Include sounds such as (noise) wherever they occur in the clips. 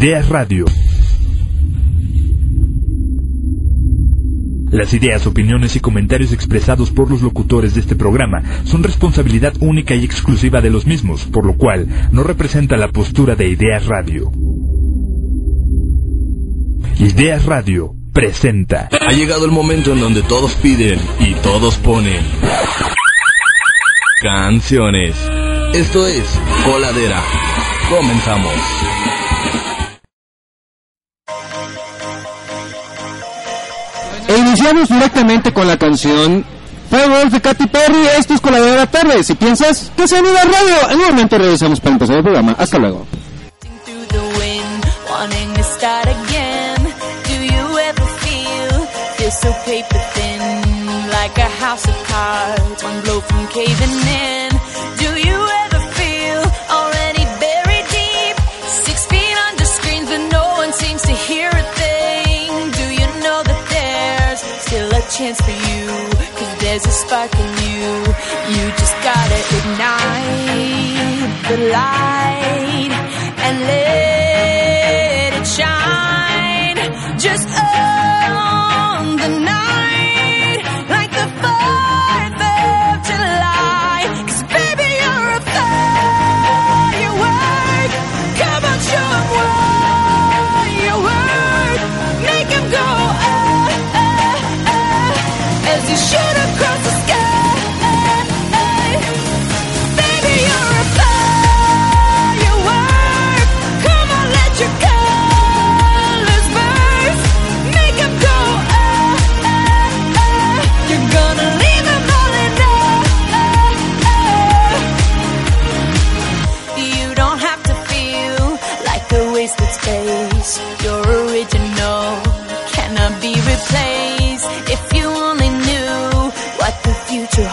Ideas Radio. Las ideas, opiniones y comentarios expresados por los locutores de este programa son responsabilidad única y exclusiva de los mismos, por lo cual no representa la postura de Ideas Radio. Ideas Radio presenta. Ha llegado el momento en donde todos piden y todos ponen canciones. Esto es Coladera. Comenzamos. iniciamos directamente con la canción Fue Wolf de Katy Perry, esto es Coladera Tarde. Si piensas que se anida radio, en un momento regresamos para empezar el programa. Hasta luego. alive.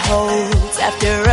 holds after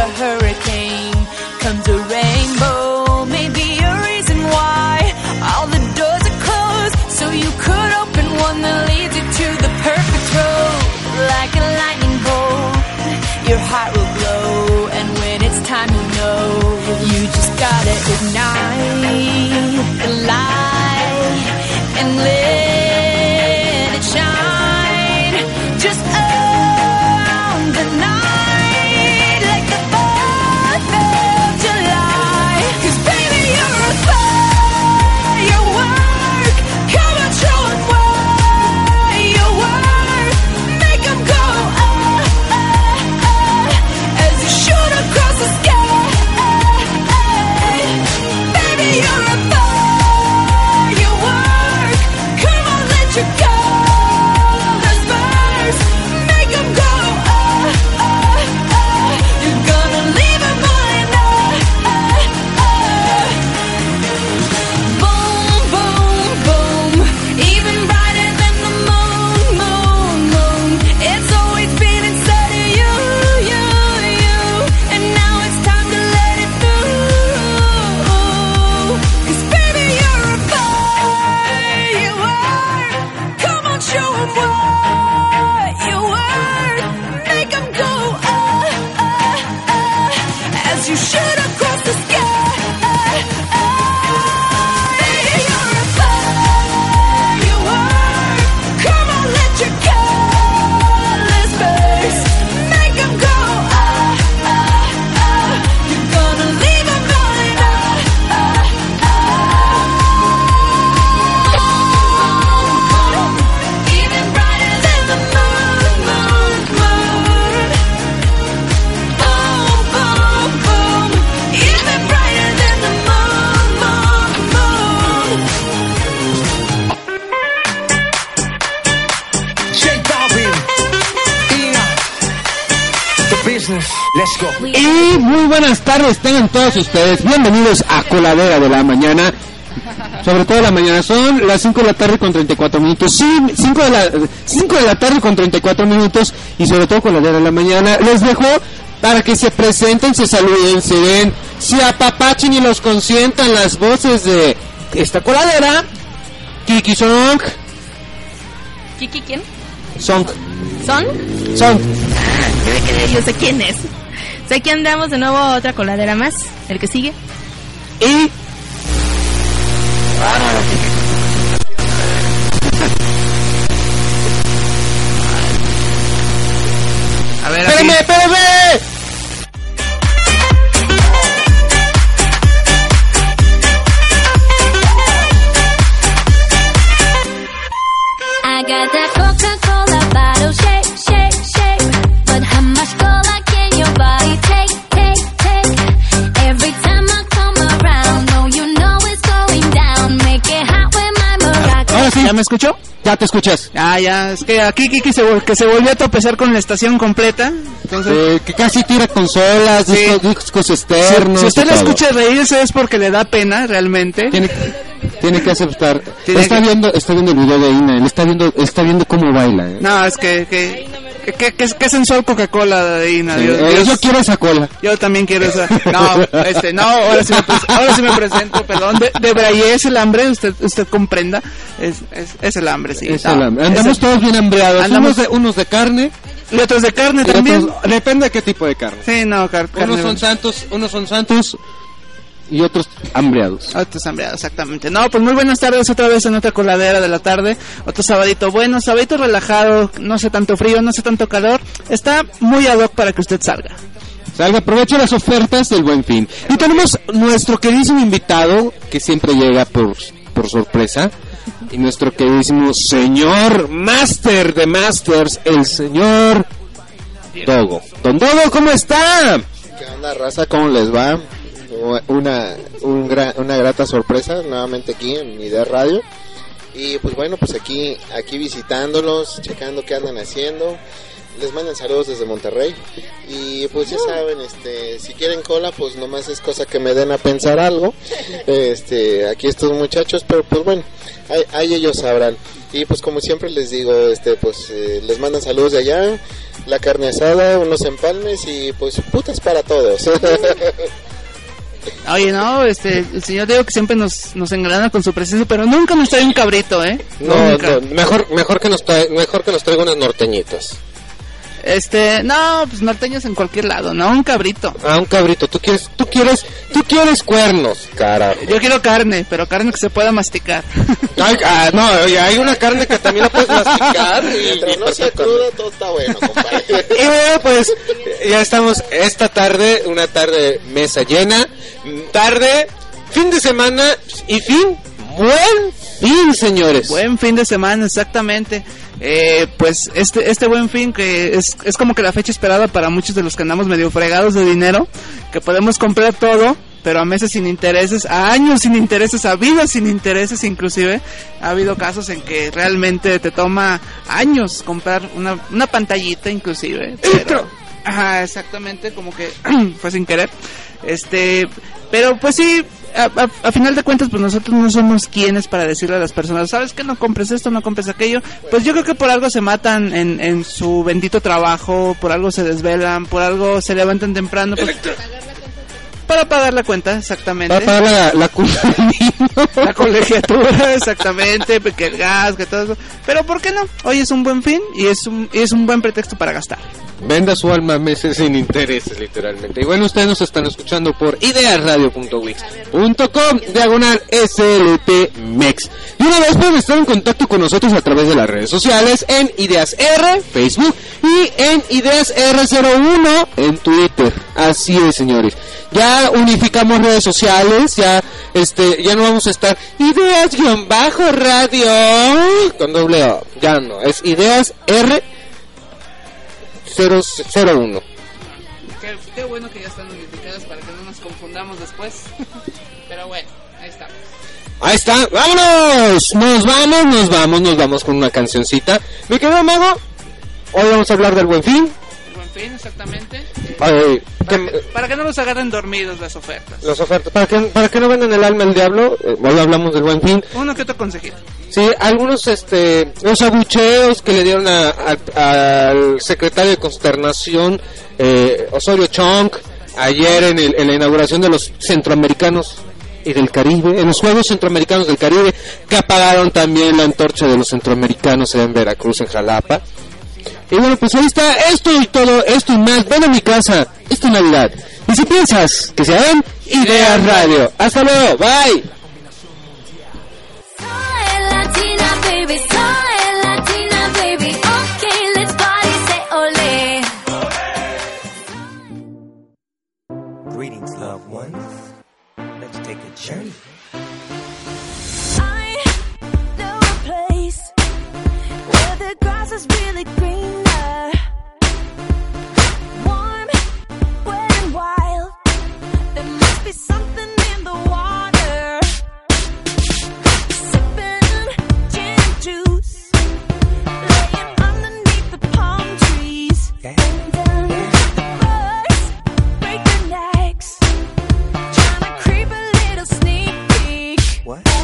muy buenas tardes, tengan todos ustedes. Bienvenidos a Coladera de la Mañana. Sobre todo la mañana, son las 5 de la tarde con 34 minutos. Sí, 5 de la, 5 de la tarde con 34 minutos. Y sobre todo Coladera de la Mañana. Les dejo para que se presenten, se saluden, se den, se apapachen y los consientan las voces de esta coladera. Kiki Song. ¿Kiki quién? Song. ¿Son? Song. Yo sé quién es. Sé que andamos de nuevo a otra coladera más. El que sigue. Y A ver, ¡Espérame, espérame! Escuchó? Ya te escuchas. Ah, ya, es que aquí Kiki se, que se volvió a tropezar con la estación completa. Entonces, Eh, que casi tira consolas, Sí. discos, discos si, externos. si usted y le todo. escucha reírse es porque le da pena, realmente. tiene, tiene que aceptar. Tiene está que- viendo, está viendo el video de Ina, él está viendo, está viendo cómo baila. eh. No, es que, que, que, que, que, que sensual Coca-Cola de Ina. Sí, Dios- eh, Dios- yo quiero esa cola. Yo también quiero esa. No, este, no, ahora sí me, ahora sí me presento, perdón. De, de Braille es el hambre, usted, usted comprenda. Es, es, es el hambre, sí. Es el hambre. Andamos es el- todos bien hambreados. Andamos- Unos, de, unos de carne, Y otros de carne también. otros- depende de qué tipo de carne. Sí, no, car carne. Unos son santos, unos son santos y otros hambreados. Otros hambreados, exactamente. No, pues muy buenas tardes otra vez en otra coladera de la tarde. Otro sabadito bueno, sabadito relajado, no hace tanto frío, no hace tanto calor. Está muy ad hoc para que usted salga. Salga, aproveche las ofertas del Buen Fin. Y tenemos nuestro queridísimo invitado, que siempre llega por, por sorpresa. Y nuestro queridísimo señor Master de Masters, el señor Dogo. Don Dogo, ¿cómo está? ¿Qué onda, raza? ¿Cómo les va? Una, una grata sorpresa nuevamente aquí en Idea Radio. Y pues bueno, pues aquí, aquí visitándolos, checando qué andan haciendo. Les mandan saludos desde Monterrey. Y pues ya saben, este, si quieren cola, pues nomás es cosa que me den a pensar algo. Este, aquí estos muchachos, pero pues bueno, ahí, ahí ellos sabrán. Y pues como siempre les digo, este, pues eh, les mandan saludos de allá, la carne asada, unos empalmes y pues putas para todos. Oye, no, este, el señor Diego que siempre nos, nos engalana con su presencia, pero nunca nos trae un cabrito, ¿eh? No, nunca. no, mejor, mejor que nos trae, mejor que nos traiga unas norteñitas. Este, no, pues norteños en cualquier lado, ¿no? Un cabrito. Ah, un cabrito, tú quieres, tú quieres, tú quieres cuernos, carajo. Yo quiero carne, pero carne que se pueda masticar. (laughs) Ay, ah, no, oye, hay una carne que también la puedes masticar. Y mientras no sea cruda, todo está bueno, compadre. (laughs) Y bueno, pues ya estamos esta tarde, una tarde mesa llena, tarde, fin de semana y fin, buen fin, señores. Buen fin de semana, exactamente. Eh, pues este este buen fin que es, es como que la fecha esperada para muchos de los que andamos medio fregados de dinero, que podemos comprar todo, pero a meses sin intereses, a años sin intereses, a vidas sin intereses inclusive. Ha habido casos en que realmente te toma años comprar una, una pantallita inclusive. Pero, ajá, exactamente, como que (clears throat) fue sin querer. Este, pero pues sí, a, final de cuentas, pues nosotros no somos quienes para decirle a las personas, ¿sabes que No compres esto, no compres aquello. Pues yo creo que por algo se matan en, en su bendito trabajo, por algo se desvelan, por algo se levantan temprano. pues, para pagar la cuenta, exactamente. Va a pagar la, la niño. (laughs) La colegiatura, exactamente, que el gas, que todo eso. Pero ¿por qué no? Hoy es un buen fin y es un, y es un buen pretexto para gastar. Venda su alma meses sin intereses, literalmente. Y bueno, ustedes nos están escuchando por ideasradio.wix.com, diagonal SLT Mex. Y una vez pueden estar en contacto con nosotros a través de las redes sociales en Ideas R, Facebook, y en Ideas R01 en Twitter. Así es, señores. Ya unificamos redes sociales, ya este, ya no vamos a estar Ideas-radio con doble O. Ya no, es Ideas R 001. Qué, qué bueno que ya están unificadas para que no nos confundamos después. (laughs) Pero bueno, ahí estamos. Ahí está, vámonos, nos vamos, nos vamos, nos vamos con una cancioncita. Mi querido Mago, hoy vamos a hablar del Buen Fin fin, exactamente. Para, que, para, que, no los agarren dormidos las ofertas. Las ofertas. Para que, para que no vendan el alma al diablo, eh, hoy hablamos del buen fin. Uno que otro consejito. Sí, algunos este, los abucheos que le dieron a, a, al secretario de consternación, eh, Osorio Chong, ayer en, el, en la inauguración de los centroamericanos y del Caribe, en los Juegos Centroamericanos del Caribe, que apagaron también la antorcha de los centroamericanos en Veracruz, en Jalapa. Y bueno, pues ahí está esto y todo, esto y más. Ven a mi casa esta Navidad. Y si piensas que se harán, Ideas Radio. Hasta luego, bye. the grass is really greener. Warm, wet and wild. There must be something in the water. Sipping gin and juice, laying underneath the palm trees. Yeah. The birds break their necks, trying to creep a little sneak peek. What?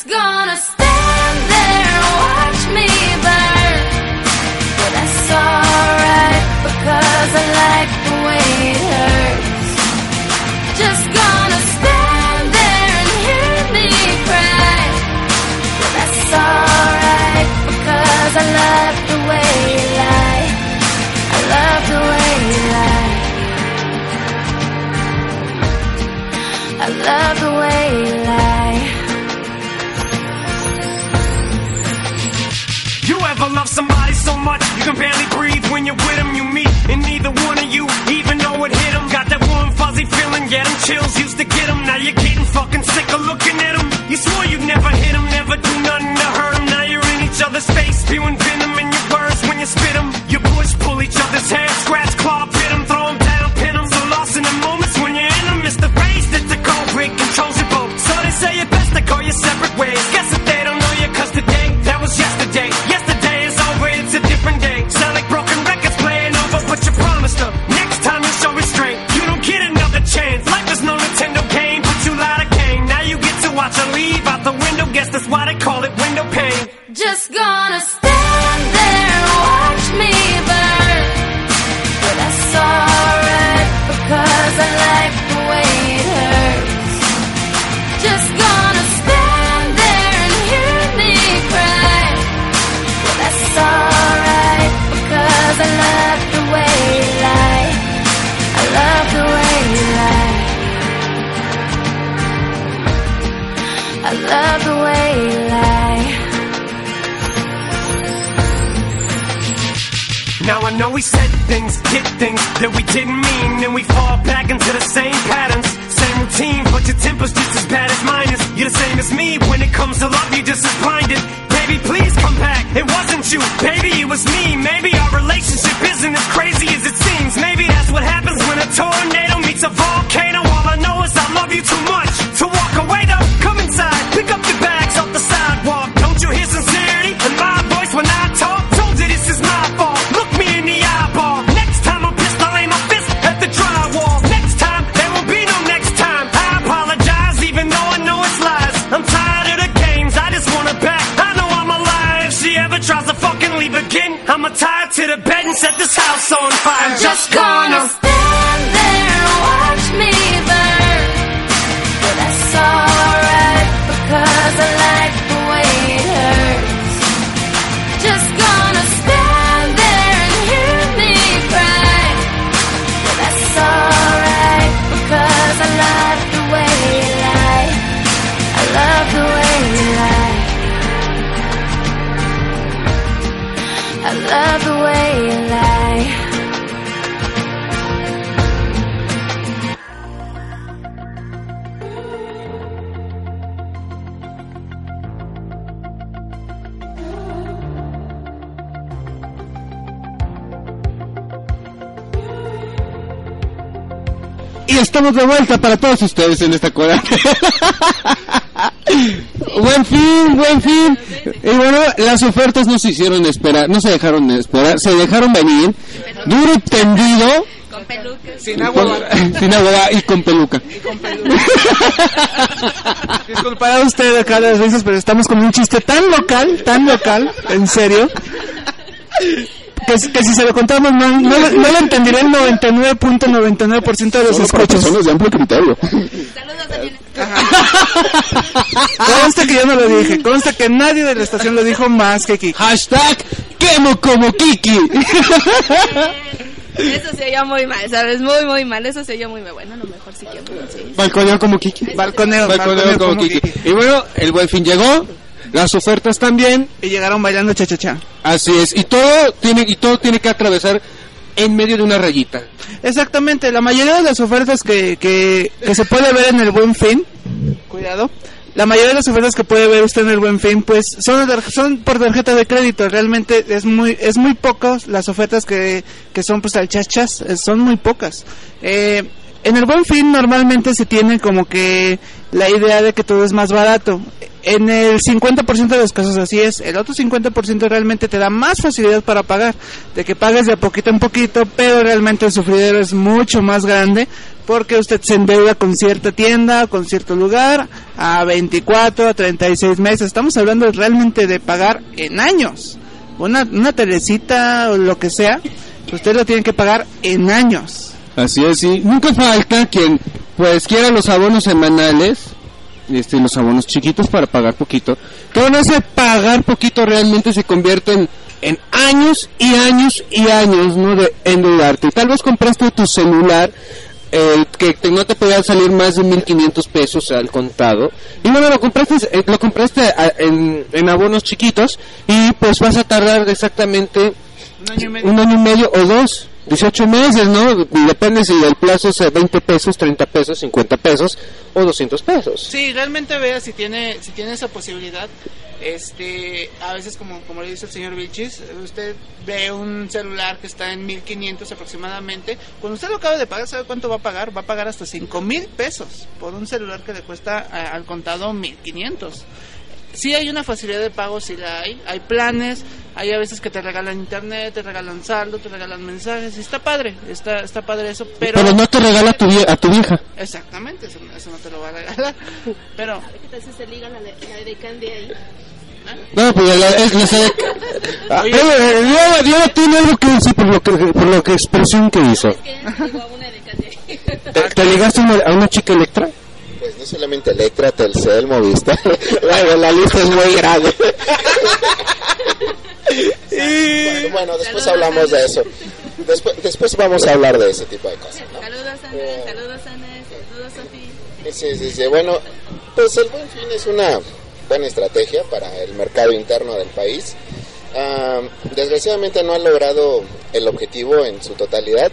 It's gonna him, get chills, used to get them. Now you're getting fucking sick of looking at them. You swore you'd never hit them, never do nothing to hurt them. Now you're in each other's face, spewing venom in your words when you spit him. Your pull each other's hair, that we didn't estamos de vuelta para todos ustedes en esta cuadra. (laughs) buen fin, buen fin. Y bueno, las ofertas no se hicieron esperar, no se dejaron esperar, se dejaron venir, duro y tendido. Con peluca. Sin agua. (laughs) sin agua y con peluca. Y con peluca. (laughs) Disculpará usted acá las risas, pero estamos con un chiste tan local, tan local, en serio, que, si se lo contamos no, no, no lo entenderá el 99.99% .99 de los escuchos. Son los de amplio criterio. consta que yo no lo dije, consta que nadie de la estación lo dijo más que Kiki. Hashtag quemo como Kiki. Eh, eso se oyó muy mal, ¿sabes? Muy, muy mal. Eso se oyó muy mal. Bueno, a lo mejor sí que. Balconeo como Kiki. Balconeo, balconeo, como, Kiki. Kiki. Y bueno, el buen fin llegó las ofertas también, Y llegaron bailando cha-cha-cha. así es, y todo tiene, y todo tiene que atravesar en medio de una rayita. Exactamente, la mayoría de las ofertas que, que, que se puede ver en el Buen Fin, cuidado, la mayoría de las ofertas que puede ver usted en el Buen Fin, pues son, son por tarjeta de crédito, realmente es muy es muy pocas las ofertas que, que son pues al chachas, son muy pocas. Eh, en el Buen Fin normalmente se tiene como que la idea de que todo es más barato. En el 50% de los casos así es. El otro 50% realmente te da más facilidad para pagar. De que pagues de poquito en poquito, pero realmente el sufridero es mucho más grande porque usted se endeuda con cierta tienda, con cierto lugar, a 24, a 36 meses. Estamos hablando realmente de pagar en años. Una, una telecita o lo que sea, usted lo tiene que pagar en años. Así es, nunca falta quien pues quiera los abonos semanales, este, los abonos chiquitos para pagar poquito. Que bueno, ese pagar poquito realmente se convierte en, en años y años y años, ¿no? De endeudarte. Tal vez compraste tu celular, eh, que te- no te podía salir más de 1500 pesos al contado. Y bueno, lo compraste, eh, lo compraste a- en, en abonos chiquitos y pues vas a tardar exactamente Un año y medio. un año y medio o dos, 18 meses, ¿no? Depende si el plazo es eh, 20 pesos, 30 pesos, 50 pesos o 200 pesos. Sí, realmente vea si tiene si tiene esa posibilidad. Este, a veces como como le dice el señor Vilchis, usted ve un celular que está en 1500 aproximadamente. Cuando usted lo acaba de pagar, ¿sabe cuánto va a pagar? Va a pagar hasta 5000 pesos por un celular que le cuesta a- al contado 1500. Sí hay una facilidad de pago, sí la hay. Hay planes, hay a veces que te regalan internet, te regalan saldo, te regalan mensajes. Y está padre, está, está padre eso. Pero, Pero no te regala a tu, vie- a tu vieja. Exactamente, eso, eso no te lo va a regalar. Pero ¿Qué tal si se liga la, la de Candy ahí? No, pues la, es la (laughs) Ah, Diana, Diana tiene algo que decir por lo que, por lo que expresión que hizo. ¿Te, te ligaste a una, a una chica Electra? Pues no solamente Electra, Telcel, Movistar. (laughs) la, la lista es muy grande. (laughs) y bueno, después hablamos de eso. Después, después vamos a hablar de ese tipo de cosas. ¿no? Saludos, Andrés. Saludos, Andrés. Saludos, Sofi. Sí, sí, sí. Bueno, pues el buen fin es una buena estrategia para el mercado interno del país. Desgraciadamente no ha logrado el objetivo en su totalidad.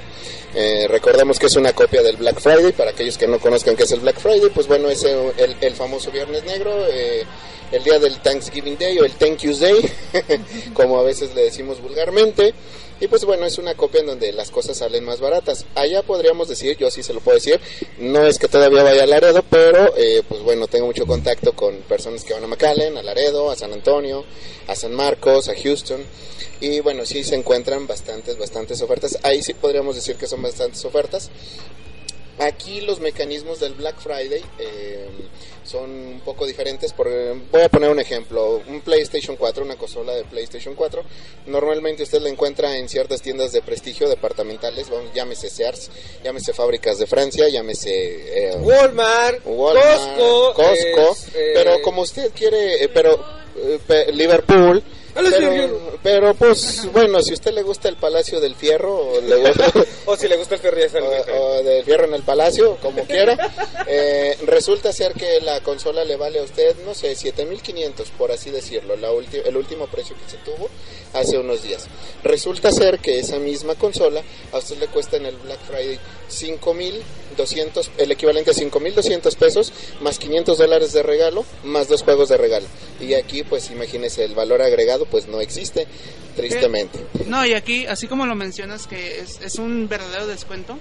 Eh, recordemos que es una copia del Black Friday. Para aquellos que no conozcan qué es el Black Friday, pues bueno, es el, el- famoso Viernes Negro, eh, el día del Thanksgiving Day o el Thank Yous Day, (laughs) como a veces le decimos vulgarmente. Y pues bueno, es una copia en donde las cosas salen más baratas. Allá podríamos decir, yo sí se lo puedo decir, no es que todavía vaya a Laredo, pero eh, pues bueno, tengo mucho contacto con personas que van a McAllen, a Laredo, a San Antonio, a San Marcos, a Houston. Y bueno, sí se encuentran bastantes, bastantes ofertas. Ahí sí podríamos decir que son bastantes ofertas. Aquí los mecanismos del Black Friday eh, son un poco diferentes. Por, voy a poner un ejemplo. Un PlayStation 4, una consola de PlayStation 4, normalmente usted la encuentra en ciertas tiendas de prestigio departamentales, vamos, llámese Sears, llámese Fábricas de Francia, llámese... eh, Walmart, Walmart, Costco, Costco, es, eh, pero como usted quiere, eh, pero eh, Liverpool, pero, pero, pues bueno, si a usted le gusta el Palacio del Fierro o, le gusta- (laughs) o si le gusta el Luis. (laughs) o- o del Fierro en el Palacio, como quiera, eh, resulta ser que la consola le vale a usted, no sé, 7500 por así decirlo, la el último precio que se tuvo hace unos días. Resulta ser que esa misma consola a usted le cuesta en el Black Friday 5200, el equivalente a 5200 pesos, más 500 dólares de regalo, más dos juegos de regalo. Y aquí, pues imagínese, el valor agregado, pues no existe, tristemente. No, y aquí, así como lo mencionas, que es, es un verdadero descuento,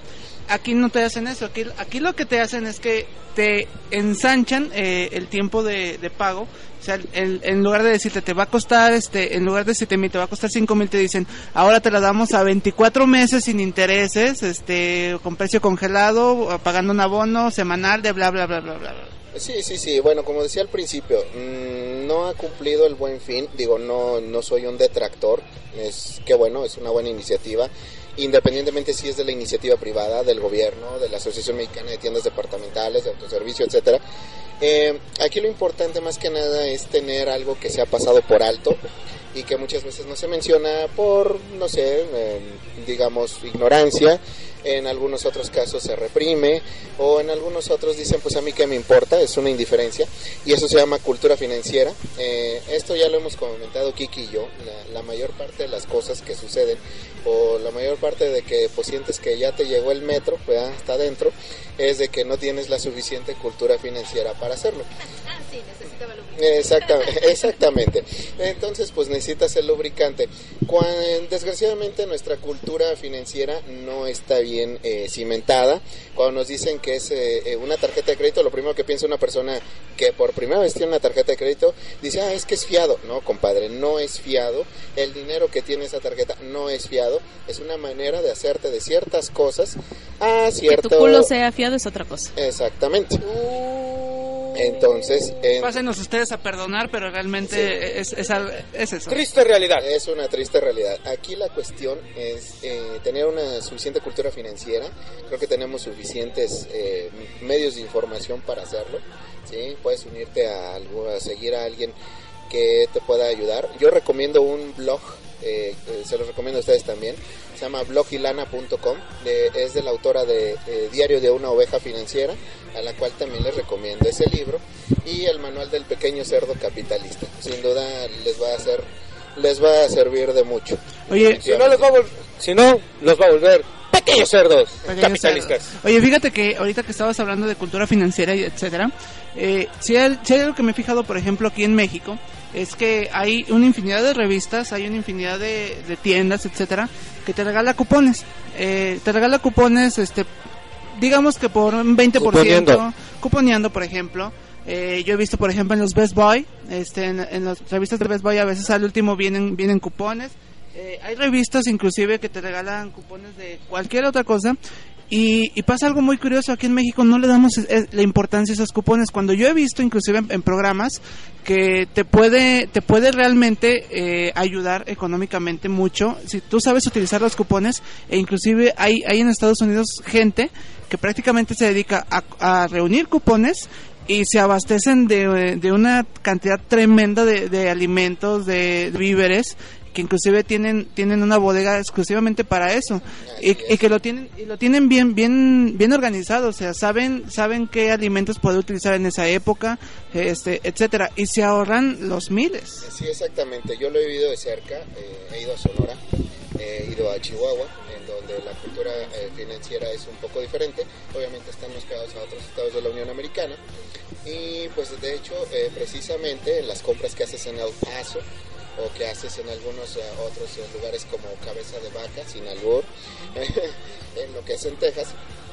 aquí no te hacen eso. Aquí, aquí lo que te hacen es que te ensanchan eh, el tiempo de, pago. O sea, el- en lugar de decirte te va a costar, este, en lugar de 7 mil, te va a costar 5 mil, te dicen, ahora te la damos a 24 meses sin intereses, este, con precio congelado, pagando un abono semanal de bla, bla, bla, bla, bla. bla. Sí, sí, sí. Bueno, como decía al principio, mm, no ha cumplido el buen fin. Digo, no, no soy un detractor. Es que bueno, es una buena iniciativa. Independientemente si es de la iniciativa privada, del gobierno, de la Asociación Mexicana de Tiendas Departamentales, de Autoservicio, etcétera. Eh, aquí lo importante más que nada es tener algo que se ha pasado por alto y que muchas veces no se menciona por, no sé, eh, digamos, ignorancia. En algunos otros casos se reprime o en algunos otros dicen pues a mí qué me importa, es una indiferencia y eso se llama cultura financiera. Eh, esto ya lo hemos comentado Kiki y yo, la, mayor parte de las cosas que suceden o la mayor parte de que pues sientes que ya te llegó el metro, ¿verdad? está dentro, es de que no tienes la suficiente cultura financiera para hacerlo. Ah, sí, necesitaba Exactamente, (laughs) exactamente. Entonces, pues necesitas el lubricante. Cuan- desgraciadamente, nuestra cultura financiera no está bien eh, cimentada. Cuando nos dicen que es eh, eh, una tarjeta de crédito, lo primero que piensa una persona que por primera vez tiene una tarjeta de crédito, dice, ah, es que es fiado. No, compadre, no es fiado. El dinero que tiene esa tarjeta no es fiado. Es una manera de hacerte de ciertas cosas a Que cierto... tu culo sea fiado es otra cosa. Exactamente. Entonces, en- Pásenos ustedes a perdonar, pero realmente es, es, es eso. realidad. Es una triste realidad. Aquí la cuestión es eh, tener una suficiente cultura financiera. Creo que tenemos suficientes eh, medios de información para hacerlo. ¿sí? Puedes unirte a, algo, a seguir a alguien que te pueda ayudar. Yo recomiendo un blog, eh, eh, se los recomiendo a ustedes también. Se llama blogilana.com. de- es de la autora de eh, Diario de una oveja financiera, a la cual también les recomiendo ese libro. Y el manual del pequeño cerdo capitalista. Sin duda les va a hacer les va a servir de mucho. Oye, Si no, los va a si no, los va a volver pequeños cerdos Pequeños capitalistas. cerdos. Oye, fíjate que ahorita que estabas hablando de cultura financiera y etcétera, eh, si, hay, si hay algo que me he fijado, por ejemplo, aquí en México, es que hay una infinidad de revistas, hay una infinidad de, de tiendas, etcétera, que te regala cupones. Eh, te regala cupones, este, digamos que por un 20%, Cuponeando. cuponeando, por ejemplo. Eh, yo he visto, por ejemplo, en los Best Buy, este, en, en las revistas de Best Buy a veces al último vienen, vienen cupones. Eh, hay revistas inclusive que te regalan cupones de cualquier otra cosa. Y, y pasa algo muy curioso, aquí en México no le damos la importancia a esos cupones. Cuando yo he visto inclusive en, programas que te puede, te puede realmente eh, ayudar económicamente mucho, si tú sabes utilizar los cupones, e inclusive hay, hay en Estados Unidos gente que prácticamente se dedica a, a reunir cupones y se abastecen de, de una cantidad tremenda de, de alimentos, de víveres que inclusive tienen tienen una bodega exclusivamente para eso y, y que lo tienen y lo tienen bien bien bien organizado o sea saben saben qué alimentos poder utilizar en esa época este etcétera y se ahorran los miles Sí, exactamente. Yo lo he vivido de cerca. eh, he ido a Sonora, he ido a Chihuahua, en donde la cultura eh, financiera es un poco diferente. Obviamente están más pegados a otros estados de la Unión Americana. Y pues de hecho, eh, precisamente en las compras que haces en El Paso o que haces en algunos eh, otros eh, lugares como Cabeza de Vaca, sin albur, (laughs) en lo que es en Texas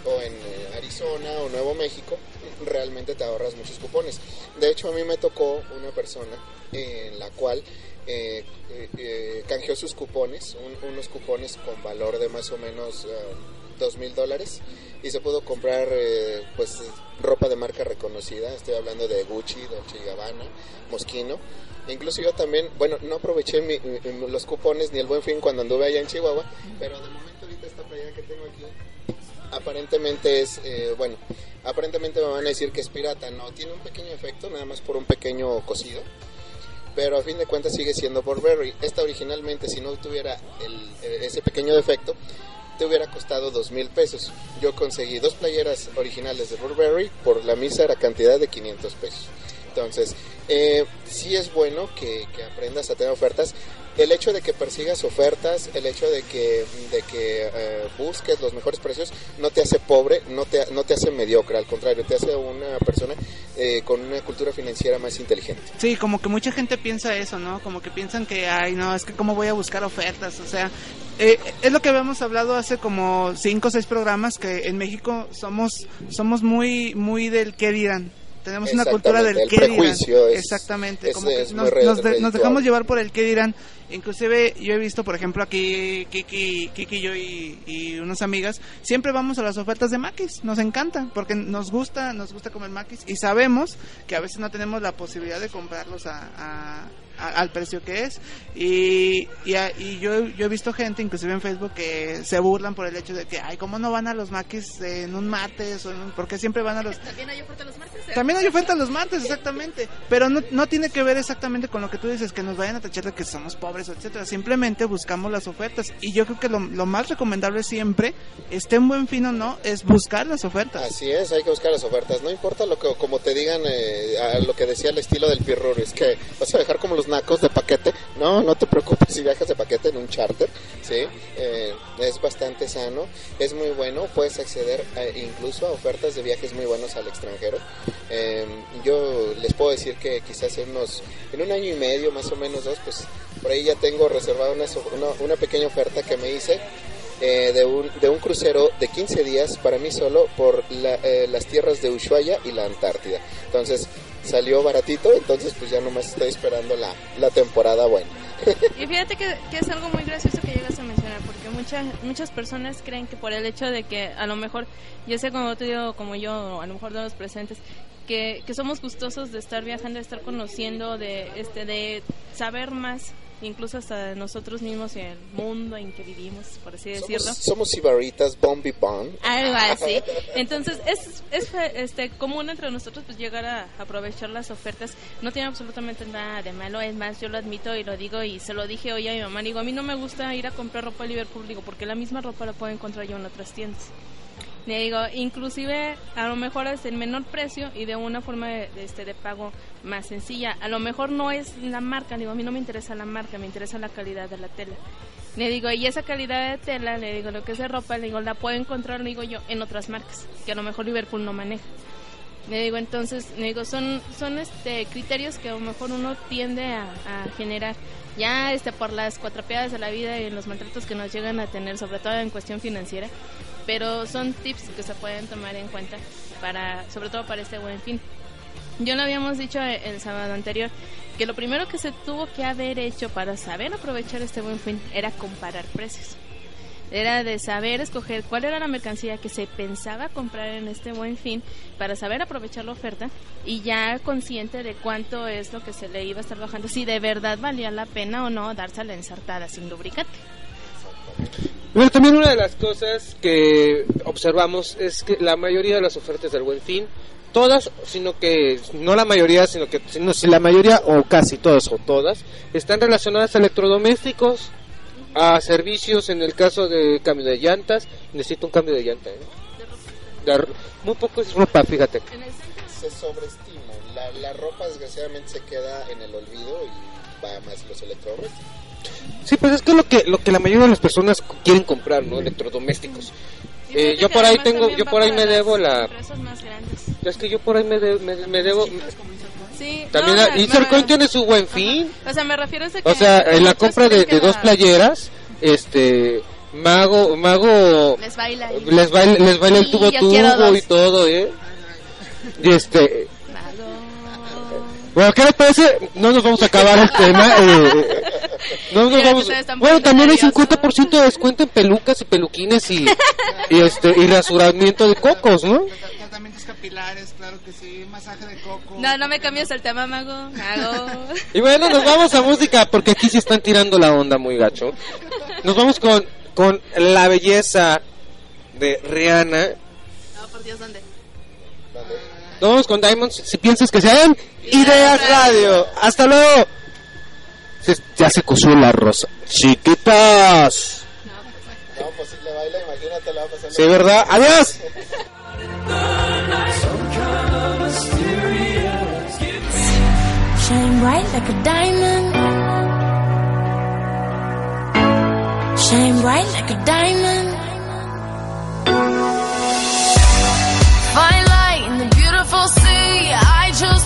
o en eh, Arizona o Nuevo México, realmente te ahorras muchos cupones. De hecho, a mí me tocó una persona en la cual eh, eh, canjeó sus cupones, un- unos cupones con valor de más o menos dos mil dólares y se pudo comprar eh, pues ropa de marca reconocida. Estoy hablando de Gucci, Dolce Gabbana, Moschino. Incluso yo también, bueno, no aproveché mi- mi- los cupones ni el buen fin cuando anduve allá en Chihuahua, pero de momento ahorita esta playera que tengo aquí aparentemente es, eh, bueno, aparentemente me van a decir que es pirata, no, tiene un pequeño efecto, nada más por un pequeño cosido, pero a fin de cuentas sigue siendo Burberry. Esta originalmente, si no tuviera el- eh, ese pequeño defecto, te hubiera costado dos mil pesos. Yo conseguí dos playeras originales de Burberry por la mísera cantidad de 500 pesos. Entonces, eh, sí es bueno que, aprendas a tener ofertas. El hecho de que persigas ofertas, el hecho de que, de que eh, busques los mejores precios, no te hace pobre, no te, no te hace mediocre, al contrario, te hace una persona eh, con una cultura financiera más inteligente. Sí, como que mucha gente piensa eso, ¿no? Como que piensan que, ay, no, es que cómo voy a buscar ofertas, o sea, eh, es lo que habíamos hablado hace como cinco o seis programas, que en México somos, somos muy, muy del qué dirán. Tenemos una cultura del qué dirán. es- Exactamente, es- como que nos, re- nos de- nos dejamos llevar por el qué dirán. Inclusive yo he visto, por ejemplo, aquí Kiki, Kiki y yo y, y unas amigas, siempre vamos a las ofertas de maquis, nos encanta, porque nos gusta, nos gusta comer maquis y sabemos que a veces no tenemos la posibilidad de comprarlos a, a, a- al precio que es. Y, y, y yo, yo he visto gente, inclusive en Facebook, que se burlan por el hecho de que, ay, ¿cómo no van a los maquis en un martes? O en un- porque siempre van a los... También hay oferta los martes. ¿eh? También hay oferta los martes, exactamente. Pero no, no tiene que ver exactamente con lo que tú dices, que nos vayan a tachar de que somos pobres, etcétera. Simplemente buscamos las ofertas. Y yo creo que lo, lo más recomendable siempre, esté en buen fin o no, es buscar las ofertas. Así es, hay que buscar las ofertas. No importa lo que, como te digan, eh, a lo que decía el estilo del pirrur, es que vas a dejar como los nacos de paquete. No, no te preocupes (laughs) si viajas de paquete en un charter, ¿sí? Eh, es bastante sano, es muy bueno. Puedes acceder incluso a ofertas de viajes muy buenos al extranjero. Eh, yo les puedo decir que quizás en, unos, en un año y medio, más o menos dos, pues por ahí ya tengo reservada una, una, pequeña oferta que me hice eh, de, un, de un crucero de 15 días para mí solo por la- las tierras de Ushuaia y la Antártida. Entonces salió baratito, entonces pues ya nomás estoy esperando la, la temporada buena. (laughs) Y fíjate que, que es algo muy gracioso que llegas a mencionar, porque muchas muchas personas creen que por el hecho de que a lo mejor, ya sea como tú digo, como yo, o a lo mejor de los presentes, que, que somos gustosos de estar viajando, de estar conociendo, de, este, de saber más, incluso hasta nosotros mismos y el mundo en que vivimos, por así decirlo. Somos, somos sibaritas, bombi bon. Algo así. (laughs) Entonces, es, es este, común entre nosotros pues llegar a aprovechar las ofertas. No tiene absolutamente nada de malo. Es más, yo lo admito y lo digo y se lo dije hoy a mi mamá. Digo, a mí no me gusta ir a comprar ropa a Liverpool, digo, porque la misma ropa la puedo encontrar yo en otras tiendas. Le digo, inclusive a lo mejor es en menor precio y de una forma de, de, este, de pago más sencilla. A lo mejor no es la marca, le digo, a mí no me interesa la marca, me interesa la calidad de la tela. Le digo, y esa calidad de tela, le digo, lo que es de ropa, le digo, la puedo encontrar, le digo yo, en otras marcas, que a lo mejor Liverpool no maneja. Le digo, entonces, le digo, son, son este criterios que a lo mejor uno tiende a, a generar ya este por las cuatrapeadas de la vida y los maltratos que nos llegan a tener, sobre todo en cuestión financiera, pero son tips que se pueden tomar en cuenta para, sobre todo para este buen fin. Yo lo habíamos dicho el sábado anterior, que lo primero que se tuvo que haber hecho para saber aprovechar este buen fin era comparar precios. Era de saber escoger cuál era la mercancía que se pensaba comprar en este buen fin para saber aprovechar la oferta y ya consciente de cuánto es lo que se le iba a estar bajando, si de verdad valía la pena o no darse la ensartada sin lubricante. Bueno, también una de las cosas que observamos es que la mayoría de las ofertas del Buen Fin, todas, sino que no la mayoría, sino que sino si la mayoría o casi todas o todas están relacionadas a electrodomésticos, a servicios en el caso de cambio de llantas, necesito un cambio de llanta, ¿eh? De ro- muy poco es ropa, fíjate. Se sobreestima. La, la ropa desgraciadamente se queda en el olvido y va más los electrodomésticos. Sí, pues es que lo que lo que la mayoría de las personas quieren comprar, ¿no? Electrodomésticos. Eh, yo por ahí tengo, yo por ahí me debo la es que yo por ahí me, de- me, me debo Sí, también no, la- Intercoin me- tiene su buen fin. O sea, me refiero a ese que o sea en la compra de, dos la- playeras este mago mago Les baila ahí. les baila, les baila el tubo tubo y todo eh y este bueno qué les parece no nos vamos a acabar el tema eh, no nos Mira, vamos bueno también hay nerviosos. 50% de descuento en pelucas y peluquines y, y este y rasuramiento de cocos no Tratamientos capilares, claro que sí. Masaje de coco. No, no me cambies el tema, mago. Mago. Y bueno, nos vamos a música porque aquí se están tirando la onda muy gacho. Nos vamos con, con la belleza de Rihanna. No, por Dios, ¿dónde? Nos vamos con Diamonds. Si piensas que sean Ideas Radio. Hasta luego. Se- ya se coció la rosa. Chiquitas. No, pues si le baila, imagínate, la va a pasar. Sí, ¿verdad? Adiós. Shine bright like a diamond. Shine bright like a diamond. Fine light in the beautiful sea. I chose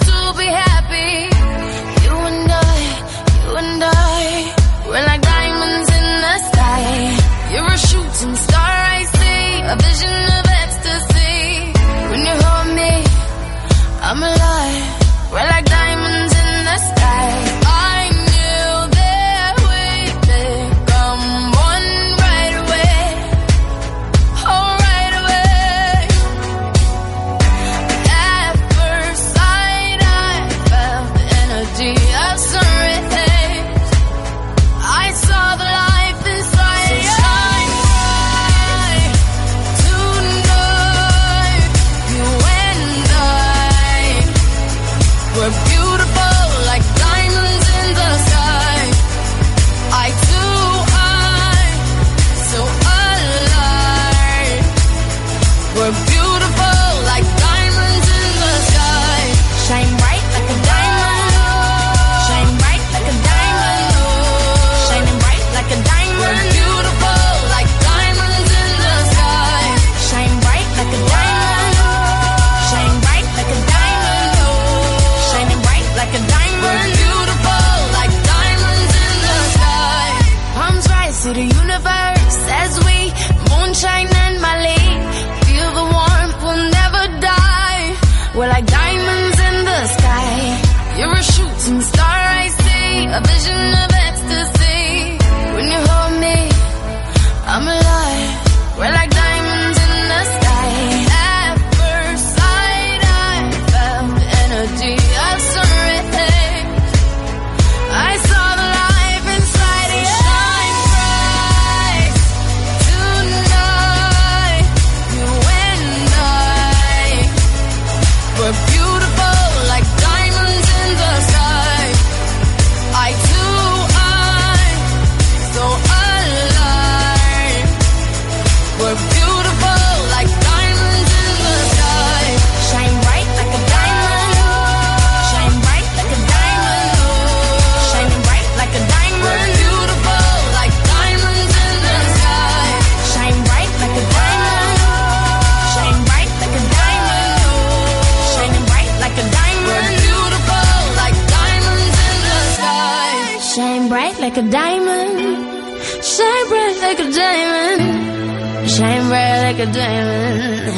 a diamond.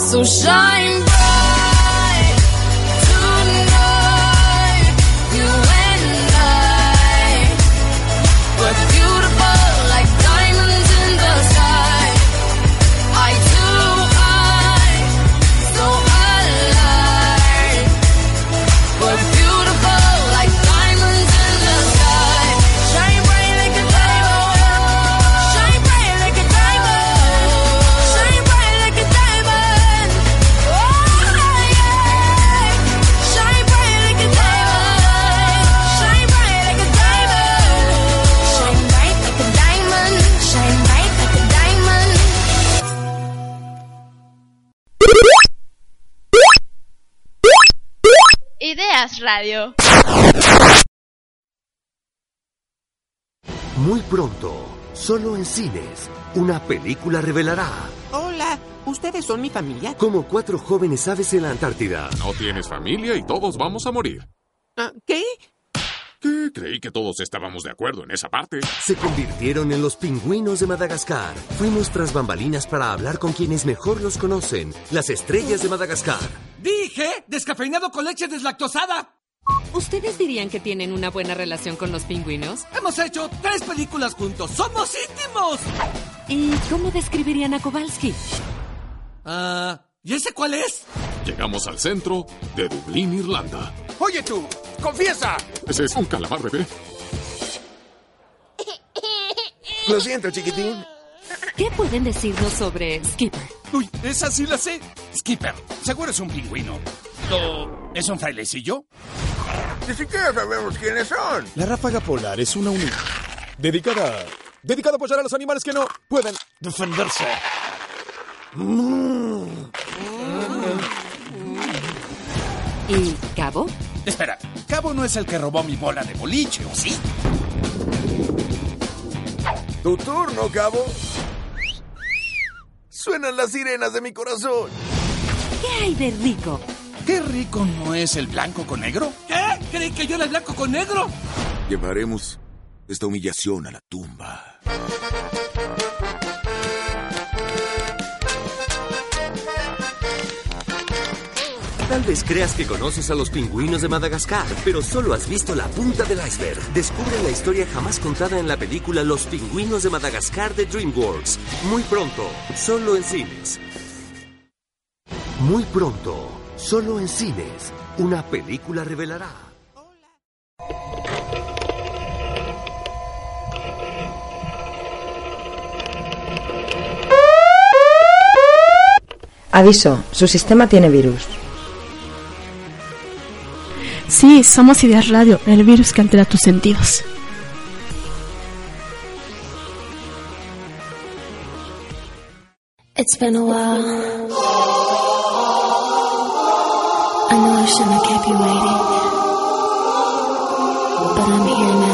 So shine Radio. Muy pronto, solo en cines, una película revelará Hola, ¿ustedes son mi familia? cómo cuatro jóvenes aves en la Antártida No tienes familia y todos vamos a morir. Ah, ¿Qué? ¿Qué? Creí que todos estábamos de acuerdo en esa parte. se convirtieron en los pingüinos de Madagascar. Fuimos tras bambalinas para hablar con quienes mejor los conocen, las estrellas de Madagascar. Dije, descafeinado con leche deslactosada. ¿Ustedes dirían que tienen una buena relación con los pingüinos? Hemos hecho tres películas juntos. ¡Somos íntimos! ¿Y cómo describirían a Kowalski? Ah, ¿y ese cuál es? Llegamos al centro de Dublín, Irlanda. Oye tú, confiesa. Ese es un calamar, bebé. Lo siento, chiquitín. ¿Qué pueden decirnos sobre Skipper? Uy, esa sí la sé. Skipper, seguro es un pingüino. ¿O es un frailecillo? Ni siquiera sabemos quiénes son. La ráfaga polar es una unidad dedicada, dedicada a apoyar a los animales que no pueden defenderse. ¿Y Cabo? Espera, Cabo no es el que robó mi bola de boliche, ¿o sí? Tu turno, cabo. Suenan las sirenas de mi corazón. ¿Qué hay de rico? ¿Qué rico no es el blanco con negro? ¿Qué? ¿Creí que yo era el blanco con negro? Llevaremos esta humillación a la tumba. Tal vez creas que conoces a los pingüinos de Madagascar, pero solo has visto la punta del iceberg. Descubre la historia jamás contada en la película Los pingüinos de Madagascar de DreamWorks. Muy pronto, solo en cines. Muy pronto, solo en cines, una película revelará. Aviso, su sistema tiene virus. Sí, somos Ideas Radio, el virus que altera tus sentidos. It's been a while. I know I shouldn't have kept you waiting. But I'm here now.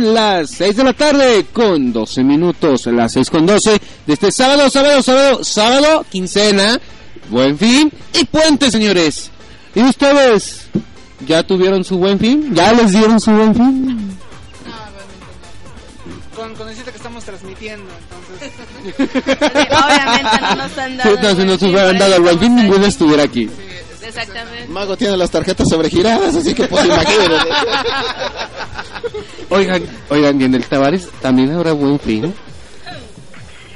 Son las 6 de la tarde con 12 minutos. Las 6 con 12 de este sábado, sábado, sábado, sábado, quincena, buen fin y puente, señores. ¿Y ustedes ya tuvieron su buen fin? ¿Ya les dieron su buen fin? Con, con decirte que estamos transmitiendo, entonces. (laughs) Obviamente no nos han dado. no, si no se hubieran dado el buen fin, ninguno estuviera aquí. Exactamente. Mago tiene las tarjetas sobregiradas, así que pues (laughs) imagínense. (laughs) Oigan, oigan, y en el Tavares también habrá buen fin.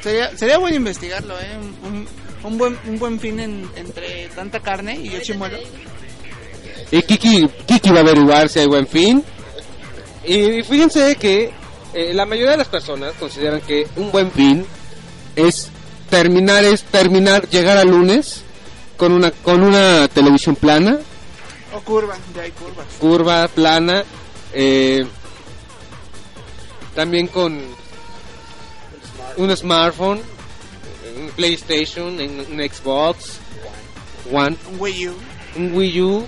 Sería, sería bueno investigarlo, ¿eh? Un, un- buen, un buen fin en- entre tanta carne y yo chimuelo. Y Kiki, Kiki va a averiguar si hay buen fin. Y fíjense que eh, la mayoría de las personas consideran que un buen fin es terminar, es terminar, llegar al lunes con una, con una televisión plana, O curva, ya hay curvas. curva, plana, eh, también con un smartphone, un PlayStation, un, Xbox One, Un Wii U. un Wii U,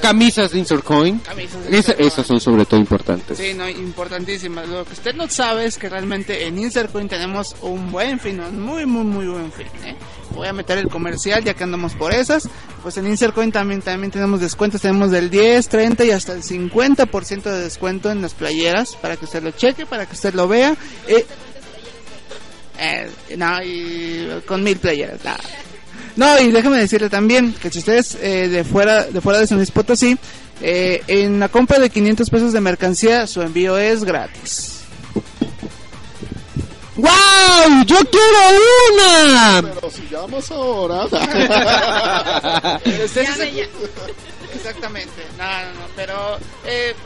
camisas de Insert Coin. Camisas de Esa- Insert Coin. esas son sobre todo importantes. Sí, no, importantísimas. Lo que usted no sabe es que realmente en Insercoin tenemos un buen fin, un muy, muy, muy buen fin. ¿eh? Voy a meter el comercial ya que andamos por esas. Pues en Insercoin también, también tenemos descuentos. Tenemos del 10, 30 y hasta el 50% de descuento en las playeras para que usted lo cheque, para que usted lo vea. Eh, eh, no, y con mil playeras. no. No, y déjame decirle también que si ustedes eh, de fuera de fuera de San Luis Potosí, eh, en la compra de 500 pesos de mercancía, su envío es gratis. ¡Wow! ¡Yo quiero una! Pero si llamas ahora. (laughs) (laughs) Exactamente, no, no, no, pero eh,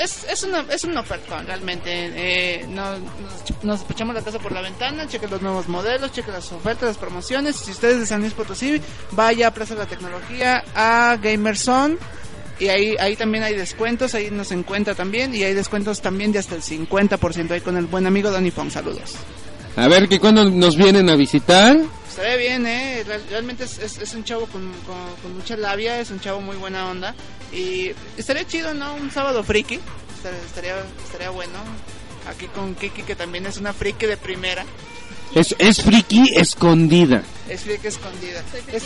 es, es, una, es una oferta realmente. Eh, no- nos, nos echamos la casa por la ventana, cheque los nuevos modelos, cheque las ofertas, las promociones. Si ustedes de San Luis Potosí, vaya a Plaza de la Tecnología, a Gamerson. Y ahí, ahí también hay descuentos, ahí nos encuentra también. Y hay descuentos también de hasta el 50% ahí con el buen amigo Donny Fong. Saludos. A ver, que cuando nos vienen a visitar. Estaría bien, ¿eh? Real- Realmente es, es, es un chavo con, con, con mucha labia, es un chavo muy buena onda. Y estaría chido, ¿no? Un sábado friki. Estaría, estaría, estaría bueno. Aquí con Kiki, que también es una friki de primera. Es, es friki escondida. Es friki escondida. Es,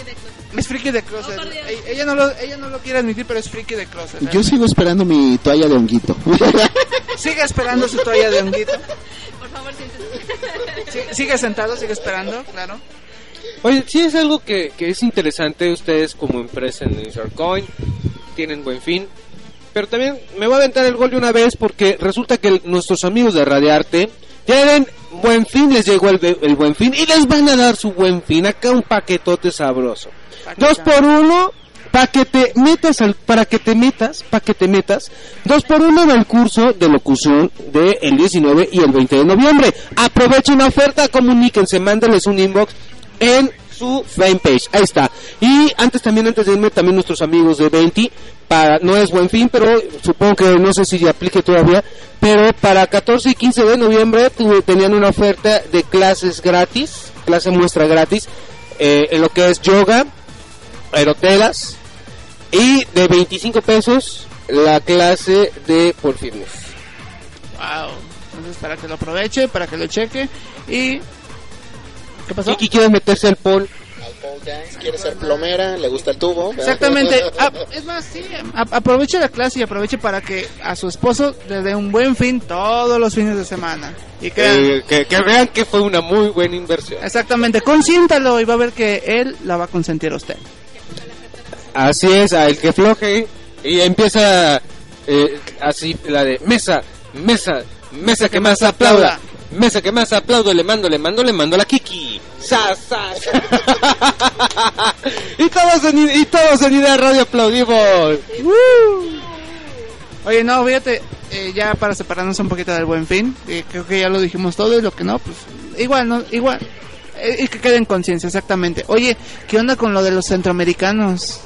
es friki de closet. Ella, ella no lo, ella no lo quiere admitir, pero es friki de closet. Yo sigo esperando mi toalla de honguito. (laughs) Sigue esperando su toalla de honguito. Por favor, (laughs) Sí, sigue sentado, sigue esperando, claro. Oye, sí es algo que, que es interesante. Ustedes como empresa en Insert Coin tienen buen fin. Pero también me voy a aventar el gol de una vez porque resulta que el- nuestros amigos de Radiarte tienen buen fin, les llegó el, buen fin y les van a dar su buen fin. Acá un paquetote sabroso. Dos por uno para que te metas al, para que te metas, para que te metas, dos por uno en el curso de locución del el 19 y el 20 de noviembre. Aprovechen la oferta, comuníquense, mándenles un inbox en su fanpage. Ahí está. Y antes también, antes de irme, también nuestros amigos de 20, para, no es buen fin, pero supongo que no sé si aplique todavía, pero para 14 y 15 de noviembre tuve- tenían una oferta de clases gratis, clase muestra gratis, eh, en lo que es yoga, aerotelas y de 25 pesos la clase de fitness. Wow. Entonces, para que lo aproveche, para que lo cheque. Y. ¿Qué pasó? Kiki quiere meterse al pole. Al pole dance, quiere ser plomera, le gusta el tubo. ¿verdad? Exactamente. Ah, es más, sí, a- aproveche la clase y aproveche para que a su esposo le dé un buen fin todos los fines de semana. Y que, Eh, que, que vean que fue una muy buena inversión. exactamente, consiéntalo y va a ver que él la va a consentir a usted. Así es, al que floje y empieza eh, así la de mesa, mesa, mesa que más aplauda, mesa que más aplaudo, le mando, le mando, le mando a la Kiki. (laughs) Y todos en, y todos en Idea Radio aplaudimos. Oye, no, fíjate, eh, ya para separarnos un poquito del buen fin, eh, creo que ya lo dijimos todo y lo que no, pues igual, no, igual. Eh, y que quede en conciencia, exactamente. Oye, ¿qué onda con lo de los centroamericanos?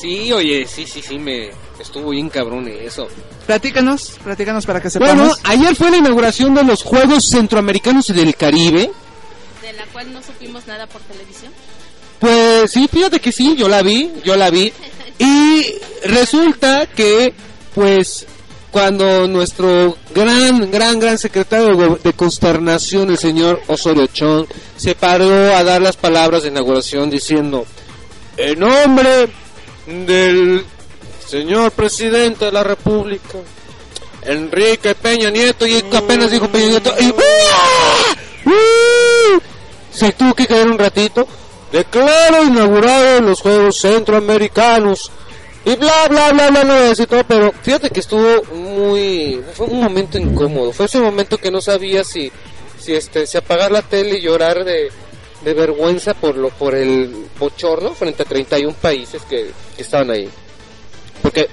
Sí, oye, sí, sí, sí, me estuvo bien cabrón eso. Platícanos, platícanos para que sepamos. Bueno, ayer fue la inauguración de los Juegos Centroamericanos y del Caribe. De la cual no supimos nada por televisión. Pues sí, fíjate que sí, yo la vi, yo la vi. (laughs) Y resulta que, pues, cuando nuestro gran, gran, gran secretario de- de consternación, el señor Osorio Chong, se paró a dar las palabras de inauguración diciendo, en nombre del señor presidente de la República, Enrique Peña Nieto, y apenas dijo Peña Nieto, y ¡Uh! se tuvo que caer un ratito. Declaro inaugurado los Juegos Centroamericanos. Y bla, bla, bla, bla, no decir todo, pero fíjate que estuvo muy... Fue un momento incómodo. Fue ese momento que no sabía si, si, este, si apagar la tele y llorar de, de vergüenza por, lo, por el bochorno frente a 31 países que, que estaban ahí. Porque...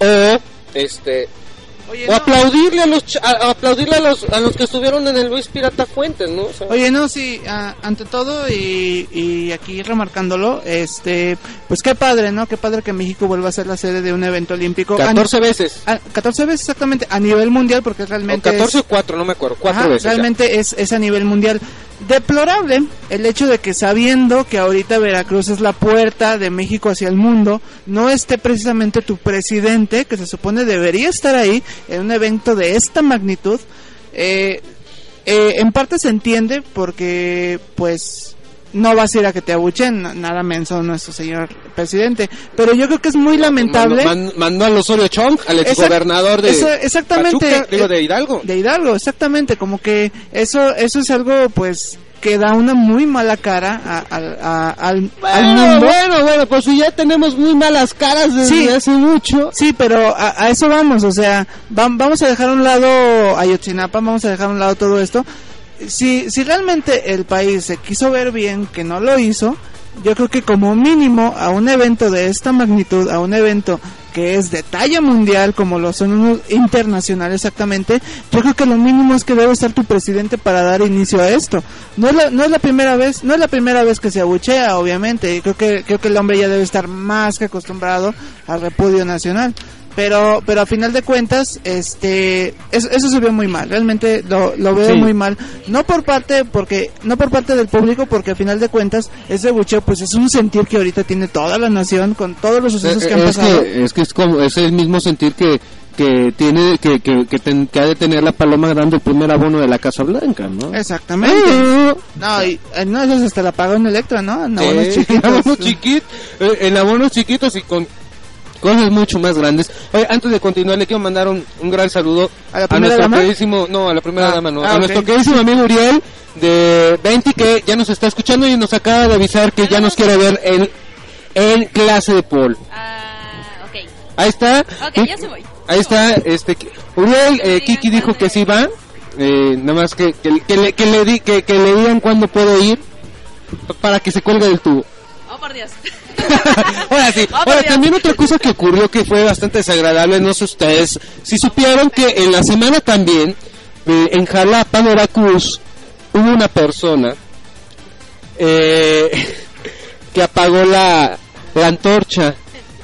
O, este... Oye, o no. aplaudirle a los a, a aplaudirle a los a los que estuvieron en el Luis Pirata Fuentes, ¿no? O sea, Oye, no, sí, ah, ante todo y, y aquí remarcándolo, este, pues qué padre, ¿no? Qué padre que México vuelva a ser la sede de un evento olímpico. 14 A- veces. a- 14 veces exactamente, a nivel mundial, porque realmente... O 14 es- o 4, no me acuerdo. 4 Ajá, veces. ya. realmente es, es a nivel mundial. Deplorable el hecho de que sabiendo que ahorita Veracruz es la puerta de México hacia el mundo, no esté precisamente tu presidente, que se supone debería estar ahí en un evento de esta magnitud. Eh, eh, en parte se entiende porque pues no vas a ir a que te abuchen, na- nada menso nuestro señor presidente, pero yo creo que es muy lamentable. Mandó, man- mandó al Osorio Chong, al exgobernador de exactamente Pachuca, digo, de Hidalgo. de Hidalgo exactamente como que eso eso es algo pues que da una muy mala cara a- a- a- al, al Bueno, mundo bueno, bueno, pues si ya tenemos muy malas caras desde Sí. hace mucho. Sí, pero a, eso vamos, o sea, vam- vamos a dejar a un lado Ayotzinapa, vamos a dejar a un lado todo esto. Si, si realmente el país se quiso ver bien que no lo hizo, yo creo que como mínimo a un evento de esta magnitud, a un evento que es de talla mundial como lo son unos internacionales exactamente, yo creo que lo mínimo es que debe estar tu presidente para dar inicio a esto. No es la, no es la primera vez, no es la primera vez que se abuchea, obviamente, y creo que creo que el hombre ya debe estar más que acostumbrado al repudio nacional. Pero, pero a final de cuentas, este, eso, eso se ve muy mal, realmente lo, lo veo Sí. muy mal. No por parte, porque, no por parte del público, porque a final de cuentas, ese bucheo, pues es un sentir que ahorita tiene toda la nación con todos los sucesos que han Eh, es pasado. que es que es como es el mismo sentir que que tiene que que, que, ten- que ha de tener la paloma dando el primer abono de la Casa Blanca, ¿no? Exactamente. No, y, eh, no, eso hasta la pagó en Electra, ¿no? Sí, bueno, (laughs) chiquitos. abonos chiquitos, eh, en abonos chiquitos y con cosas mucho más grandes. Oye, antes de continuar, le quiero mandar un, un gran saludo ¿A la primera nuestro dama? queridísimo, no, a la primera Ah, dama, no, ah, a ok. nuestro queridísimo amigo Uriel de 20 que ya nos está escuchando y nos acaba de avisar que ya nos quiere ver en, en clase de Paul. Ah, ok. Ahí está. Ok, ya se voy. Ahí está, este, Uriel, eh, Kiki dijo que sí va, eh, nada más que, que, que le, que le di, que, que le digan cuándo puedo ir pa- para que se cuelgue del tubo. Oh, por Dios. (laughs) Ahora sí, Oh, ahora Dios. también otra cosa que ocurrió que fue bastante desagradable, no sé ustedes, si supieron que en la semana también, eh, en Jalapa, Veracruz, hubo una persona eh, (laughs) que apagó la, la antorcha,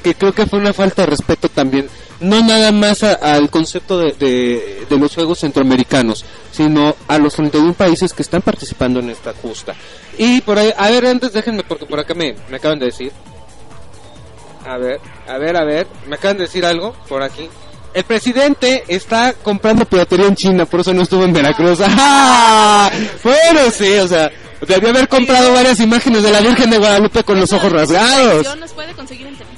que creo que fue una falta de respeto también, no nada más a- al concepto de, de, de los Juegos Centroamericanos, sino a los 31 países que están participando en esta justa. Y por ahí, a ver, antes déjenme, porque por acá me, me acaban de decir A ver, a ver, a ver. Me acaban de decir algo por aquí. El presidente está comprando piratería en China, por eso no estuvo en Veracruz. ¡Ah! (laughs) Bueno, sí, o sea, debió haber comprado varias imágenes de la Virgen de Guadalupe con los ojos rasgados. Nos puede conseguir en.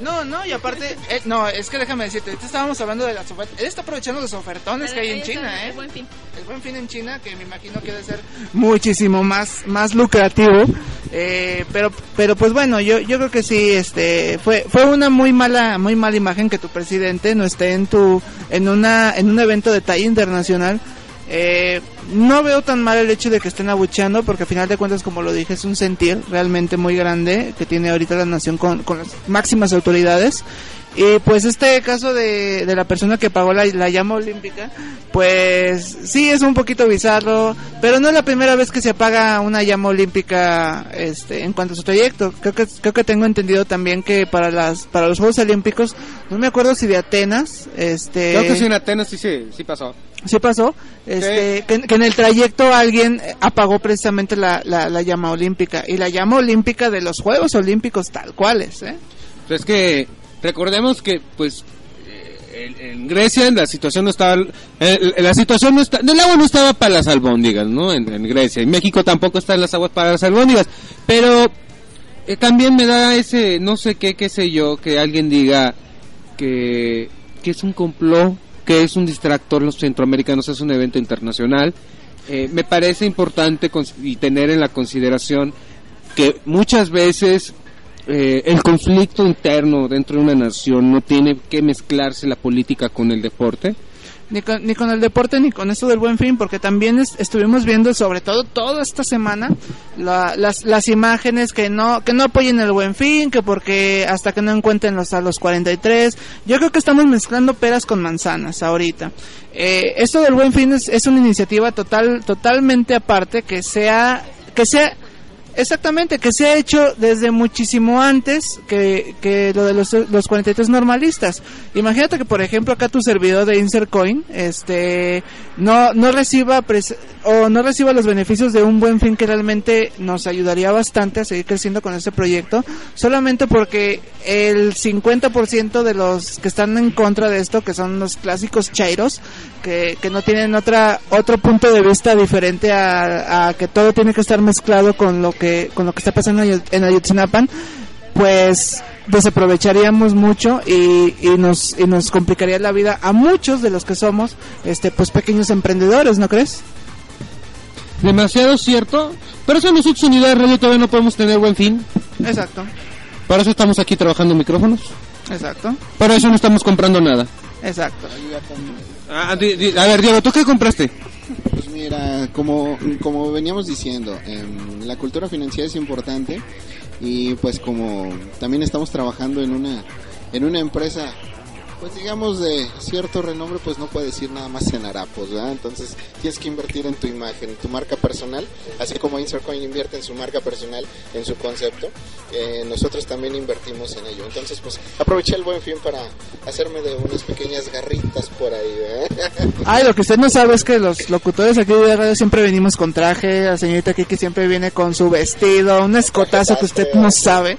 No, no, y aparte, eh, no, es que déjame decirte, ahorita estábamos hablando de las ofertas. Él está aprovechando los ofertones que hay en China, ¿eh? El buen fin. El buen fin en China, que me imagino que debe ser muchísimo más, más lucrativo. Eh, pero, pero pues bueno, yo, yo creo que sí, este, fue, fue una muy mala, muy mala imagen que tu presidente no esté en tu, en una, en un evento de talla internacional. Eh, no veo tan mal el hecho de que estén abucheando, porque al final de cuentas, como lo dije, es un sentir realmente muy grande que tiene ahorita la nación con, con las máximas autoridades. Y pues este caso de, de la persona que pagó la, la llama olímpica, pues sí es un poquito bizarro, pero no es la primera vez que se apaga una llama olímpica este, en cuanto a su trayecto. Creo que, creo que tengo entendido también que para las para los Juegos Olímpicos, no me acuerdo si de Atenas, este... Creo que sí en Atenas sí, sí, sí pasó. Sí pasó, este, que, que en el trayecto alguien apagó precisamente la, la, la llama olímpica y la llama olímpica de los Juegos Olímpicos tal cuales, ¿eh? Pues es que recordemos que pues eh, en, en Grecia la situación no estaba eh, la situación no está el agua no estaba para las albóndigas no en, en Grecia. Y México tampoco está en las aguas para las albóndigas. Pero eh, también me da ese no sé qué qué sé yo que alguien diga que que es un complot que es un distractor los centroamericanos es un evento internacional. Eh, me parece importante y tener en la consideración que muchas veces eh, el conflicto interno dentro de una nación no tiene que mezclarse la política con el deporte. Ni con, ni con el deporte ni con esto del buen fin, porque también es- estuvimos viendo, sobre todo toda esta semana, la- las, las imágenes que no que no apoyen el buen fin, que porque hasta que no encuentren los a los 43. Yo creo que estamos mezclando peras con manzanas ahorita. Eh, esto del buen fin es, es una iniciativa total totalmente aparte que sea que sea Exactamente, que se ha hecho desde muchísimo antes que, que lo de los, los 43 normalistas. Imagínate que, por ejemplo, acá tu servidor de Insert Coin, este, no, no reciba o no reciba los beneficios de un buen fin que realmente nos ayudaría bastante a seguir creciendo con este proyecto, solamente porque el 50% de los que están en contra de esto, que son los clásicos chairos, que, que no tienen otra, otro punto de vista diferente a, a que todo tiene que estar mezclado con lo que, con lo que está pasando en Ayot- en Ayotzinapa, pues desaprovecharíamos mucho y, y nos y nos complicaría la vida a muchos de los que somos este pues pequeños emprendedores no crees Demasiado cierto, pero eso nosotros Unidad de Radio todavía no podemos tener buen fin. exacto Para eso estamos aquí trabajando micrófonos. exacto Para eso no estamos comprando nada. exacto Ah, di- di- a ver, Diego, ¿tú qué compraste? Mira, como, como veníamos diciendo, em, la cultura financiera es importante y pues como también estamos trabajando en una en una empresa pues digamos de cierto renombre pues no puedes ir nada más en harapos ¿verdad? entonces tienes que invertir en tu imagen en tu marca personal así como Insercoin invierte en su marca personal en su concepto eh, nosotros también invertimos en ello entonces pues aproveché el buen fin para hacerme de unas pequeñas garritas por ahí ¿verdad? (laughs) Ay, lo que usted no sabe es que los locutores aquí de radio siempre venimos con traje, la señorita Kiki siempre viene con su vestido, un escotazo que usted no sabe.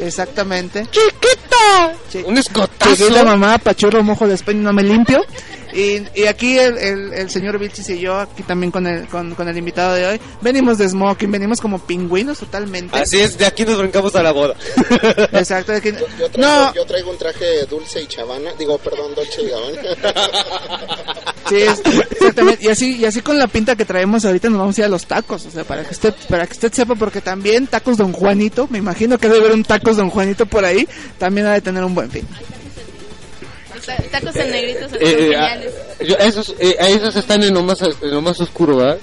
Exactamente. ¡Chiquita! Un escotazo. Chiquita mamá, pachurro, mojo de espejo, no me limpio. Y, y aquí el, el, el señor Vilchis y yo, aquí también con el, con, con el invitado de hoy, venimos de smoking, venimos como pingüinos totalmente. Así es, de aquí nos brincamos a la boda. (laughs) Exacto. de aquí- Yo traigo, yo traigo un traje dulce y chavana, digo, perdón, dolce y gabbana. (laughs) Sí, es- exactamente. Y así, y así con la pinta que traemos ahorita nos vamos a ir a los tacos. O sea, para que usted, para que usted sepa, porque también tacos Don Juanito, me imagino que debe haber un tacos Don Juanito por ahí, también ha de tener un buen fin. Ta- Tacos en negritos son Eh, eh, geniales. ah, esos, eh, esos están en lo más, en lo más oscuro, ¿verdad?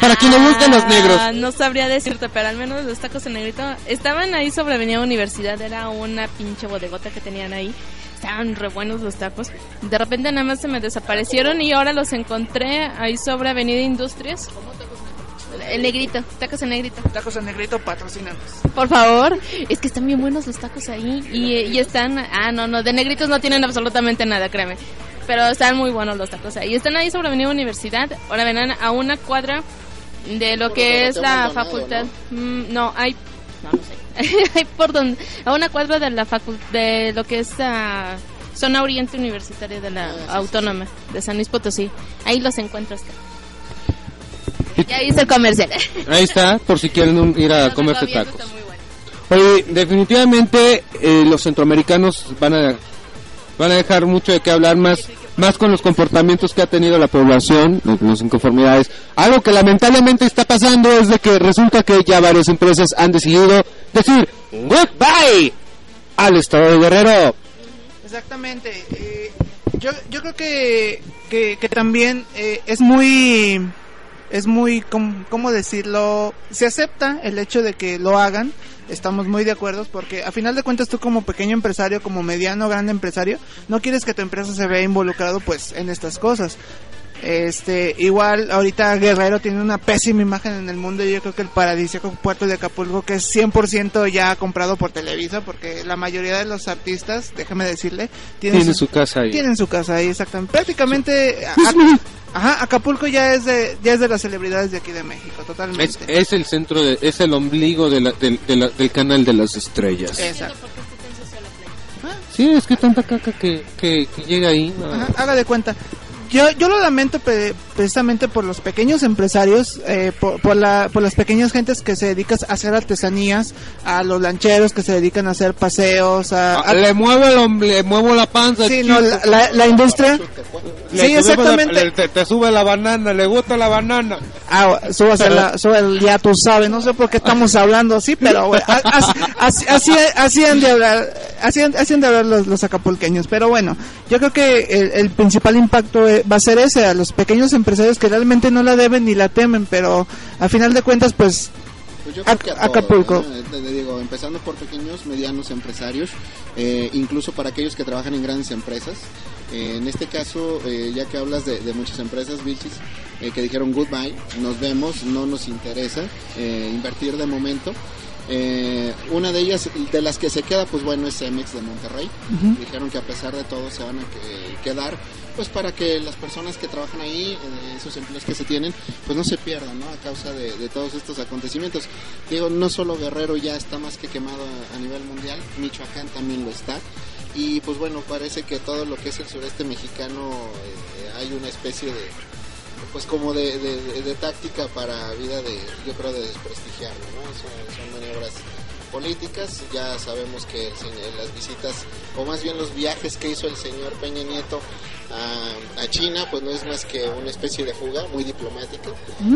Para quien le gustan los negros. Ah, no sabría decirte, pero al menos los tacos en negrito estaban ahí sobre Avenida Universidad. Era una pinche bodegota que tenían ahí. Estaban re buenos los tacos. De repente nada más se me desaparecieron y ahora los encontré ahí sobre Avenida Industrias. El negrito, tacos en negrito. Tacos en negrito patrocinados. Por favor, es que están bien buenos los tacos ahí y, y están, ah no, no, de negritos no tienen absolutamente nada, créeme. Pero están muy buenos los tacos ahí. Están ahí sobre Avenida Universidad. Ahora ven a una cuadra de lo que es la facultad. Mm, No, hay, no, no sé. (laughs) por donde, a una cuadra de la facul de lo que es la zona oriente universitaria de la autónoma de San Luis Potosí. Ahí los encuentras. Ya hice el comercial. Ahí está, por si quieren un- ir a No, comerse todavía tacos. Oye, definitivamente eh, los centroamericanos van a van a dejar mucho de qué hablar más más con los comportamientos que ha tenido la población, las inconformidades. Algo que lamentablemente está pasando es de que resulta que ya varias empresas han decidido decir goodbye al estado de Guerrero. Exactamente. eh, yo, yo creo que, que, que también eh, es muy, es muy, com- ¿cómo decirlo? Se acepta el hecho de que lo hagan. Estamos muy de acuerdo porque a final de cuentas tú como pequeño empresario, como mediano, grande empresario, no quieres que tu empresa se vea involucrado pues en estas cosas. Este, igual ahorita Guerrero tiene una pésima imagen en el mundo y yo creo que el paradisíaco puerto de Acapulco que es 100% ya comprado por Televisa porque la mayoría de los artistas, déjame decirle, tienen, Tiene su casa ahí. Tienen su casa ahí, exactamente. Prácticamente a- ajá, Acapulco ya es de ya es de las celebridades de aquí de México, totalmente. Es, es el centro, de, es el ombligo de la- del- de la- del canal de las estrellas. Exacto. Sí, es que tanta caca que, que, que llega ahí. no. Ajá, haga de cuenta. Yo, yo lo lamento precisamente por los pequeños empresarios, eh, por, por, la, por las pequeñas gentes que se dedican a hacer artesanías, a los lancheros que se dedican a hacer paseos, a... Ah, a- le muevo el le muevo la panza. Sí, chico. no, la, la- la industria... Le Sí, exactamente. la- le- te, te sube la banana, le gusta la banana. Ah, súbase la, sube el- ya tú sabes, no sé por qué estamos hablando así, pero bueno, así, así, así, así han de hablar, así, han- así han de hablar los, los acapulqueños, pero bueno, yo creo que el, el principal impacto eh, va a ser ese, a los pequeños empresarios que realmente no la deben ni la temen, pero a final de cuentas pues, Pues yo creo que a todos, Acapulco. te digo, empezando por pequeños, medianos empresarios, eh, incluso para aquellos que trabajan en grandes empresas. Eh, en este caso, eh, ya que hablas de, de muchas empresas, Vilchis, eh, que dijeron goodbye, nos vemos, no nos interesa eh, invertir de momento. Eh, una de ellas, de las que se queda, pues bueno, es Cemex de Monterrey. Dijeron que a pesar de todo se van a que- quedar, pues para que las personas que trabajan ahí, eh, esos empleos que se tienen, pues no se pierdan, ¿no? A causa de, de todos estos acontecimientos. Digo, no solo Guerrero ya está más que quemado a, a nivel mundial, Michoacán también lo está. Y pues bueno, parece que todo lo que es el sureste mexicano eh, hay una especie de, pues como de, de- de- táctica para vida de, yo creo, de desprestigiarlo, ¿no? Son, maniobras políticas, ya sabemos que el las visitas, o más bien los viajes que hizo el señor Peña Nieto a, a China, pues no es más que una especie de fuga muy diplomática.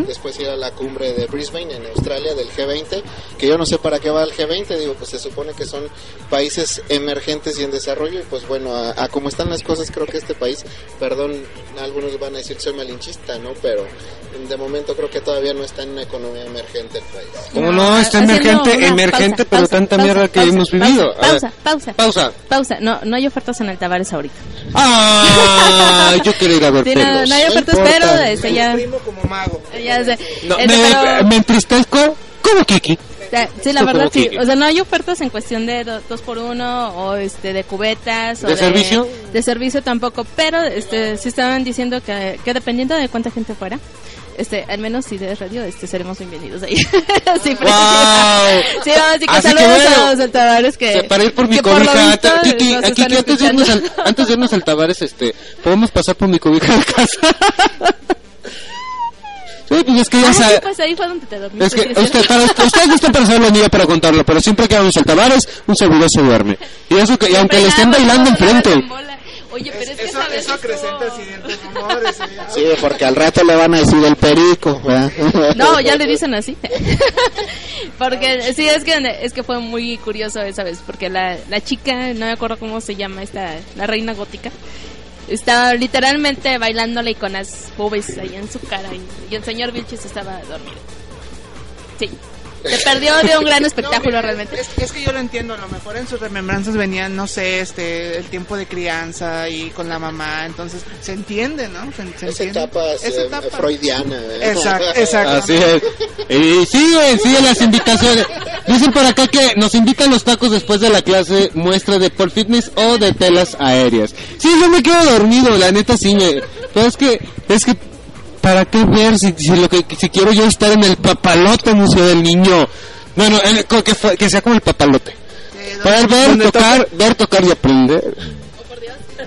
Después ir a la cumbre de Brisbane en Australia del G20, que yo no sé para qué va el G20, digo, pues se supone que son países emergentes y en desarrollo, y pues bueno, a, a como están las cosas, creo que este país, perdón, algunos van a decir que soy malinchista, ¿no? Pero de momento creo que todavía no está en una economía emergente el país. Como no, está Haciendo emergente, emergente, pausa, pero pausa, tanta pausa, mierda que pausa, hemos vivido. Pausa, pausa. Pausa. Pausa. No, no hay ofertas en el Tavares ahorita. Ah, yo quiero ir a ver Sí, no, pelos. no hay ofertas, importa. pero este, ya. como mago. Ya sé. No, Este, me, pero- me entristezco como Kiki. Sí, la verdad sí. O sea, no hay ofertas en cuestión de do- dos por uno o este de cubetas o ¿De servicio? De servicio tampoco, pero este sí estaban diciendo que, que dependiendo de cuánta gente fuera, este al menos si de radio este seremos bienvenidos ahí. (laughs) sí, Wow. (laughs) sí, así que Así que saludos bueno. a los Tavares que para ir por mi cobija, Kiki, aquí, antes, de irnos al, antes de irnos al Tavares, este, podemos pasar por mi cobija de casa. (laughs) sí, pues es que ya Ah, sí, sabe. pues ahí fue donde te dormiste. Es que sí, es para, ustedes no están para saberlo ni yo para contarlo, pero siempre que vamos al Tavares, un servidor se duerme. Y eso que, y aunque le estén bailando enfrente. Oye, pero es que Eso, sabes eso acrecenta siguientes rumores. eh. Sí, porque al rato le van a decir el perico, ¿verdad? No, ya le dicen así. (laughs) porque sí, es que es que fue muy curioso esa vez, porque la, la chica, no me acuerdo cómo se llama esta, la reina gótica, estaba literalmente bailándole con las boobies ahí en su cara y el señor Vilches estaba dormido. Sí. Se perdió de un gran espectáculo realmente. Es, es que yo lo entiendo, a lo mejor en sus remembranzas venían, no sé, este, el tiempo de crianza y con la mamá, entonces se entiende, ¿no? Se, se Esa entiende. etapa, Esa eh, etapa. freudiana. ¿eh? Exacto, (laughs) exacto. Así es. Y siguen, siguen las invitaciones. Dicen por acá que nos invitan los tacos después de la clase muestra de Pole Fitness o de telas aéreas. Sí, yo me quedo dormido, la neta sí me... Pero es que, es que, ¿para qué ver si, si lo que si quiero yo estar en el papalote Museo del Niño? Bueno, el- que, fue- que sea como el papalote. Poder ver, tocar, ver, tocar y aprender.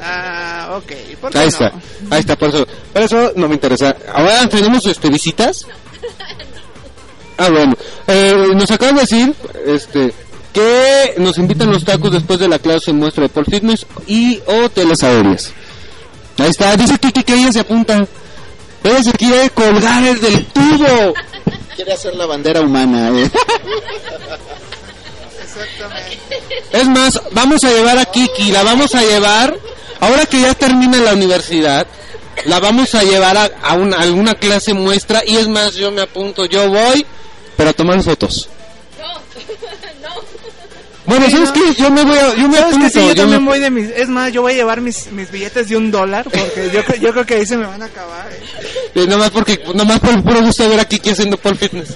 Ah, ok. ¿Por qué Ahí no? está, ahí está, por eso, por eso no me interesa. Ahora tenemos este, visitas. (laughs) Ah, bueno, eh, nos acaban de decir, este, que nos invitan los tacos después de la clase muestra de Paul Fitness y o telas aéreas. Ahí está, dice Kiki que ella se apunta. Ella se quiere colgar el del tubo. Quiere hacer la bandera humana, eh. Es más, vamos a llevar a Kiki, la vamos a llevar, ahora que ya termina la universidad, la vamos a llevar a, a una, a alguna clase muestra y es más, yo me apunto, yo voy, pero a tomar fotos. Bueno, ¿sabes qué? Yo me voy a, yo me ¿Sabes que sí? Yo yo también me- voy de mis... Es más, yo voy a llevar mis, mis billetes de un dólar porque yo, yo creo que ahí se me van a acabar. ¿eh? nomás porque, nomás por el puro gusto de ver a Kiki haciendo pole fitness.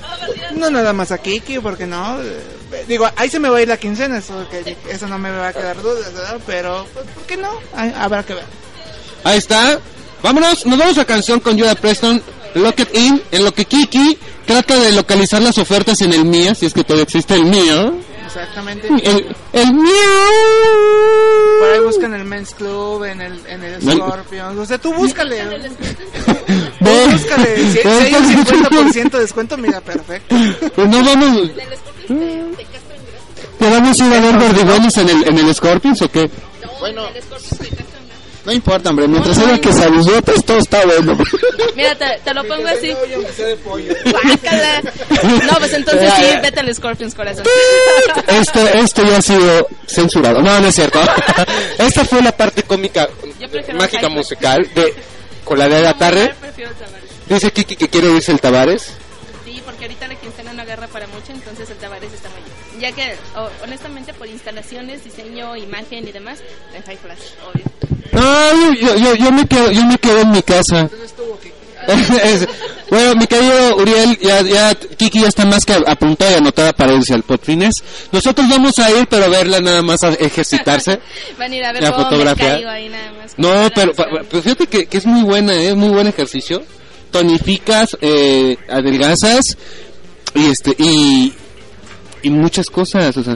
No nada más aquí, Kiki, porque no. Eh, Digo, ahí se me va a ir la quincena, eso, que, eso no me va a quedar dudas, ¿verdad? Pero, pues, ¿por qué no? Ahí habrá que ver. Ahí está. Vámonos, nos vamos a canción con Yoda Preston, Lock It In, en lo que Kiki trata de localizar las ofertas en el MIA, si es que todavía existe el MIA. Exactamente. El, el MIA. Por ahí buscan el Men's Club, en el, en el No. Scorpion. O sea, tú búscale. (laughs) Ve. búscale. Si, si hay un 50% de descuento, mira, perfecto. Pues no vamos. ¿Te vamos a ir a ver gordigones en el, en el Scorpions o qué? Bueno, no importa, hombre. Mientras haya que pues todo está bueno. Mira, te, te lo pongo así. No, pues entonces sí, vete al Scorpions corazón. Esto, esto ya ha sido censurado. No, no es cierto. Esta fue la parte cómica, mágica musical de con la de la tarde. Prefiero el Tavares. Dice Kiki que quiere oírse el Tavares. Sí, porque ahorita la quincena no agarra para mucho, entonces el Tavares está. Ya que, o- honestamente, por instalaciones, diseño, imagen y demás, en High Flash, obvio. No, yo, yo, yo me quedo, yo me quedo en mi casa. (laughs) Bueno, mi querido Uriel, ya, ya Kiki ya está más que apuntada y anotada para irse al Potfines. Nosotros vamos a ir, pero a verla nada más a ejercitarse. (laughs) Van a ir a ver La cómo fotografía. me caigo ahí nada más. No, pero, pero fíjate que, que es muy buena, ¿eh? es muy buen ejercicio. Tonificas, eh, adelgazas y este y y muchas cosas, o sea.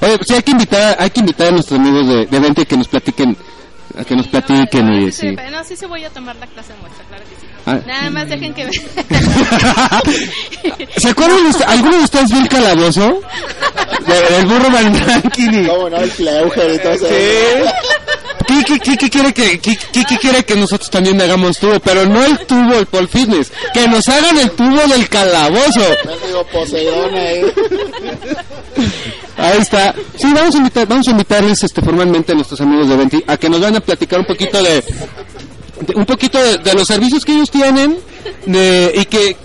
Oye, pues sí hay que invitar, hay que invitar a nuestros amigos de, de Vente que nos platiquen, a que nos platiquen, oye, Sí, sí. pero no, sí se voy a tomar la clase de muestra, claro que sí. Ah. Nada más dejen que (laughs) ¿Se acuerdan de usted- alguno de ustedes vio el calabozo? (laughs) De- del burro Van Rankin y- ¿Cómo no? El fleuger y todo eso. Kiki, Kiki quiere que Kiki, Kiki quiere que nosotros también hagamos tubo, pero no el tubo del Paul Fitness, que nos hagan el tubo del calabozo. Ahí. Ahí está. Sí, vamos a invitar, vamos a invitarles este formalmente a nuestros amigos de Venti a que nos van a platicar un poquito de, de- un poquito de, de los servicios que ellos tienen de, y que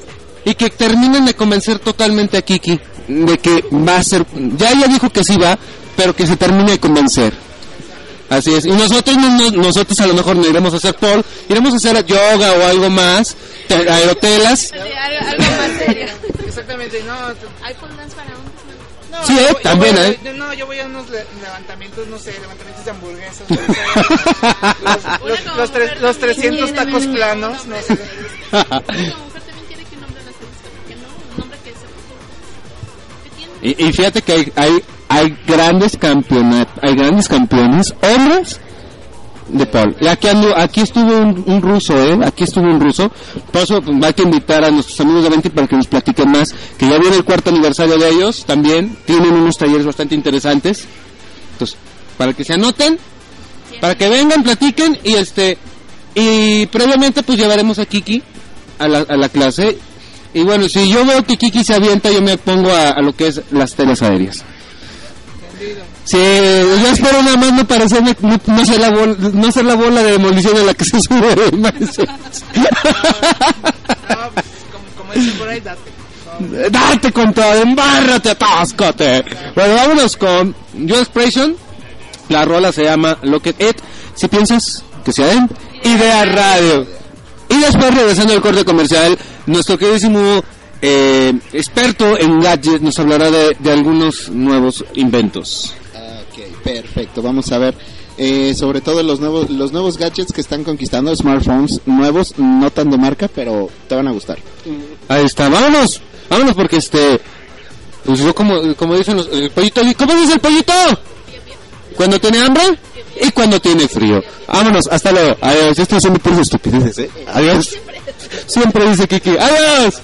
y que terminen de convencer totalmente a Kiki de que va a ser ya ella dijo que sí va, pero que se termine de convencer. Así es. Y nosotros no- no- nosotros a lo mejor no iremos a hacer pole, iremos a hacer yoga o algo más, te- aerotelas. algo, algo más serio. (laughs) Exactamente, no. ¿Hay pole dance para hombres? No, Sí, yo eh, voy- yo también, voy eh. yo- No, yo voy a unos le- levantamientos, no sé, levantamientos de hamburguesas. no sé, (laughs) los, los, los, tres- los 300 tacos planos, no sé. Y, y fíjate que hay, hay, hay grandes campeonatos, hay grandes campeones, hombres de Paul. Y aquí, aquí estuvo un, ruso, ¿eh? Aquí estuvo un ruso. Por eso pues, hay que invitar a nuestros amigos de Venti para que nos platiquen más. Que ya viene el cuarto aniversario de ellos también. Tienen unos talleres bastante interesantes. Entonces, para que se anoten, para que vengan, platiquen y este y previamente pues llevaremos a Kiki a la, a la clase y bueno si yo veo que Kiki se avienta yo me pongo a, a lo que es las telas aéreas Sí, yo espero nada más no parecerme, no, no ser la bola, no ser la bola de demolición de la que se sube el maestro. Como dicen por ahí, date. Date con todo, embárrate, atáscate. Bueno, vámonos con Your Expression. La rola se llama Look at It. Si piensas que sea den, Idea Radio. Y después, regresando al corte comercial, nuestro queridísimo eh, experto en gadgets, nos hablará de, de algunos nuevos inventos. Ok, perfecto, vamos a ver. Eh, sobre todo los nuevos, los nuevos gadgets que están conquistando, smartphones nuevos, no tan de marca, pero te van a gustar. Ahí está, vámonos, vámonos porque este, pues yo como, como dicen los, el pollito, ¿cómo dice el pollito? Cuando tiene hambre y cuando tiene frío. Vámonos, hasta luego. Adiós, yo estoy haciendo puras estupideces, ¿eh? Adiós. Siempre dice Kiki, adiós.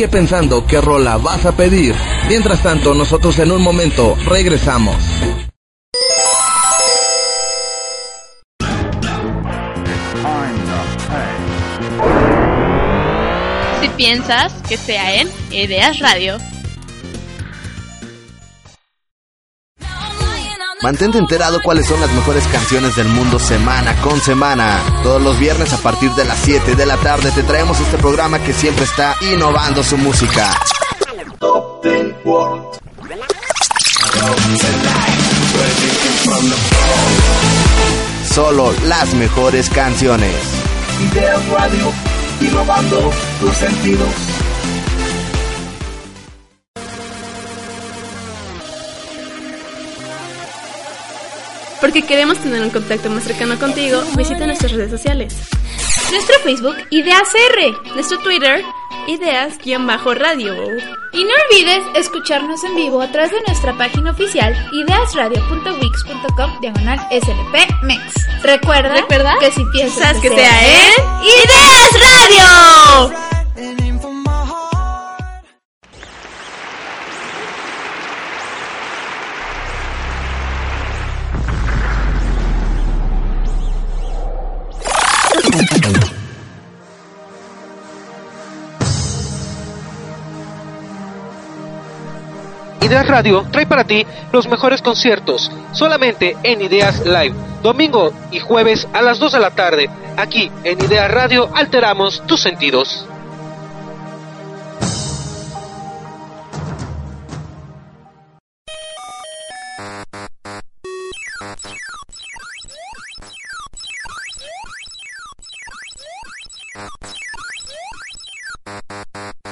Sigue pensando qué rola vas a pedir. Mientras tanto, nosotros en un momento regresamos. Si piensas que sea en Ideas Radio. Mantente enterado cuáles son las mejores canciones del mundo semana con semana. Todos los viernes a partir de las 7 de la tarde te traemos este programa que siempre está innovando su música. Solo las mejores canciones. Ideas Radio, innovando tus sentidos. Porque queremos tener un contacto más cercano contigo, visita nuestras redes sociales. Nuestro Facebook, Ideas R. Nuestro Twitter, Ideas-Radio. Y no olvides escucharnos en vivo a través de nuestra página oficial ideasradio.wix.com diagonal slpmex. Recuerda, Recuerda que si piensas que sea en Ideas Radio. Radio trae para ti los mejores conciertos, solamente en Ideas Live, domingo y jueves a las 2 de la tarde. Aquí en Ideas Radio alteramos tus sentidos.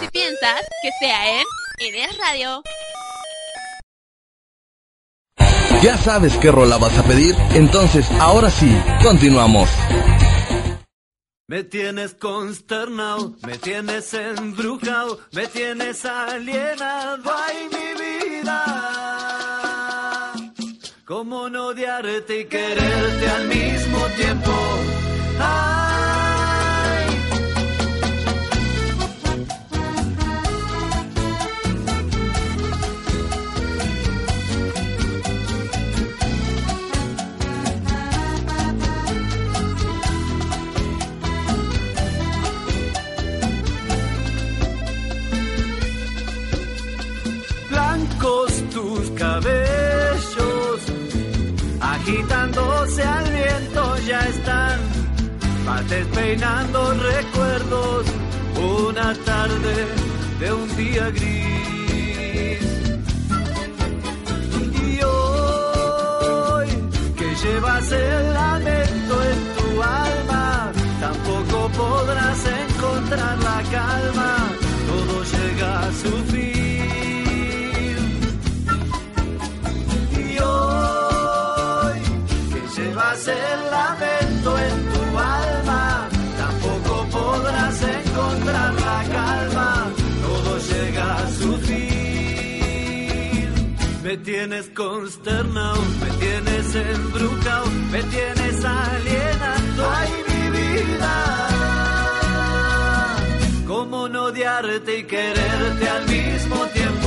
Si piensas que sea en Ideas Radio. ¿Ya sabes qué rola vas a pedir? Entonces, ahora sí, continuamos. Me tienes consternado, me tienes embrujado, me tienes alienado, ay mi vida. ¿Cómo no odiarte y quererte al mismo tiempo? Ay. Tarde de un día gris. Y hoy que llevas el lamento en tu alma, tampoco podrás encontrar la calma, todo llega a su fin. Y hoy que llevas el lamento en tu Me tienes consternado, me tienes embrujado, me tienes alienado, ay mi vida. ¿Cómo no odiarte y quererte al mismo tiempo?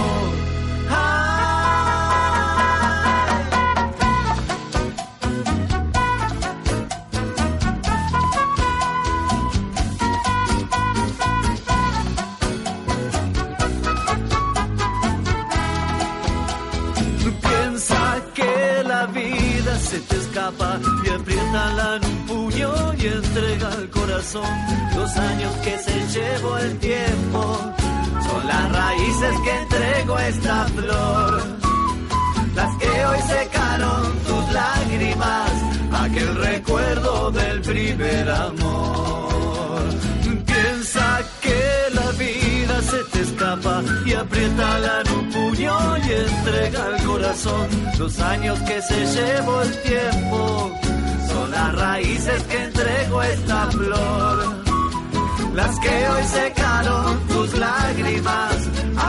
Se te escapa y apriétala en un puño y entrega al corazón los años que se llevó el tiempo. Son las raíces que entrego a esta flor, las que hoy secaron tus lágrimas, aquel recuerdo del primer amor. Piensa que la vida se te escapa y apriétala en un puño y entrega al corazón los años que se llevó el tiempo. Son las raíces que entrego a esta flor las que hoy secaron tus lágrimas,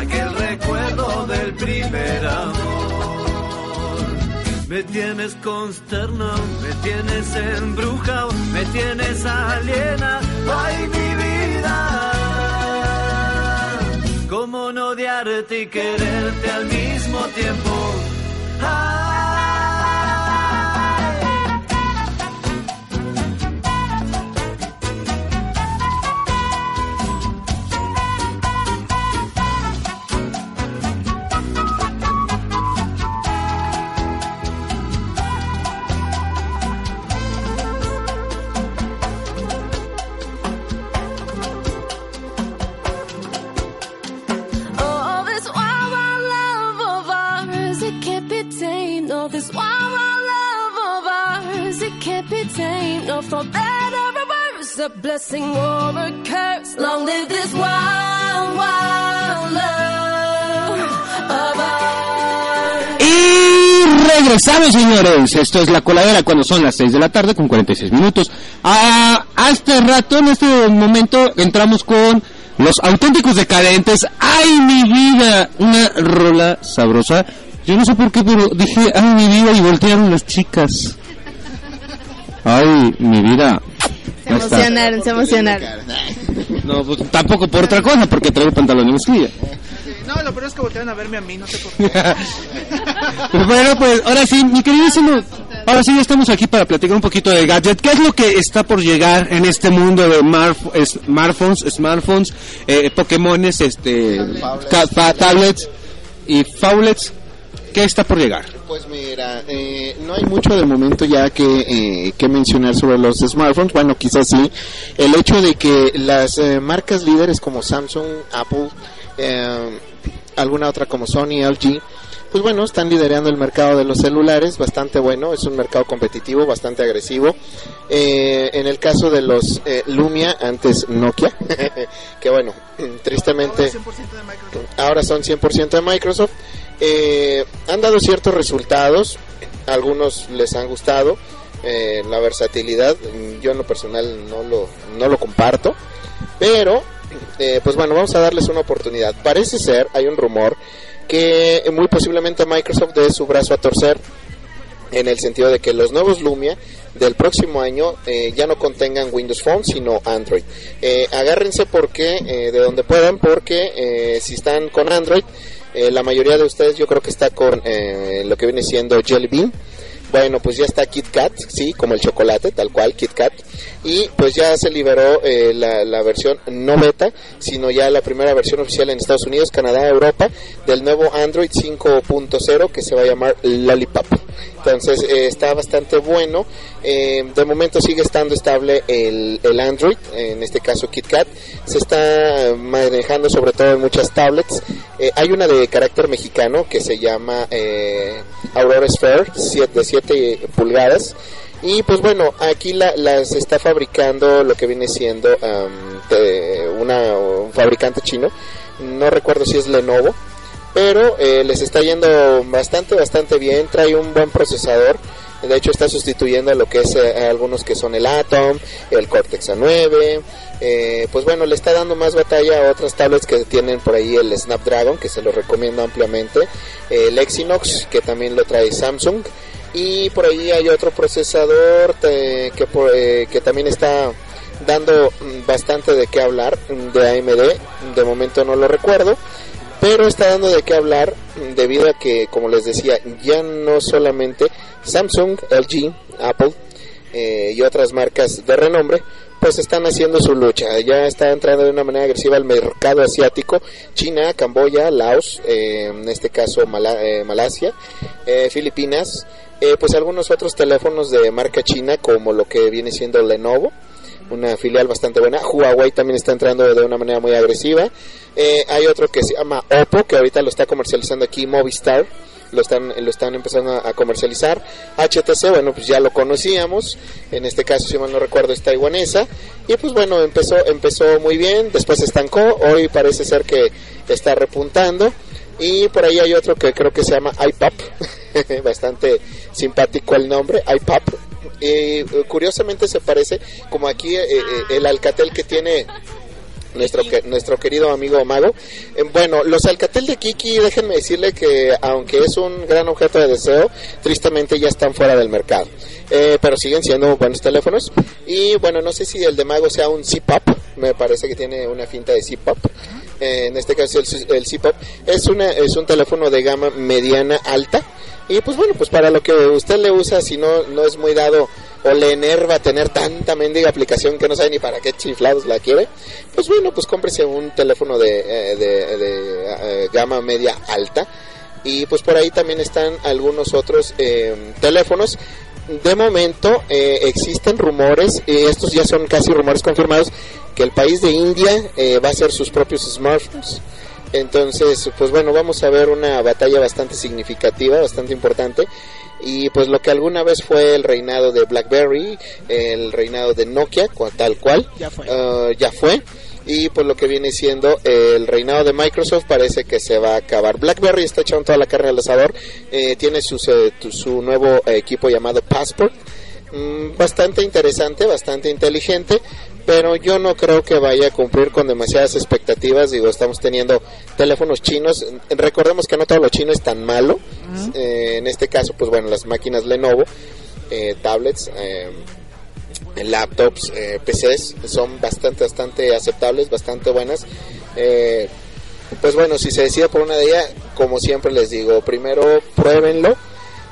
aquel recuerdo del primer amor. Me tienes consternado, me tienes embrujado, me tienes aliena, ay mi vida. ¿Cómo no odiarte y quererte al mismo tiempo? know a blessing or curse. Long live this wild, wild love of. Y regresamos, señores. Esto es La Coladera cuando son las 6 de la tarde con 46 minutos. A, a este rato, en este momento, entramos con los auténticos decadentes. ¡Ay, mi vida! Una rola sabrosa. Yo no sé por qué, pero dije, ¡ay, mi vida! Y voltearon las chicas. ¡Ay, mi vida! Se emocionaron, se emocionaron. No, pues tampoco por otra cosa, porque traigo pantalón de mezclilla. No, lo peor es que voltearon a verme a mí, no sé por qué. (laughs) bueno, pues ahora sí, mi queridísimo. Ahora sí, ya estamos aquí para platicar un poquito de gadget. ¿Qué es lo que está por llegar en este mundo de smartphones, smartphones, eh, Pokémones, este, fa- tablets y faulets? ¿Qué está por llegar? Pues mira, eh, no hay mucho de momento ya que, eh, que mencionar sobre los smartphones. Bueno, quizás sí. El hecho de que las eh, marcas líderes como Samsung, Apple, eh, alguna otra como Sony, LG, pues bueno, están liderando el mercado de los celulares, bastante bueno, es un mercado competitivo, bastante agresivo. Eh, en el caso de los eh, Lumia, antes Nokia, (laughs) que bueno, tristemente ahora son 100% de Microsoft, eh, han dado ciertos resultados, algunos les han gustado, eh, la versatilidad, yo en lo personal no lo, no lo comparto, pero eh, pues bueno, vamos a darles una oportunidad. Parece ser, hay un rumor, que muy posiblemente Microsoft dé su brazo a torcer en el sentido de que los nuevos Lumia del próximo año eh, ya no contengan Windows Phone sino Android. Eh, agárrense porque de donde puedan porque si están con Android eh, la mayoría de ustedes yo creo que está con eh, lo que viene siendo Jelly Bean. Bueno, pues ya está Kit Kat, sí, como el chocolate, tal cual, Kit Kat. Y pues ya se liberó eh, la, la versión no beta, sino ya la primera versión oficial en Estados Unidos, Canadá, Europa, del nuevo Android 5.0 que se va a llamar Lollipop. Entonces eh, está bastante bueno. Eh, de momento sigue estando estable el, Android, en este caso KitKat. Se está manejando sobre todo en muchas tablets. Eh, hay una de carácter mexicano que se llama Aurora Sphere siete- de 7 pulgadas. Y pues bueno, aquí la, las está fabricando lo que viene siendo am, de una, un fabricante chino. No recuerdo si es Lenovo pero eh, les está yendo bastante, bastante bien. Trae un buen procesador. De hecho, está sustituyendo a lo que es eh, algunos que son el Atom, el Cortex A9. Eh, pues bueno, le está dando más batalla a otras tablets que tienen por ahí el Snapdragon, que se lo recomiendo ampliamente. El Exynos, que también lo trae Samsung. Y por ahí hay otro procesador que, que también está dando mm, bastante de qué hablar de AMD. De momento no lo recuerdo pero está dando de qué hablar debido a que, como les decía, ya no solamente Samsung, LG, Apple eh, y otras marcas de renombre, pues están haciendo su lucha. Ya está entrando de una manera agresiva al mercado asiático, China, Camboya, Laos, eh, en este caso Mala- eh, Malasia, eh, Filipinas, eh, pues algunos otros teléfonos de marca china como lo que viene siendo Lenovo una filial bastante buena. Huawei también está entrando de una manera muy agresiva. Eh, hay otro que se llama Oppo, que ahorita lo está comercializando aquí Movistar. Lo están, lo están empezando a, a comercializar. HTC, bueno, pues ya lo conocíamos. En este caso, si mal no recuerdo, es taiwanesa. Y pues bueno, empezó, empezó muy bien. Después se estancó. Hoy parece ser que está repuntando. Y por ahí hay otro que creo que se llama iPop. (laughs) Bastante simpático el nombre, iPop. Eh, curiosamente se parece como aquí eh, eh, el Alcatel que tiene nuestro nuestro querido amigo Mago. Eh, bueno, los Alcatel de Kiki, déjenme decirle que aunque es un gran objeto de deseo, tristemente ya están fuera del mercado. Eh, pero siguen siendo buenos teléfonos. Y bueno, no sé si el de Mago sea un C-Pop, me parece que tiene una finta de C-Pop. Eh, en este caso el, el C-Pop es, es un teléfono de gama mediana alta. Y pues bueno, pues para lo que usted le usa, si no, no es muy dado o le enerva tener tanta mendiga aplicación que no sabe ni para qué chiflados la quiere, pues bueno, pues cómprese un teléfono de, eh, de, de, eh, gama media alta. Y pues por ahí también están algunos otros eh, teléfonos. De momento eh, existen rumores, y estos ya son casi rumores confirmados, que el país de India eh, va a hacer sus propios smartphones. Entonces, pues bueno, vamos a ver una batalla bastante significativa, bastante importante. y pues lo que alguna vez fue el reinado de BlackBerry, el reinado de Nokia, tal cual, Ya fue. eh, ya fue. Y pues lo que viene siendo el reinado de Microsoft parece que se va a acabar. BlackBerry está echando toda la carne al asador. eh, tiene tu- su nuevo equipo llamado Passport. Mm, bastante interesante, bastante inteligente, pero yo no creo que vaya a cumplir con demasiadas expectativas. Digo, estamos teniendo teléfonos chinos. Recordemos que no todo lo chino es tan malo. Eh, en este caso, pues bueno, las máquinas Lenovo, eh, tablets, eh, laptops, eh, PCs son bastante, bastante aceptables, bastante buenas. Eh, pues bueno, si se decide por una de ellas, como siempre les digo, primero pruébenlo,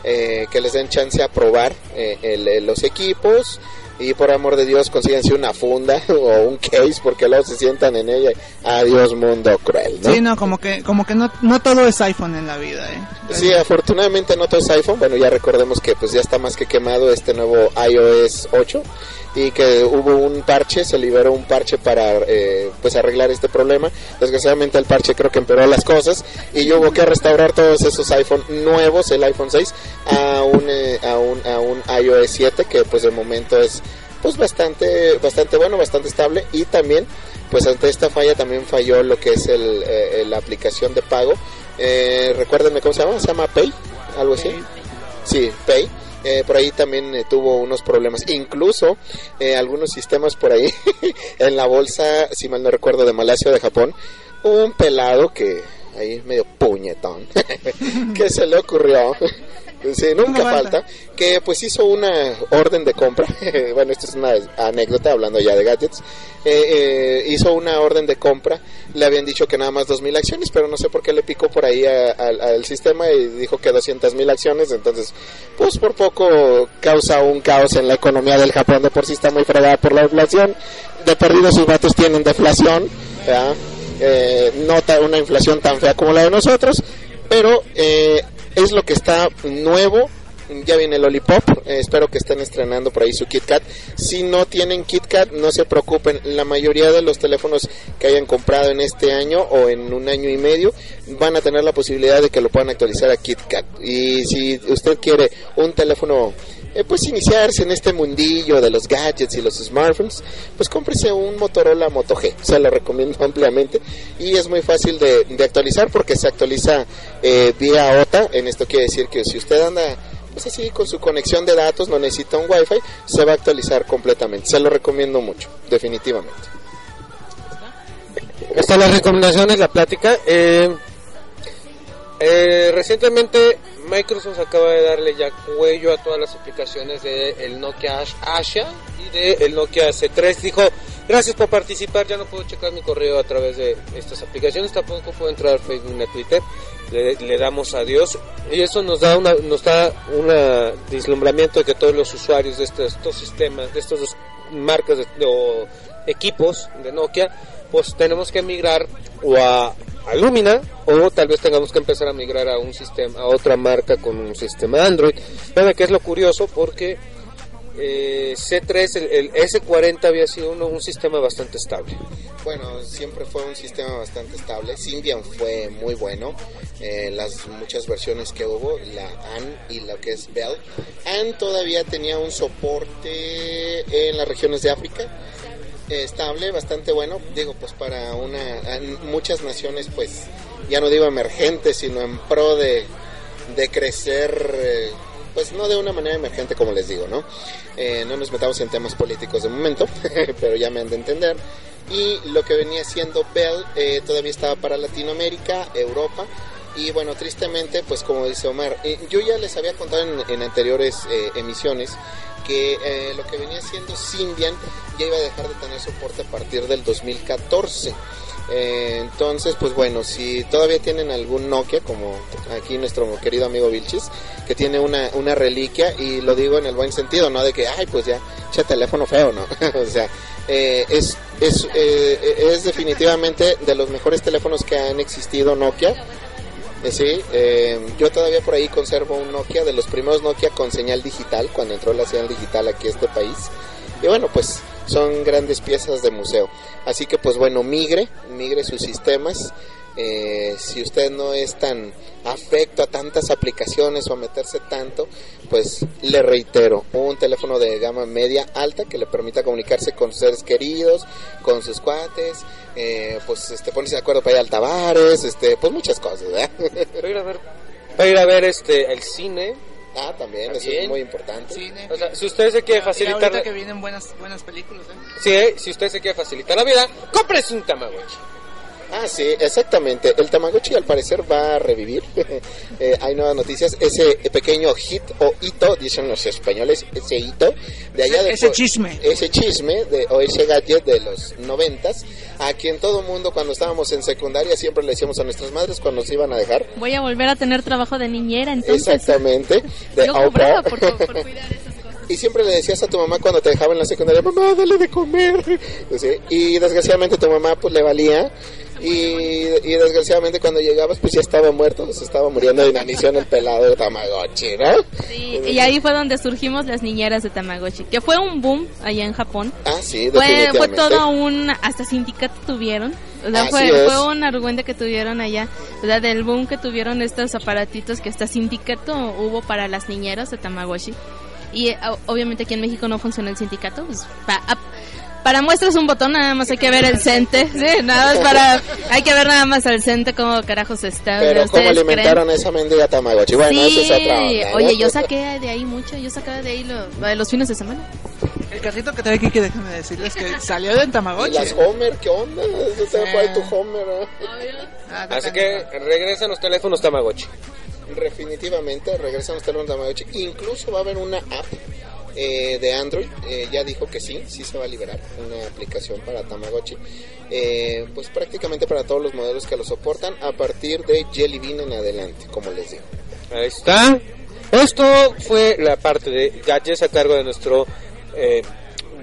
eh, que les den chance a probar eh, el- los equipos y por amor de Dios consíganse una funda (laughs) o un case porque luego se sientan en ella. Adiós mundo cruel, ¿no? Sí, no, como que, como que no, no todo es iPhone en la vida, ¿eh? Sí, afortunadamente no todo es iPhone. Bueno, ya recordemos que pues ya está más que quemado este nuevo iOS 8 y que hubo un parche, se liberó un parche para eh, pues arreglar este problema. Desgraciadamente el parche creo que empeoró las cosas y hubo que restaurar todos esos iPhone nuevos, el iPhone 6 a un eh, a un a un iOS 7 que pues de momento es pues bastante bastante bueno, bastante estable y también pues ante esta falla también falló lo que es el, eh, la aplicación de pago. Eh, recuérdenme cómo se llama, se llama Pay, algo así. Sí, Pay. Eh, por ahí también eh, tuvo unos problemas. Incluso eh, algunos sistemas por ahí (laughs) en la bolsa, si mal no recuerdo, de Malasia o de Japón, un pelado que ahí medio puñetón (laughs) que se le ocurrió. Sí, nunca falta. Que pues hizo una orden de compra. (laughs) bueno, esto es una anécdota hablando ya de gadgets. Eh, eh, hizo una orden de compra. Le habían dicho que nada más 2.000 acciones, pero no sé por qué le picó por ahí a- al- sistema y dijo que 200.000 acciones. Entonces, pues por poco causa un caos en la economía del Japón. De por sí está muy fregada por la inflación. De perdido sus datos tienen deflación. ¿verdad? Eh, no una inflación tan fea como la de nosotros. Pero eh, es lo que está nuevo. Ya viene el Lollipop, eh, espero que estén estrenando por ahí su KitKat. Si no tienen KitKat, no se preocupen. La mayoría de los teléfonos que hayan comprado en este año o en un año y medio van a tener la posibilidad de que lo puedan actualizar a KitKat. Y si usted quiere un teléfono, eh, pues iniciarse en este mundillo de los gadgets y los smartphones, pues cómprese un Motorola Moto G. Se lo recomiendo (laughs) ampliamente. Y es muy fácil de, de actualizar porque se actualiza eh, vía OTA. En esto quiere decir que si usted anda pues así con su conexión de datos, no necesita un wifi, se va a actualizar completamente. Se lo recomiendo mucho, definitivamente. Están las recomendaciones, la plática. Eh, eh, recientemente Microsoft acaba de darle ya cuello a todas las aplicaciones del el Nokia Ash- Asha y del Nokia C3. Dijo, gracias por participar, ya no puedo checar mi correo a través de estas aplicaciones, tampoco puedo entrar a Facebook ni a Twitter. Le, le damos adiós y eso nos da una nos da un deslumbramiento de que todos los usuarios de estos, estos sistemas, de estas dos marcas de- o equipos de Nokia, pues tenemos que migrar o a, a o tal vez tengamos que empezar a migrar a un sistema a otra marca con un sistema Android. Vean que es lo curioso porque eh, C3 el, el S40 había sido uno- un sistema bastante estable. Bueno, siempre fue un sistema bastante estable. Symbian fue muy bueno. eh, las muchas versiones que hubo, la AN y la que es Bell. AN todavía tenía un soporte en las regiones de África. Eh, estable, bastante bueno. Digo, pues para una muchas naciones, pues ya no digo emergentes, sino en pro de, de crecer. eh, pues no de una manera emergente como les digo, ¿no? Eh, no nos metamos en temas políticos de momento, (laughs) pero ya me han de entender. Y lo que venía siendo Bell eh, todavía estaba para Latinoamérica, Europa. Y bueno, tristemente, pues como dice Omar, eh, yo ya les había contado en, en anteriores eh, emisiones que eh, lo que venía siendo Symbian ya iba a dejar de tener soporte a partir del 2014. Eh, entonces, pues bueno, si todavía tienen algún Nokia, como aquí nuestro querido amigo Vilchis, que tiene una, una reliquia, y lo digo en el buen sentido, no de que, ay, pues ya, ya teléfono feo, ¿no? (laughs) o sea, eh, es, es, eh, es definitivamente de los mejores teléfonos que han existido Nokia. Eh, Sí, eh, yo todavía por ahí conservo un Nokia de los primeros Nokia con señal digital, cuando entró la señal digital aquí a este país. Y bueno, pues son grandes piezas de museo. Así que pues bueno, migre, migre sus sistemas. Eh, si usted no es tan afecto a tantas aplicaciones o a meterse tanto, pues le reitero, un teléfono de gama media alta que le permita comunicarse con sus seres queridos, con sus cuates, eh, pues este, ponerse de acuerdo para ir al Tavares, este, pues muchas cosas, ¿verdad? (laughs) Va a ir a ver, va a ir a ver este, el cine. Ah, también, eso es muy importante. O sea, si usted se quiere facilitar... ahorita que vienen buenas, buenas películas, ¿eh? Sí, eh, si usted se quiere facilitar la vida, cómprese un Tamagotchi. Ah, sí, exactamente. El Tamagotchi al parecer va a revivir. (laughs) Eh, hay nuevas noticias. Ese pequeño hit o hito, dicen los españoles, ese hito de allá de Ese chisme. ese chisme de, o ese gadget de los noventas, a quien todo mundo cuando estábamos en secundaria siempre le decíamos a nuestras madres cuando nos iban a dejar. Voy a volver a tener trabajo de niñera, entonces. Exactamente. (laughs) De Yo au cobraba pair. por, por (laughs) cuidar esas cosas. Y siempre le decías a tu mamá cuando te dejaba en la secundaria, mamá, dale de comer. Y desgraciadamente tu mamá pues le valía. Y, y desgraciadamente cuando llegabas pues ya estaba muerto, se estaba muriendo de inanición el pelado de Tamagotchi, ¿no? Sí, y ahí fue donde surgimos las niñeras de Tamagotchi, que fue un boom allá en Japón. Ah, sí, Fue, definitivamente. fue todo un, hasta sindicato tuvieron. O sea, fue, fue un argüente que tuvieron allá. O sea, del boom que tuvieron estos aparatitos que hasta sindicato hubo para las niñeras de Tamagotchi. Y eh, obviamente aquí en México no funciona el sindicato. Pues, pa- para muestras un botón, nada más hay que ver el CENTE. (laughs) Sí, nada más para. Hay que ver nada más al CENTE cómo carajos está. Pero ¿Ustedes cómo creen? alimentaron a esa mendiga Tamagotchi. Bueno, sí, eso es otra onda, ¿no? oye, yo saqué de ahí mucho, yo sacaba de ahí lo, los fines de semana. El carrito que trae aquí, que déjame decirles que salió del ¿Y Tamagotchi. las Homer? ¿Qué onda? Por ahí tu Homer, ¿no? Ah, Así que regresan los teléfonos Tamagotchi. Definitivamente, regresan los teléfonos Tamagotchi. Incluso va a haber una app eh, de Android. eh, ya dijo que sí, sí se va a liberar una aplicación para Tamagotchi. Eh, pues prácticamente para todos los modelos que lo soportan a partir de Jelly Bean en adelante, como les digo. Ahí está. Esto fue la parte de gadgets a cargo de nuestro eh,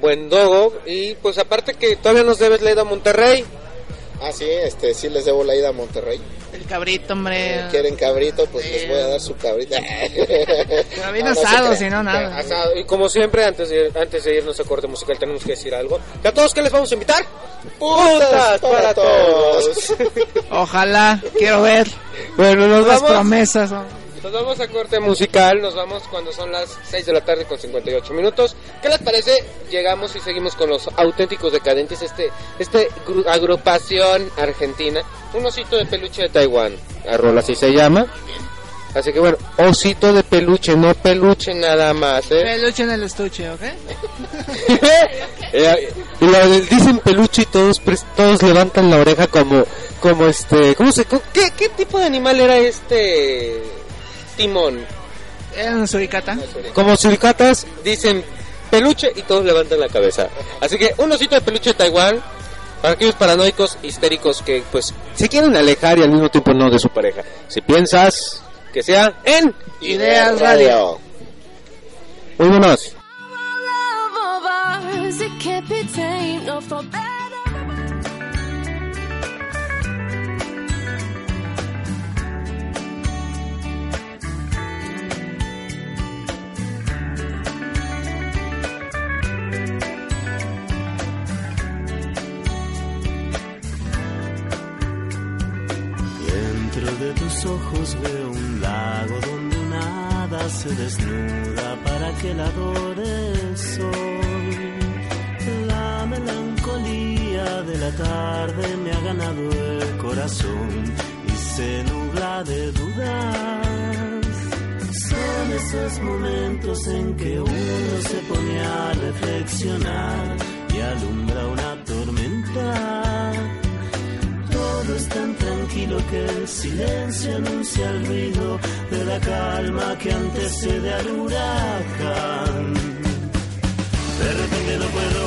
buen Dogo. Y pues aparte que todavía nos debes ida a Monterrey. Ah, sí, este, sí les debo la ida a Monterrey. El cabrito, hombre. Eh, ¿Quieren cabrito? Pues les voy a dar su cabrito. (laughs) Pero bien No, asado, si no, nada. Asado. Y como siempre, antes de, antes de irnos a corte musical, tenemos que decir algo. ¿Y a todos qué les vamos a invitar? ¡Putas para todos! Ojalá, quiero ver. Bueno, nos Las vamos. promesas. ¿no? Nos vamos a corte musical, nos vamos cuando son las 6 de la tarde con 58 minutos. ¿Qué les parece? Llegamos y seguimos con los auténticos decadentes, este, este gru- agrupación argentina, un osito de peluche de Taiwán, la rola así se llama. Así que bueno, osito de peluche, no peluche nada más, ¿eh? Peluche en el estuche, ¿ok? (laughs) Eh, y lo del- dicen peluche y todos todos levantan la oreja como como este, ¿cómo se qué, qué tipo de animal era este timón? Era una suricata. Como suricatas dicen peluche y todos levantan la cabeza. Así que un osito de peluche de Taiwán para aquellos paranoicos histéricos que pues se quieren alejar y al mismo tiempo no de su pareja. Si piensas que sea en Ideas Radio. Muy buenos. Dentro de tus ojos veo un lago donde una hada se desnuda para que la adore el sol. La melancolía de la tarde me ha ganado el corazón y se nubla de dudas. Son esos momentos en que uno se pone a reflexionar y alumbra una Es tan tranquilo que el silencio anuncia el ruido de la calma que antecede al huracán. De repente no puedo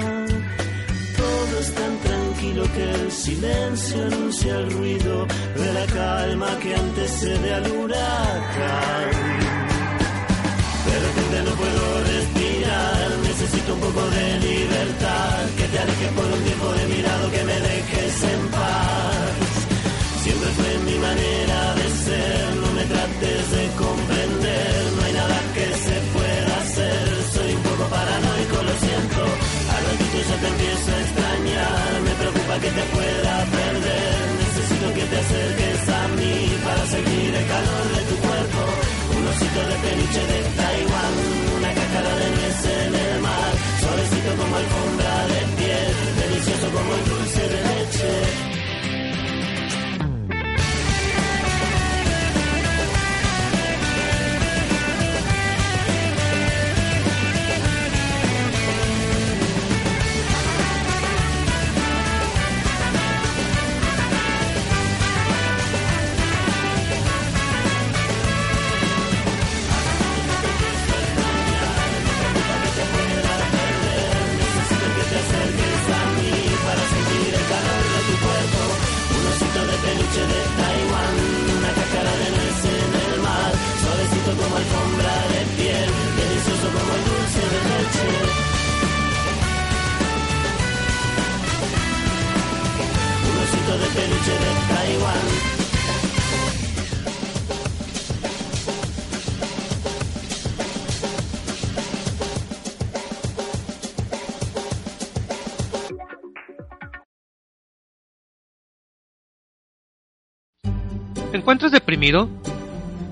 Es tan tranquilo que el silencio anuncia el ruido de la calma que antecede al huracán. De repente no puedo respirar, necesito un poco de libertad, que te alejes por un tiempo de mi lado, que me dejes en paz. Siempre fue mi manera de ser, no me trates de comprender, no hay nada que se pueda hacer, soy un poco paranoico, lo siento, al ratito ya te empiezo a preocupa que te pueda perder, necesito que te acerques a mí para sentir el calor de tu cuerpo, un osito de peluche de Taiwán, una cáscara de nuez en el mar, suavecito como alfombra peluche de Taiwán. ¿Te encuentras deprimido?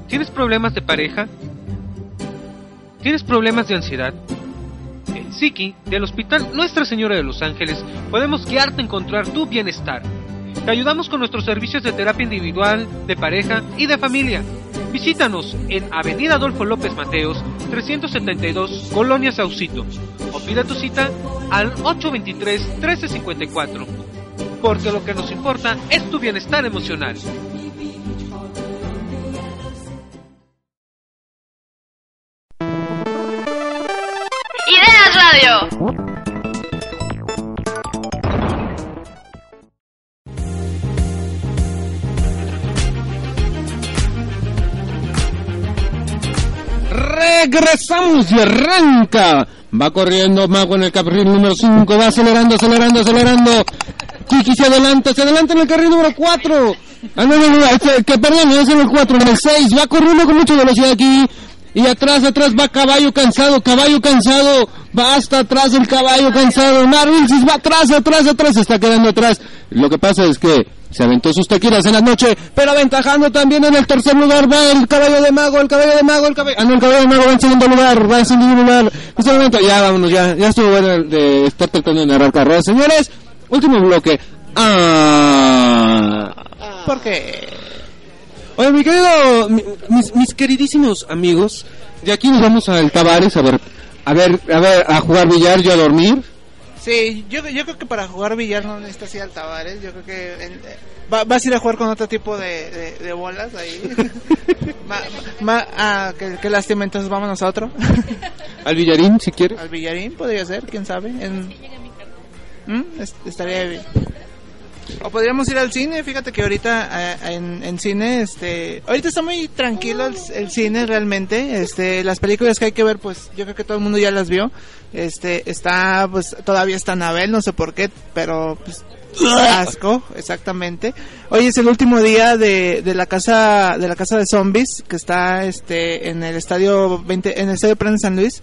¿Tienes problemas de pareja? ¿Tienes problemas de ansiedad? En Psiqui, del Hospital Nuestra Señora de los Ángeles, podemos guiarte a encontrar tu bienestar. Te ayudamos con nuestros servicios de terapia individual, de pareja y de familia. Visítanos en Avenida Adolfo López Mateos, 372, Colonia Saucito. O pida tu cita al 823-1354. Porque lo que nos importa es tu bienestar emocional. Ideas Radio. Regresamos y arranca. Va corriendo Mago en el carril número 5. Va acelerando, acelerando, acelerando. Kiki se adelanta, se adelanta en el carril número 4. Ah, no, no, no, este, que perdón, es en el 4, en el 6. Va corriendo con mucha velocidad aquí. Y atrás, atrás va caballo cansado, caballo cansado. Va hasta atrás el caballo cansado. Marvilsis va atrás, atrás, atrás. Se está quedando atrás. Lo que pasa es que se aventó sus tequilas en la noche, pero aventajando también en el tercer lugar va el caballo de mago, el caballo de mago, el caballo... Ah, no, el caballo de mago va en segundo lugar, va en segundo lugar. En este momento, ya vámonos, ya, ya estuvo bueno de estar tratando de narrar carreras. Señores, último bloque. Ah... ¿Por qué? Oye, mi querido, mi- mis, mis queridísimos amigos, de aquí nos vamos al Tavares a ver, a ver, a ver, a jugar billar, yo a dormir. Sí, yo, yo creo que para jugar billar no necesitas ir al Tavares. Yo creo que en- eh, va- vas a ir a jugar con otro tipo de, de, de bolas ahí. (laughs) ma, ma- ah, qué, qué lástima, entonces vámonos a otro. (laughs) Al billarín, si quieres. Al billarín podría ser, quién sabe. En... ¿Mm? Es- Estaría bien. O podríamos ir al cine, fíjate que ahorita eh, en, en cine, este, ahorita está muy tranquilo el, cine realmente, este, las películas que hay que ver, pues yo creo que todo el mundo ya las vio, este, está, pues todavía está Anabel, no sé por qué, pero pues asco, exactamente. Hoy es el último día de, de la casa, de la casa de zombies que está, este, en el estadio 20, en el estadio Prende San Luis.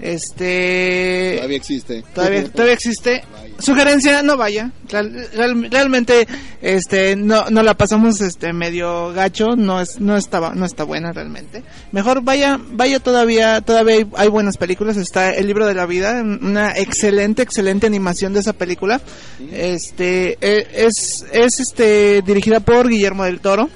Este Todavía existe. todavía todavía existe. Sugerencia no vaya. Real- real- realmente este no no la pasamos este medio gacho. No es no estaba no está buena realmente. Mejor vaya vaya todavía todavía hay, hay buenas películas. Está el libro de la vida una excelente excelente animación de esa película. Este eh, es es este dirigida por Guillermo del Toro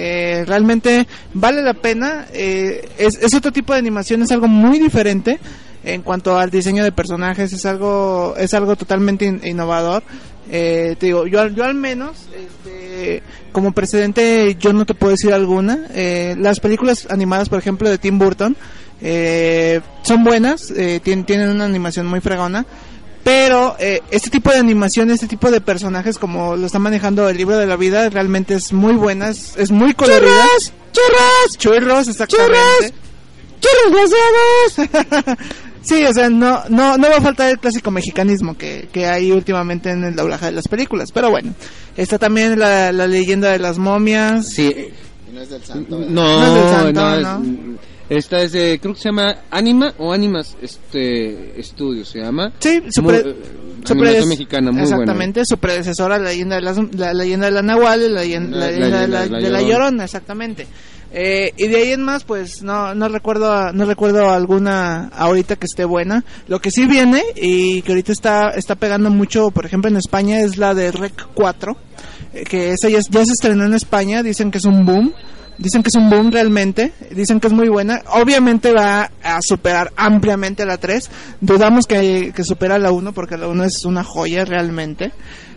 eh, realmente vale la pena. eh, es, otro tipo de animación, es algo muy diferente en cuanto al diseño de personajes, es algo, es algo totalmente in- innovador. Eh, te digo, yo, yo al menos, este, como precedente, yo no te puedo decir alguna. Eh, las películas animadas, por ejemplo, de Tim Burton, eh, son buenas, eh, tien- tienen una animación muy fregona. Pero eh, este tipo de animación, este tipo de personajes como lo está manejando el libro de la vida, realmente es muy buena, es, es muy colorida. ¡Churros! ¡Churros! ¡Churros! Exactamente. ¡Churros desgraciados! (laughs) sí, o sea, no, no, no va a faltar el clásico mexicanismo que, que hay últimamente en el doblaje de las películas. Pero bueno, está también la, la leyenda de las momias. Sí. No es del santo. ¿verdad? No, No es del santo, no, es- ¿no? Esta es de, creo que se llama Anima o Animas este estudio se llama. Sí, su Muy- pre- eh, su mexicana, muy Exactamente, su predecesora, la leyenda de, las, la leyenda de la Nahual, la, leyen- la La- la leyenda de la, de. Llorona, exactamente. Eh, y de ahí en más, pues no, no recuerdo, no recuerdo alguna ahorita que esté buena. Lo que sí viene y que ahorita está, está pegando mucho, por ejemplo en España es la de Rec 4, eh, que esa ya, ya se estrenó en España, dicen que es un boom. Dicen que es un boom realmente, dicen que es muy buena. Obviamente va a superar ampliamente la 3. Dudamos que, que supera la 1 porque la 1 es una joya realmente.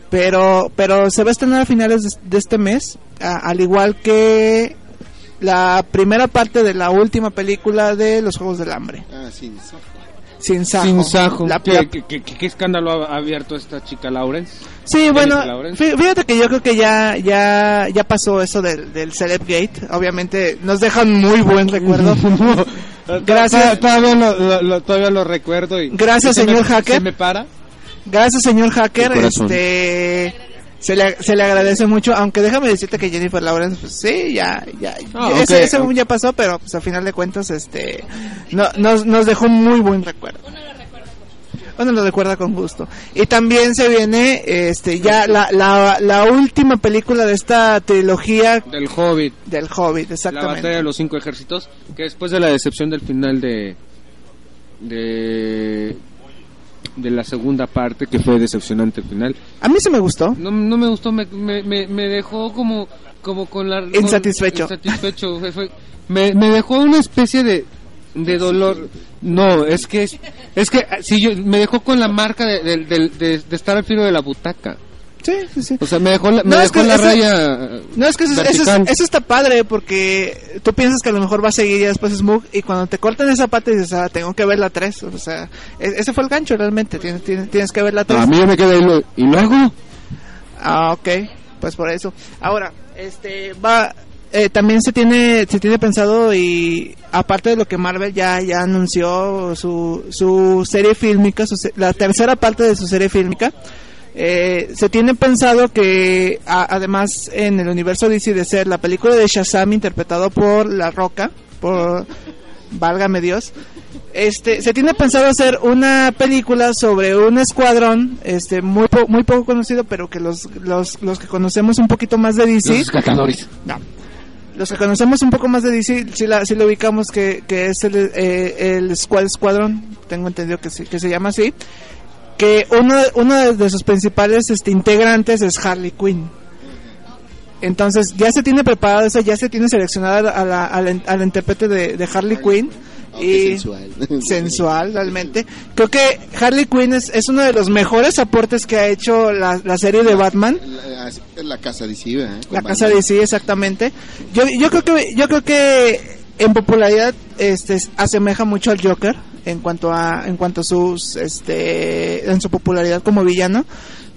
Pero, pero se va a estrenar a finales de, este mes, al igual que la primera parte de la última película de Los Juegos del Hambre. Ah, sí. Sin Sajo. Sin Sajo. La- ¿Qué, la- qué- qué- qué escándalo ha abierto esta chica Lawrence? Sí, bueno, Lawrence. fí- fíjate que yo creo que ya ya ya pasó eso del, del Celeb Gate. Obviamente nos dejan muy buen recuerdo. (laughs) Gracias. Todavía lo, lo- lo- todavía lo recuerdo. Y, Gracias, y se me- señor hacker. Se me para. Gracias, señor hacker. Este se le, se le agradece mucho, aunque déjame decirte que Jennifer Lawrence, pues sí, ya, ya, ya- ese, ya pasó, pero pues a final de cuentas, este, no, nos, nos dejó un muy buen recuerdo. Uno lo recuerda con gusto. Y también se viene, este, ya la, la, la última película de esta trilogía Del Hobbit. del Hobbit, La exactamente. batalla de los cinco ejércitos. Que después de la decepción del final de. de. De la segunda parte, que fue decepcionante el final. A mí sí me gustó. No, no me gustó, me, me, me, dejó como. como con la. con- Insatisfecho. insatisfecho. Me, me dejó una especie de. de dolor. No, es que. Es, es que. Sí, yo, me dejó con la marca de, de, de- de- de estar al filo de la butaca. Sí, sí, sí. O sea, me dejó la, me No, es dejó que la eso- raya. No, es que eso, eso, vertical. eso está padre porque tú piensas que a lo mejor va a seguir y después es Moog y cuando te cortan esa parte dices, ah, tengo que ver la 3. O sea, e- ese fue el gancho realmente, tienes, tienes, tienes que ver la 3. A mí yo me quedé ahí, lo- y luego. Ah, ok, pues por eso. Ahora, este, va, eh, también se tiene, se tiene pensado y aparte de lo que Marvel ya, ya anunció su, su serie fílmica, su la tercera parte de su serie fílmica, eh, se tiene pensado que a- además en el universo DC de ser la película de Shazam interpretado por La Roca, por válgame Dios, este, se tiene pensado hacer una película sobre un escuadrón, este, muy po- muy poco conocido, pero que los, los, los que conocemos un poquito más de DC, Los no. Los que conocemos un poco más de DC, sí, la, sí lo ubicamos que, que es el, eh, el Squad Squadron, tengo entendido que, sí, que se llama así, que uno, uno de, sus principales este, integrantes es Harley Quinn. Entonces ya se tiene preparado eso, ya se tiene seleccionada a la, a la, a la intérprete de, de Harley Quinn. Y sensual. (laughs) sensual realmente. Creo que Harley Quinn es, es uno de los mejores aportes que ha hecho la, la serie de Batman. La, casa de ¿eh? La casa de sí, exactamente. Yo, yo creo que yo creo que en popularidad este asemeja mucho al Joker en cuanto a en cuanto a sus este en su popularidad como villano.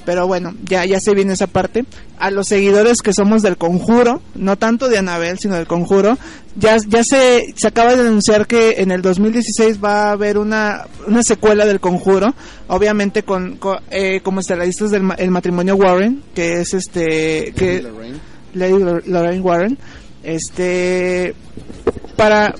Pero bueno, ya ya se viene esa parte. A los seguidores que somos del Conjuro, no tanto de Anabel, sino del Conjuro, ya ya se se acaba de anunciar que en el 2016 va a haber una una secuela del Conjuro, obviamente con, con, eh, como estelaristas del el matrimonio Warren, que es este que Lady Lorraine. Lady Lor- Lorraine Warren, este para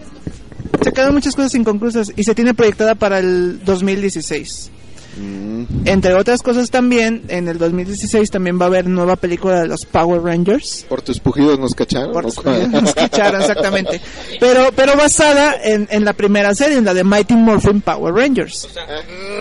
se quedan muchas cosas inconclusas y se tiene proyectada para el 2016. Mm. Entre otras cosas también, en el 2016 también va a haber nueva película de los Power Rangers. Por tus pujidos nos cacharon. Por ¿o tus cuál? pujidos nos cacharon, exactamente. (laughs) Pero, pero basada en, en la primera serie, en la de Mighty Morphin Power Rangers. O sea,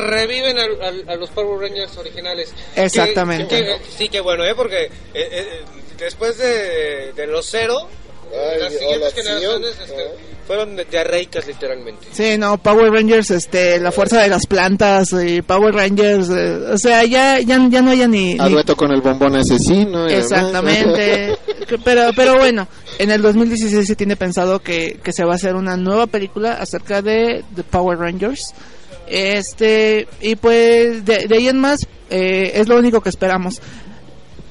reviven al- a, los Power Rangers originales. Exactamente. Que- que- sí, que bueno, ¿eh? Porque eh, eh, después de, de los cero, Ay, las siguientes la generaciones este, fueron de diarreicas, literalmente. Sí, no, Power Rangers, este, la fuerza de las plantas y Power Rangers, eh, o sea, ya, ya, ya no haya ni... A ni- dueto con el bombón asesino. y. Exactamente. (laughs) Pero, pero bueno, en el 2016 se tiene pensado que, que se va a hacer una nueva película acerca de The Power Rangers. Este, y pues de, de ahí en más, eh, es lo único que esperamos.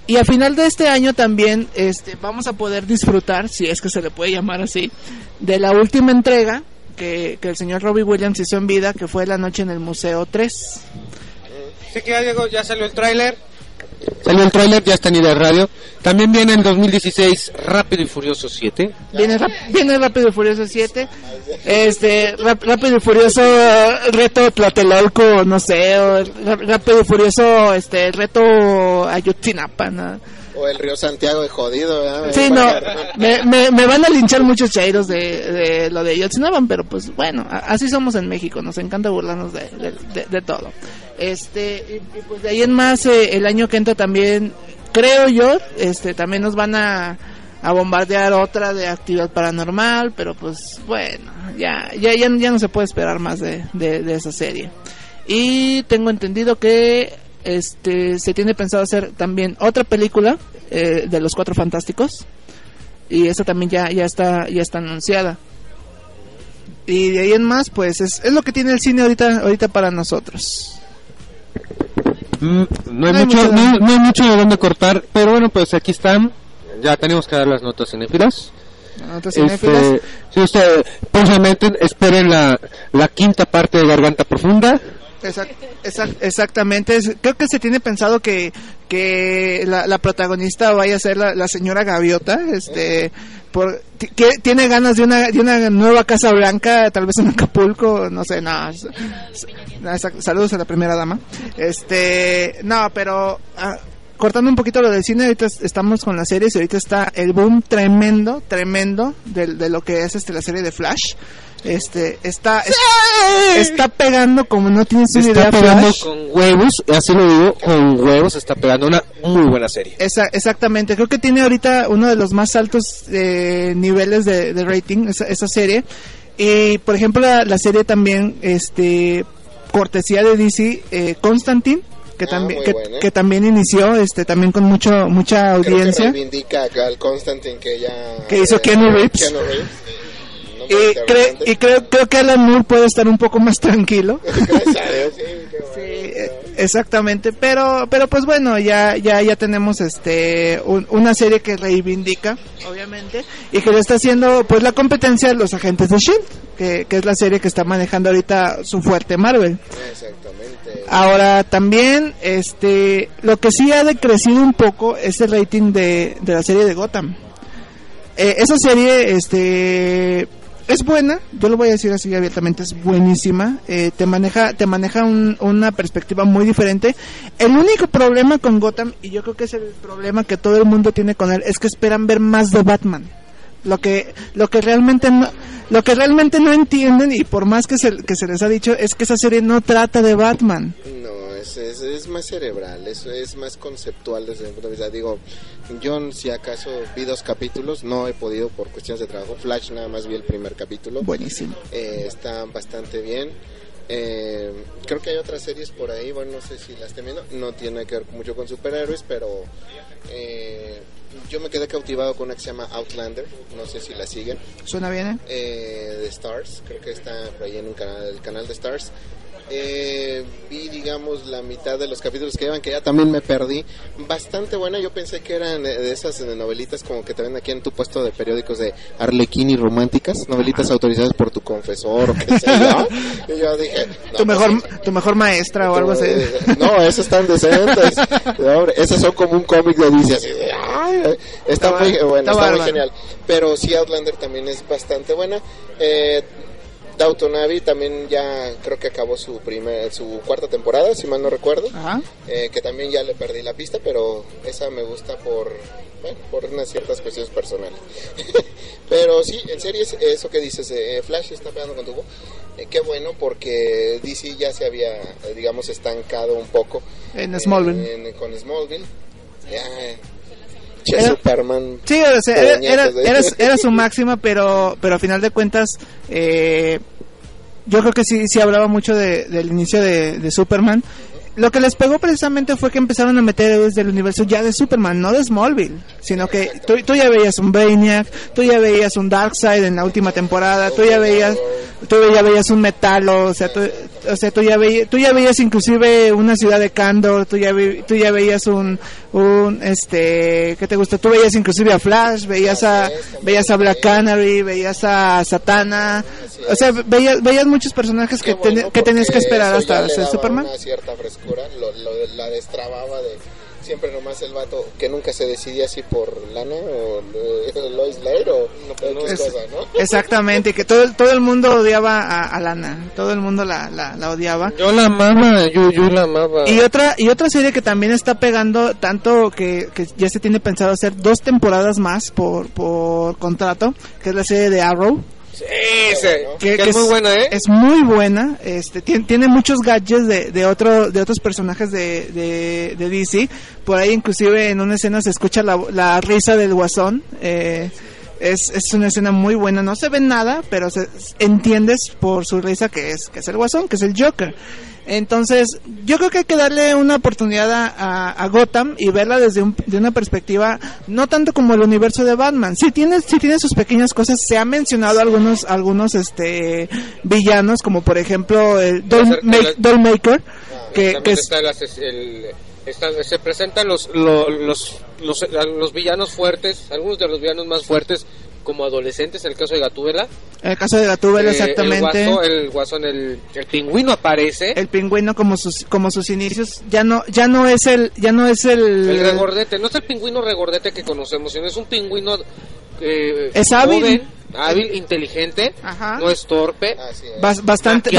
Y a final de este año también este, vamos a poder disfrutar, si es que se le puede llamar así, de la última entrega que, que el señor Robbie Williams hizo en vida, que fue La Noche en el Museo 3. Sí que ya llegó, ya salió el tráiler. Salió el tráiler, ya está en idea radio. También viene en 2016 Rápido y Furioso 7. Viene, Rápido y Furioso 7. Este, Rápido y Furioso Reto Tlatelolco, no sé. o Rápido y Furioso este, Reto Ayotzinapa, ¿no? O el río Santiago de jodido. ¿verdad? Sí, no. Me, me, me van a linchar muchos chairos de, de lo de Ayotzinapa, pero pues bueno, así somos en México. Nos encanta burlarnos de, de, de- de todo. Este, y, pues de ahí en más, eh, el año que entra también, creo yo, este, también nos van a, a bombardear otra de actividad paranormal, pero pues bueno, ya, ya, ya, ya no se puede esperar más de, de, de esa serie. Y tengo entendido que este se tiene pensado hacer también otra película eh, de los Cuatro Fantásticos y esa también ya ya está ya está anunciada. Y de ahí en más, pues es, es lo que tiene el cine ahorita ahorita para nosotros. Mm, no, hay No hay mucho, mucho- no, no hay mucho de dónde cortar, pero bueno, pues aquí están. Ya tenemos que dar las notas cinéfilas. Notas cinéfilas. Este, si usted, próximamente esperen la, la quinta parte de Garganta Profunda. Exact- exact- exactamente, creo que se tiene pensado que, que la, la protagonista vaya a ser la, señora Gaviota, este, por, que tiene ganas de una, de una nueva Casa Blanca, tal vez en Acapulco, no sé, no, saludos a la primera dama, este, no, pero ah, cortando un poquito lo del cine, ahorita es- estamos con las series y ahorita está el boom tremendo, tremendo de, de lo que es este la serie de Flash. Este está es- está pegando como no tienes una Está idea pegando Flash. con huevos, así lo digo, con huevos está pegando una muy buena serie. Esa- exactamente, creo que tiene ahorita uno de los más altos eh, niveles de, de rating esa, esa serie. Y por ejemplo la, la serie también, este, cortesía de DC, eh, Constantine, que también muy que, también inició, este, también con mucho mucha Creo que audiencia. reivindica acá al Constantine que ya... Que hizo Keanu Reeves. Keanu Reeves. Y, cre- y creo, creo que Alan Moore puede estar un poco más tranquilo. (laughs) Sí, eh, exactamente, pero pero pues bueno, ya ya ya tenemos este un- una serie que reivindica, obviamente, y que le está haciendo pues la competencia a los agentes de Shield, que, que es la serie que está manejando ahorita su fuerte Marvel. Exactamente. Ahora también este lo que sí ha decrecido un poco es el rating de, de la serie de Gotham. Eh, esa serie este es buena, yo lo voy a decir así abiertamente, es buenísima. Eh, te maneja, te maneja un- una perspectiva muy diferente. El único problema con Gotham, y yo creo que es el problema que todo el mundo tiene con él, es que esperan ver más de Batman. Lo que, lo que realmente no, lo que realmente no entienden, y por más que se, que se les ha dicho, es que esa serie no trata de Batman. No, es, es, es más cerebral, es, es más conceptual desde mi punto de vista. Digo, yo si acaso vi dos capítulos, no he podido por cuestiones de trabajo. Flash nada más vi el primer capítulo. Buenísimo. Eh, está bastante bien. Eh, creo que hay otras series por ahí, bueno, no sé si las estén viendo, no tiene que ver mucho con superhéroes, pero eh, yo me quedé cautivado con una que se llama Outlander, no sé si la siguen. ¿Suena bien, eh? Eh, de Stars, creo que está por ahí en un canal, el canal de Stars. Eh, vi, digamos, la mitad de los capítulos que llevan, que ya también me perdí. Bastante buena, yo pensé que eran de esas novelitas como que te ven aquí en tu puesto de periódicos de Arlequini románticas, novelitas autorizadas por tu confesor o qué sé yo. (laughs) Y yo dije, no, tu, pues, mejor, tu mejor maestra o algo así. No, esas están decentes. (laughs) Esas son como un cómic de DC. Así de, ay, está, Está muy bueno, está está, muy genial. Pero sí, Outlander también es bastante buena. Eh, Downton Abbey también ya creo que acabó su primer, su cuarta temporada, si mal no recuerdo. Eh, que también ya le perdí la pista, pero esa me gusta por, bueno, por unas ciertas cuestiones personales. (laughs) pero sí, en serio, es eso que dices, eh, Flash está pegando con tu voz. Eh, qué bueno porque DC ya se había, digamos, estancado un poco. En Smallville. en- con Smallville. Ya, che, Era- Superman. Sí, o sea, era, era, era, era su máxima, pero, pero a final de cuentas, eh, yo creo que sí, sí hablaba mucho de- del inicio de, de Superman. Lo que les pegó precisamente fue que empezaron a meter héroes del universo ya de Superman, no de Smallville, sino que tú, tú ya veías un Brainiac, tú ya veías un Darkseid en la última temporada, tú ya veías, tú ya veías un Metalo, o sea, tú, o sea, tú ya veías, tú ya veías inclusive una ciudad de Kandor, tú ya, ve- tú ya veías un, un, este, ¿qué te gusta? Tú veías inclusive a Flash, veías a, veías a Black Canary, veías a Satana, o sea, veías, veías muchos personajes que, ten- que tenías que esperar hasta Superman. Una cierta frescura, lo, lo- la destrababa de siempre nomás el vato que nunca se decidía si por lana o eh, Lois Lane o X Es- cosa, ¿no? Exactamente, que todo, el- todo el mundo odiaba a, a Lana, todo el mundo la, la, la odiaba. Yo la amaba, yo, yo la amaba. Y otra y otra serie que también está pegando tanto que, que ya se tiene pensado hacer dos temporadas más por, por contrato, que es la serie de Arrow. Sí, sí, que, es muy buena, ¿eh? Es muy buena, este, tiene, tiene muchos gadgets de, de, otro, de otros personajes de, de, de DC. Por ahí inclusive en una escena se escucha la, la risa del guasón. Eh, es, es una escena muy buena, no se ve nada, pero se, entiendes por su risa que es, que es el guasón, que es el Joker. Entonces, yo creo que hay que darle una oportunidad a, a- a Gotham y verla desde un- de una perspectiva no tanto como el universo de Batman. Sí tiene, sí tiene sus pequeñas cosas. Se ha mencionado algunos, algunos este villanos, como por ejemplo el Doll, Dollmaker, que, También que es, está el el- están- se presentan los, lo- los, los, los villanos fuertes, algunos de los villanos más fuertes como adolescentes, el caso de Gatúbela. en el caso de Gatúbela Eh, exactamente. El guasón, el, guasón, el, el pingüino aparece. el pingüino como sus como sus inicios ya no ya no es el ya no es el, El regordete, no es el pingüino regordete que conocemos, sino es un pingüino eh, Es hábil. joven, hábil, inteligente, no es torpe. Bas- bastante,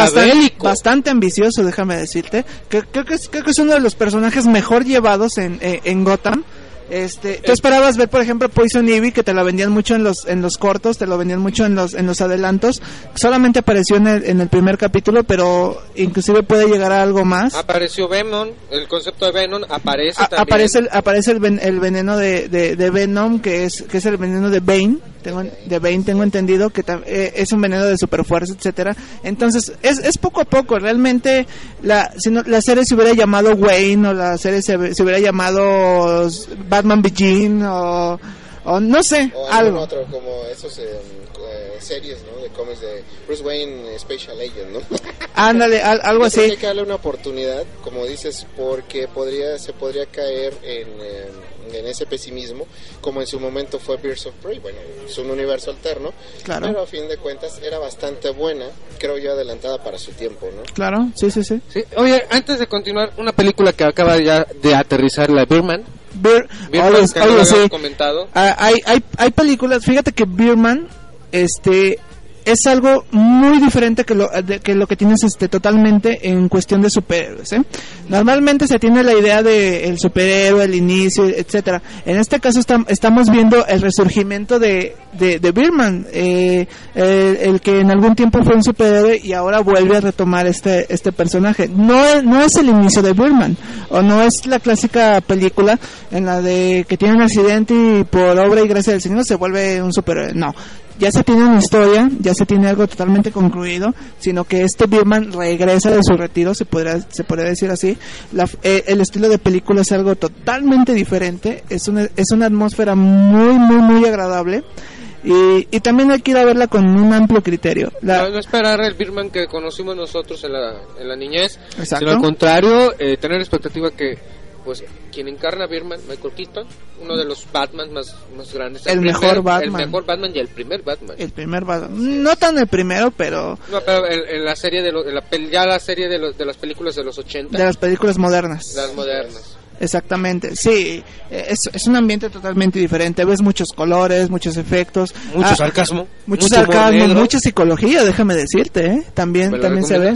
bastante, ambicioso, déjame decirte. Que, creo, que es, creo que es uno de los personajes mejor llevados en, eh, en Gotham. Este, tú esperabas ver, por ejemplo, Poison Ivy, que te la vendían mucho en los en los cortos, te lo vendían mucho en los en los adelantos. Solamente apareció en el, en el primer capítulo, pero inclusive puede llegar a algo más. Apareció Venom, el concepto de Venom aparece A- también. aparece el, aparece el, ven- el veneno de, de, de Venom que es que es el veneno de Bane tengo en- de Bane tengo entendido que eh, es un veneno de superfuerza etcétera entonces es, es poco a poco realmente la si no- la serie se hubiera llamado Wayne o la serie se, se hubiera llamado Batman Begin o o no sé O algo otro como esos eh, eh, series, ¿no? De cómics de Bruce Wayne Special Agent, ¿no? (laughs) ándale al- algo así hay que darle una oportunidad, como dices, porque podría se podría caer en, eh, en ese pesimismo, como en su momento fue Birds of Prey. Bueno, es un universo alterno, Claro. pero a fin de cuentas era bastante buena, creo yo adelantada para su tiempo, ¿no? claro sí sí sí Sí, Oye, antes de continuar, una película que acaba ya de aterrizar, la Birman. Bir- Birman, oye, que no lo sí. comentado. Ah, hay, hay, hay películas, fíjate que Birman este, es algo muy diferente que lo, que lo que tienes este, totalmente en cuestión de superhéroes. ¿eh? Normalmente se tiene la idea de el superhéroe, el inicio, etcétera. En este caso estam- estamos viendo el resurgimiento de, de, de Birman, eh, el, el que en algún tiempo fue un superhéroe y ahora vuelve a retomar este, este personaje. No, no es el inicio de Birman, o no es la clásica película en la de que tiene un accidente y por obra y gracia del Señor se vuelve un superhéroe. No, ya se tiene una historia, ya se tiene algo totalmente concluido, sino que este Birman regresa de su retiro, se podría, se podría decir así. La- eh, el estilo de película es algo totalmente diferente, es una, es una atmósfera muy, muy, muy agradable. Y, y también hay que ir a verla con un amplio criterio. La- No, no esperar el Birman que conocimos nosotros en la, en la niñez, Exacto. sino al contrario, eh, tener expectativa que pues quien encarna a Birman, Michael Keaton, uno de los Batman más, más grandes. El primer- mejor Batman. El mejor Batman y el primer Batman. el primer Batman. No tan el primero, pero No, pero en, en la serie de, lo- en la, ya la serie de, los- de las películas de los 80, de las películas modernas. las modernas. Exactamente, sí, eh, es, es un ambiente totalmente diferente, ves muchos colores, muchos efectos. Mucho Ah, sarcasmo, Mucho, mucho sarcasmo, mucha psicología, déjame decirte, ¿eh? También, ¿Me lo también se ve.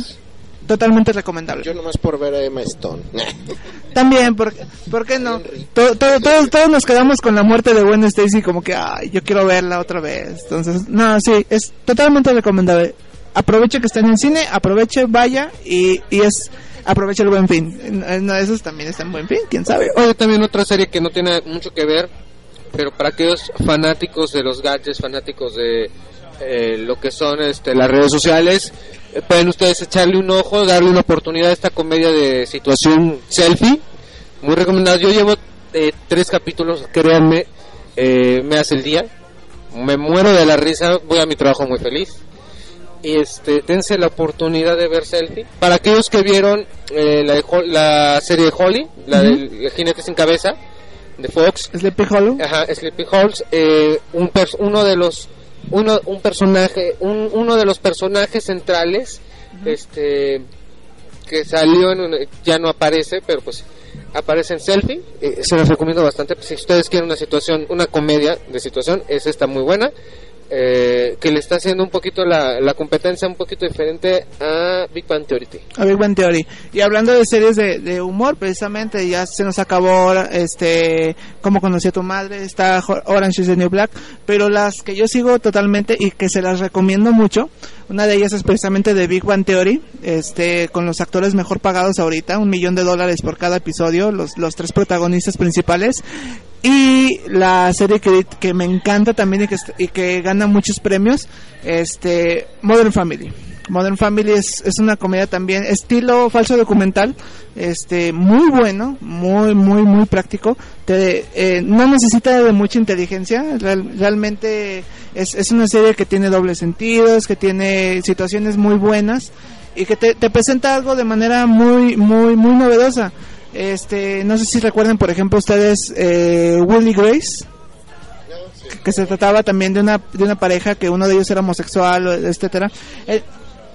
Totalmente recomendable. Yo nomás por ver a Emma Stone. (laughs) También, ¿por, ¿por qué no? To- to- todos, todos nos quedamos con la muerte de Gwen Stacy como que, ay, yo quiero verla otra vez. Entonces, no, sí, es totalmente recomendable. Aproveche que está en el cine, aproveche, vaya y, y es, aproveche el buen fin. En- en esos también está en buen fin, quién sabe. Oye, también otra serie que no tiene mucho que ver, pero para aquellos fanáticos de los gadgets, fanáticos de eh, lo que son este, las redes sociales, eh, pueden ustedes echarle un ojo, darle una oportunidad a esta comedia de situación selfie. Muy recomendado. Yo llevo eh, tres capítulos, créanme, eh, me hace el día. Me muero de la risa, voy a mi trabajo muy feliz. Y este, dense la oportunidad de ver Selfie. Para aquellos que vieron eh, la, de la serie de Holly, la Ujú. del el jinete sin cabeza, de Fox. Sleepy Hollow. Ajá, Sleepy Halls, eh, un uno de los uno un personaje un, uno de los personajes centrales este que salió en una- ya no aparece pero pues aparece en selfie eh, se los recomiendo bastante si ustedes quieren una situación una comedia de situación es esta muy buena eh, que le está haciendo un poquito la, la competencia un poquito diferente a Big Bang Theory A Big Bang Theory. Y hablando de series de, de humor, precisamente, ya se nos acabó este Cómo conocí a tu madre, está Orange is the New Black, pero las que yo sigo totalmente y que se las recomiendo mucho, una de ellas es precisamente de Big Bang Theory, este con los actores mejor pagados ahorita, un millón de dólares por cada episodio, los, los tres protagonistas principales. Y la serie que, que me encanta también y que, y que gana muchos premios, este Modern Family. Modern Family es, es una comedia también estilo falso documental, este muy bueno, muy muy muy práctico. Te, eh, no necesita de mucha inteligencia, real- realmente es, es una serie que tiene dobles sentidos, que tiene situaciones muy buenas y que te, te presenta algo de manera muy muy muy novedosa. Este, no sé si recuerden, por ejemplo, ustedes eh, Will y Grace que se trataba también de una de una pareja que uno de ellos era homosexual, etcétera. Eh,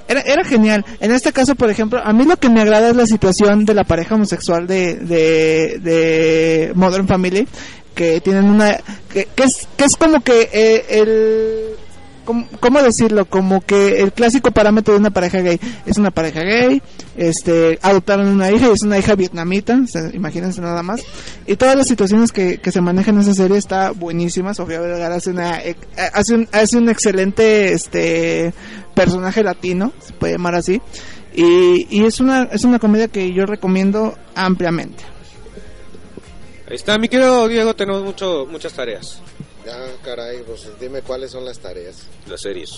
Era, era genial. En este caso, por ejemplo, a mí lo que me agrada es la situación de la pareja homosexual de, de, de Modern Family, que tienen una... que, que es, que es como que eh, el... ¿cómo, decirlo? Como que el clásico parámetro de una pareja gay. Es una pareja gay, este, adoptaron una hija y es una hija vietnamita, imagínense nada más. Y todas las situaciones que, que se manejan en esa serie está buenísima. Sofía Vergara hace una, eh, hace un, hace un excelente, este, personaje latino, se puede llamar así. Y, y es una, es una comedia que yo recomiendo ampliamente. Ahí está, mi querido Diego, tenemos mucho, muchas tareas. Ah, caray, pues dime cuáles son las tareas. Las series.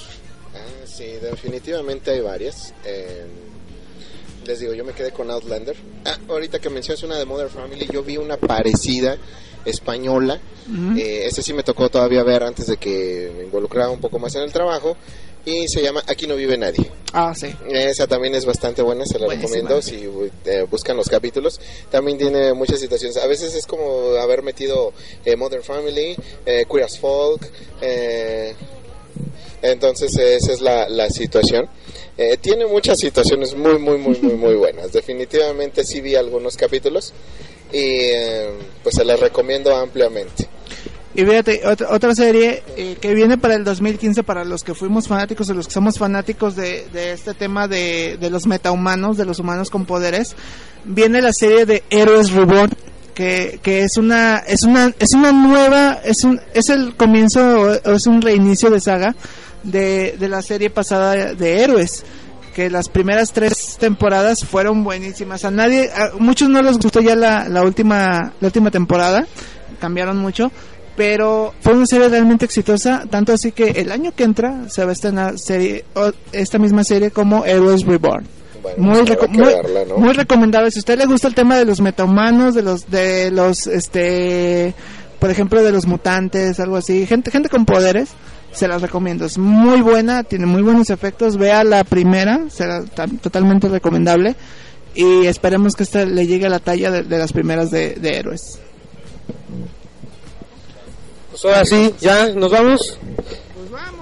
Ah, sí, definitivamente hay varias. Eh, les digo, yo me quedé con Outlander. Ah, ahorita que mencionas una de Mother Family, yo vi una parecida española. Ujú. Eh, ese sí me tocó todavía ver antes de que me involucrara un poco más en el trabajo. Y se llama Aquí no vive nadie. Ah, sí. Esa también es bastante buena, se la Buenísima. recomiendo si eh, buscan los capítulos. También tiene muchas situaciones. A veces es como haber metido eh, Modern Family, eh, Queer as Folk. eh, entonces esa es la, la situación. Eh, tiene muchas situaciones muy, muy, muy, muy, muy buenas. Definitivamente sí vi algunos capítulos y eh, pues se las recomiendo ampliamente. Y fíjate, otra, otra serie eh, que viene para el 2015 para los que fuimos fanáticos o los que somos fanáticos de, de este tema de, de los metahumanos, de los humanos con poderes, viene la serie de Héroes Reborn. Que, que es una es una es una nueva es un es el comienzo o es un reinicio de saga de, de la serie pasada de héroes que las primeras tres temporadas fueron buenísimas a nadie a muchos no les gustó ya la, la última la última temporada cambiaron mucho pero fue una serie realmente exitosa, tanto así que el año que entra se va a estrenar serie, esta misma serie como Heroes Reborn. muy, pues reco- muy, verla, ¿no? muy recomendable. Si a usted le gusta el tema de los metahumanos, de los, de los, este, por ejemplo, de los mutantes, algo así, gente, gente con poderes, se las recomiendo. Es muy buena, tiene muy buenos efectos. Vea la primera, será totalmente recomendable. Y esperemos que esta le llegue a la talla de, de las primeras de, de héroes. Pues ahora sí, ya, ¿nos vamos?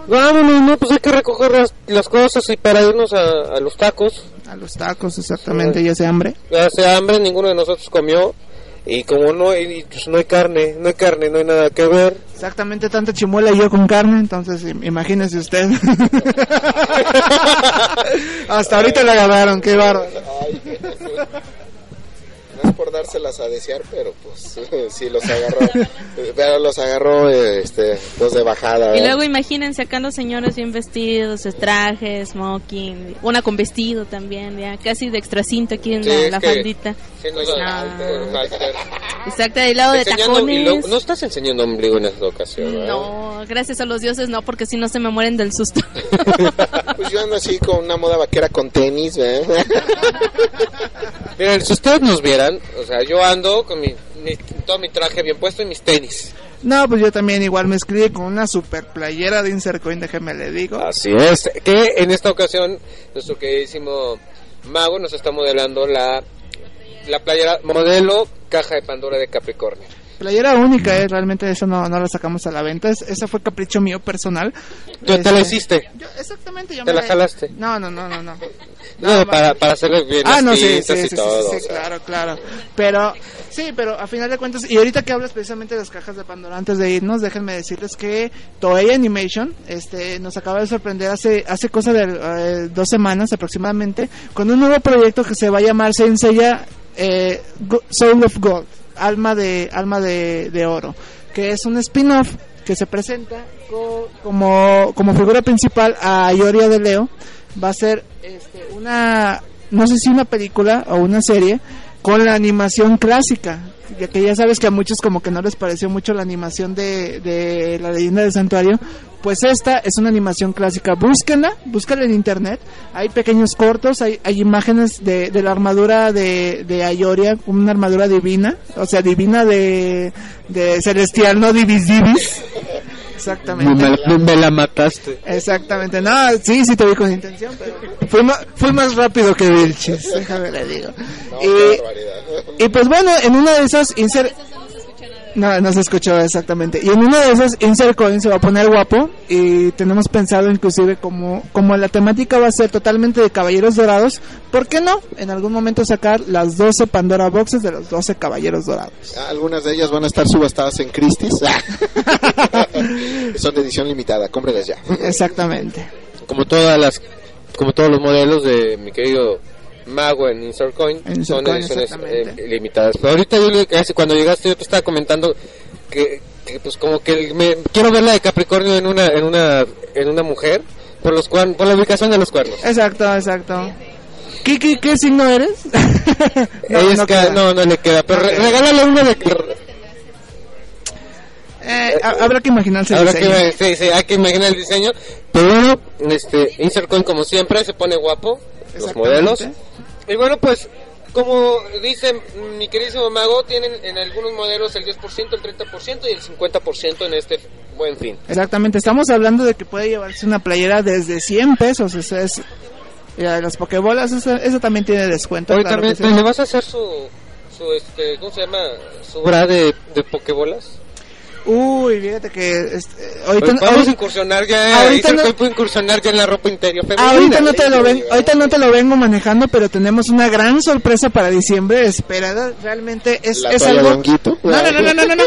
Vámonos, no, pues hay que recoger las, las cosas y para irnos a, a los tacos. A los tacos, exactamente, ya se hambre. Ya hace hambre, ninguno de nosotros comió. Y como no hay, pues no hay carne, no hay carne, no hay nada que ver. Exactamente, tanta chimuela y yo con carne, entonces im- imagínese usted. (laughs) Hasta ahorita la agarraron, qué bárbaro. Por dárselas a desear, pero pues (laughs) sí los agarró. (laughs) pero los agarró este, pues de bajada. Y ¿verdad? luego imagínense acá los señores bien vestidos, de traje, smoking, una con vestido también, ya casi de extra cinto aquí en Sí, la, la que- faldita. Sí, no, no, No. Exacto, del lado de y tacones. lo- no estás enseñando ombligo en esta ocasión, ¿verdad? No, gracias a los dioses no, porque si no se me mueren del susto. (laughs) Pues yo ando así con una moda vaquera con tenis, ¿verdad? Miren, si ustedes nos vieran, o sea, yo ando con mi, mi- todo mi traje bien puesto y mis tenis. No, pues yo también igual me escribí con una super playera de Insercoin, déjeme le digo. Así es. Que en esta ocasión, nuestro queridísimo Mago nos está modelando la, la playera modelo caja de Pandora de Capricornio. Playera única, eh, realmente eso no, no la sacamos a la venta, es- esa fue capricho mío personal. ¿Tú te la Este, hiciste? Yo, exactamente, yo ¿Te me la jalaste? No, no, no, no, no. No, para, para hacerle bien Ah, las no, sí, sí, sí, sí, todo. sí, claro, claro. Pero, sí, pero a final de cuentas, y ahorita que hablas precisamente de las cajas de Pandora, antes de irnos, déjenme decirles que Toei Animation este, nos acaba de sorprender hace, hace cosa de eh, dos semanas aproximadamente, con un nuevo proyecto que se va a llamar Saint Seiya eh, Soul of Gold, alma de, alma de, de oro, que es un spin-off que se presenta co- como, como figura principal a Ioria de Leo. Va a ser este, una, no sé si una película o una serie con la animación clásica. Ya que ya sabes que a muchos como que no les pareció mucho la animación de, de la leyenda del santuario. Pues esta es una animación clásica. Búsquenla, búscala en internet. Hay pequeños cortos, hay, hay imágenes de, de la armadura de, de Ayoria, una armadura divina. O sea, divina de, de celestial, no divis divis. Exactamente. Me, me la mataste. Exactamente, no, sí, sí te vi con intención, pero fui más, fui más rápido que Vilchis, déjame le digo. y, y pues bueno, en una de esas, Insert... No, no se escuchó exactamente. Y en una de esas, Insert Coin se va a poner guapo y tenemos pensado inclusive como, como la temática va a ser totalmente de Caballeros Dorados, ¿por qué no? En algún momento sacar las 12 Pandora Boxes de los 12 Caballeros Dorados. Algunas de ellas van a estar subastadas en Christie's. (laughs) Son de edición limitada, cómprelas ya. Exactamente. Como todas las, como todos los modelos de mi querido Mago en Insert Coin, En son Coin, ediciones eh, limitadas. Pero ahorita yo cuando llegaste yo te estaba comentando que, que, pues como que me, quiero ver la de Capricornio en una, en una, en una mujer por los cuernos, por la ubicación de los cuernos. Exacto, exacto. ¿Qué, qué, qué signo eres? (laughs) no, Ella no que- queda. no, no le queda, pero queda. regálale una de Eh, ha- habrá que imaginarse el Habrá que diseño. sí, sí, hay que imaginar el diseño. Pero bueno, este, Insert Coin como siempre se pone guapo, los modelos. Y bueno, pues, como dice mi queridísimo Mago, tienen en algunos modelos el 10%, el 30% y el 50% en este buen fin. Exactamente, estamos hablando de que puede llevarse una playera desde 100 pesos. Eso es, y la de las pokebolas, eso, eso también tiene descuento. Hoy claro también, que sí. ¿le vas a hacer su, su este, ¿cómo se llama? Su bra de, de pokebolas? Uy, fíjate que este, ahorita, Pues vamos ahorita- a incursionar ya, ahorita Insert no- puede incursionar ya en la ropa interior femenina. Ahorita no te lo ven, ahorita no te lo vengo manejando, pero tenemos una gran sorpresa para diciembre. Esperada, realmente es, La es algo. honguito. No, no, no, no, no, no, no.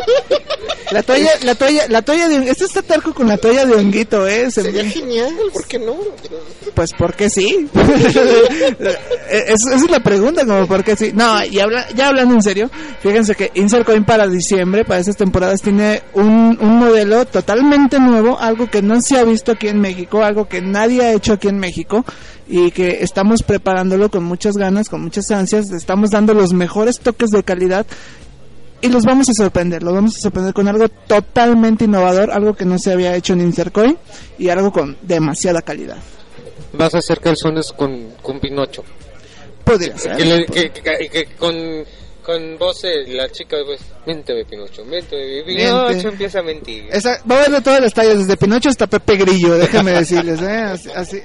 La toalla, la toalla, la toalla de, este está talco con la toalla de honguito, eh. Se Sería genial, ¿por qué no? Pues porque sí. (laughs) Es- esa es la pregunta, como porque sí. No, y habla, ya hablando en serio, fíjense que Insert Coin para diciembre, para estas temporadas, tiene un, un modelo totalmente nuevo, algo que no se ha visto aquí en México, algo que nadie ha hecho aquí en México y que estamos preparándolo con muchas ganas, con muchas ansias, estamos dando los mejores toques de calidad y los vamos a sorprender, los vamos a sorprender con algo totalmente innovador, algo que no se había hecho en Insert Coin y algo con demasiada calidad. Vas a hacer calzones con, con Pinocho. Podría ser. Que, le- que- que- que con, con voz eh, la chica, pues, miénteme Pinocho, miénteme Pinocho, Miente. empieza a mentir. Esa, va a de todas las tallas, desde Pinocho hasta Pepe Grillo, déjame (laughs) decirles, ¿eh? Así, así.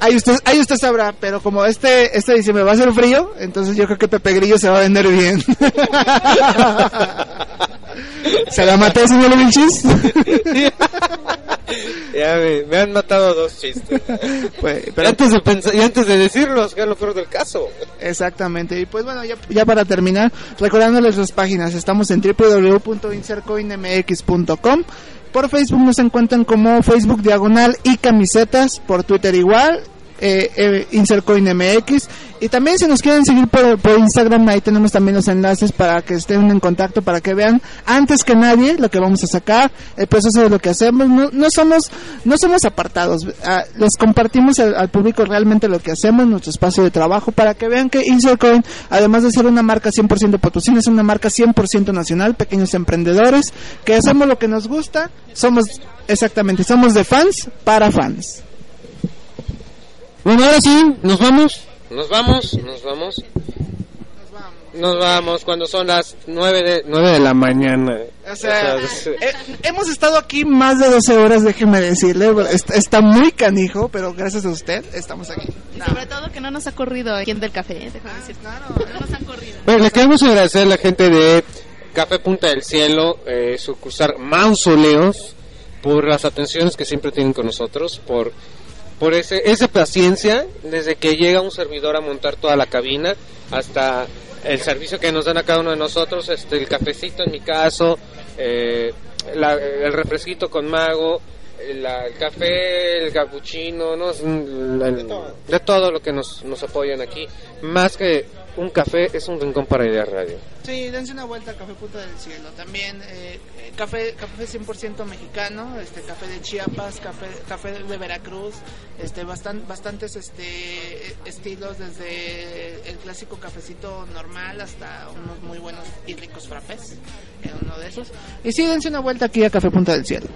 Ahí usted, ahí usted sabrá, pero como este, este diciembre va a ser frío, entonces yo creo que Pepe Grillo se va a vender bien. (laughs) ¿Se la maté, señor Vinchis? (laughs) Ya me, me han matado dos chistes. Pues, y, antes de pensar, y antes de decirlos, que es lo peor del caso. Exactamente. Y pues bueno, ya, ya para terminar, recordándoles las páginas, estamos en www.insercoinmx.com. Por Facebook nos encuentran como Facebook Diagonal y Camisetas, por Twitter igual, eh, eh, InsertCoinMX. Y también si nos quieren seguir por, Instagram, ahí tenemos también los enlaces para que estén en contacto, para que vean antes que nadie lo que vamos a sacar, el proceso de lo que hacemos. No, no somos no somos apartados, ah, les compartimos al, al público realmente lo que hacemos, nuestro espacio de trabajo, para que vean que Insercoin, además de ser una marca 100% potosina, es una marca 100% nacional, pequeños emprendedores, que hacemos lo que nos gusta, somos, exactamente, somos de fans para fans. Bueno, ahora sí, nos vamos. Nos vamos, nos vamos. Nos vamos cuando son las 9 de, 9 de la mañana. O sea, eh, hemos estado aquí más de 12 horas, déjeme decirle. Está, está muy canijo, pero gracias a usted estamos aquí. Sobre todo que no nos ha corrido quien del café, ¿eh? déjame decir. no nos han corrido. Bueno, le queremos agradecer a la gente de Café Punta del Cielo, eh, sucursal Mausoleos, por las atenciones que siempre tienen con nosotros, por por ese, esa paciencia desde que llega un servidor a montar toda la cabina hasta el servicio que nos dan a cada uno de nosotros, este, el cafecito en mi caso, eh, la- el refresquito con mago, el café, el cappuccino, ¿no? Un- el- de todo lo que nos, nos apoyan aquí. Más que un café, es un rincón para ideas radio. Sí, dense una vuelta a Café Punta del Cielo. También eh, eh, café café 100% mexicano, este café de Chiapas, café café de Veracruz, este bastan- bastantes este estilos desde el clásico cafecito normal hasta unos muy buenos y ricos frappés, en uno de esos. Y sí, dense una vuelta aquí a Café Punta del Cielo.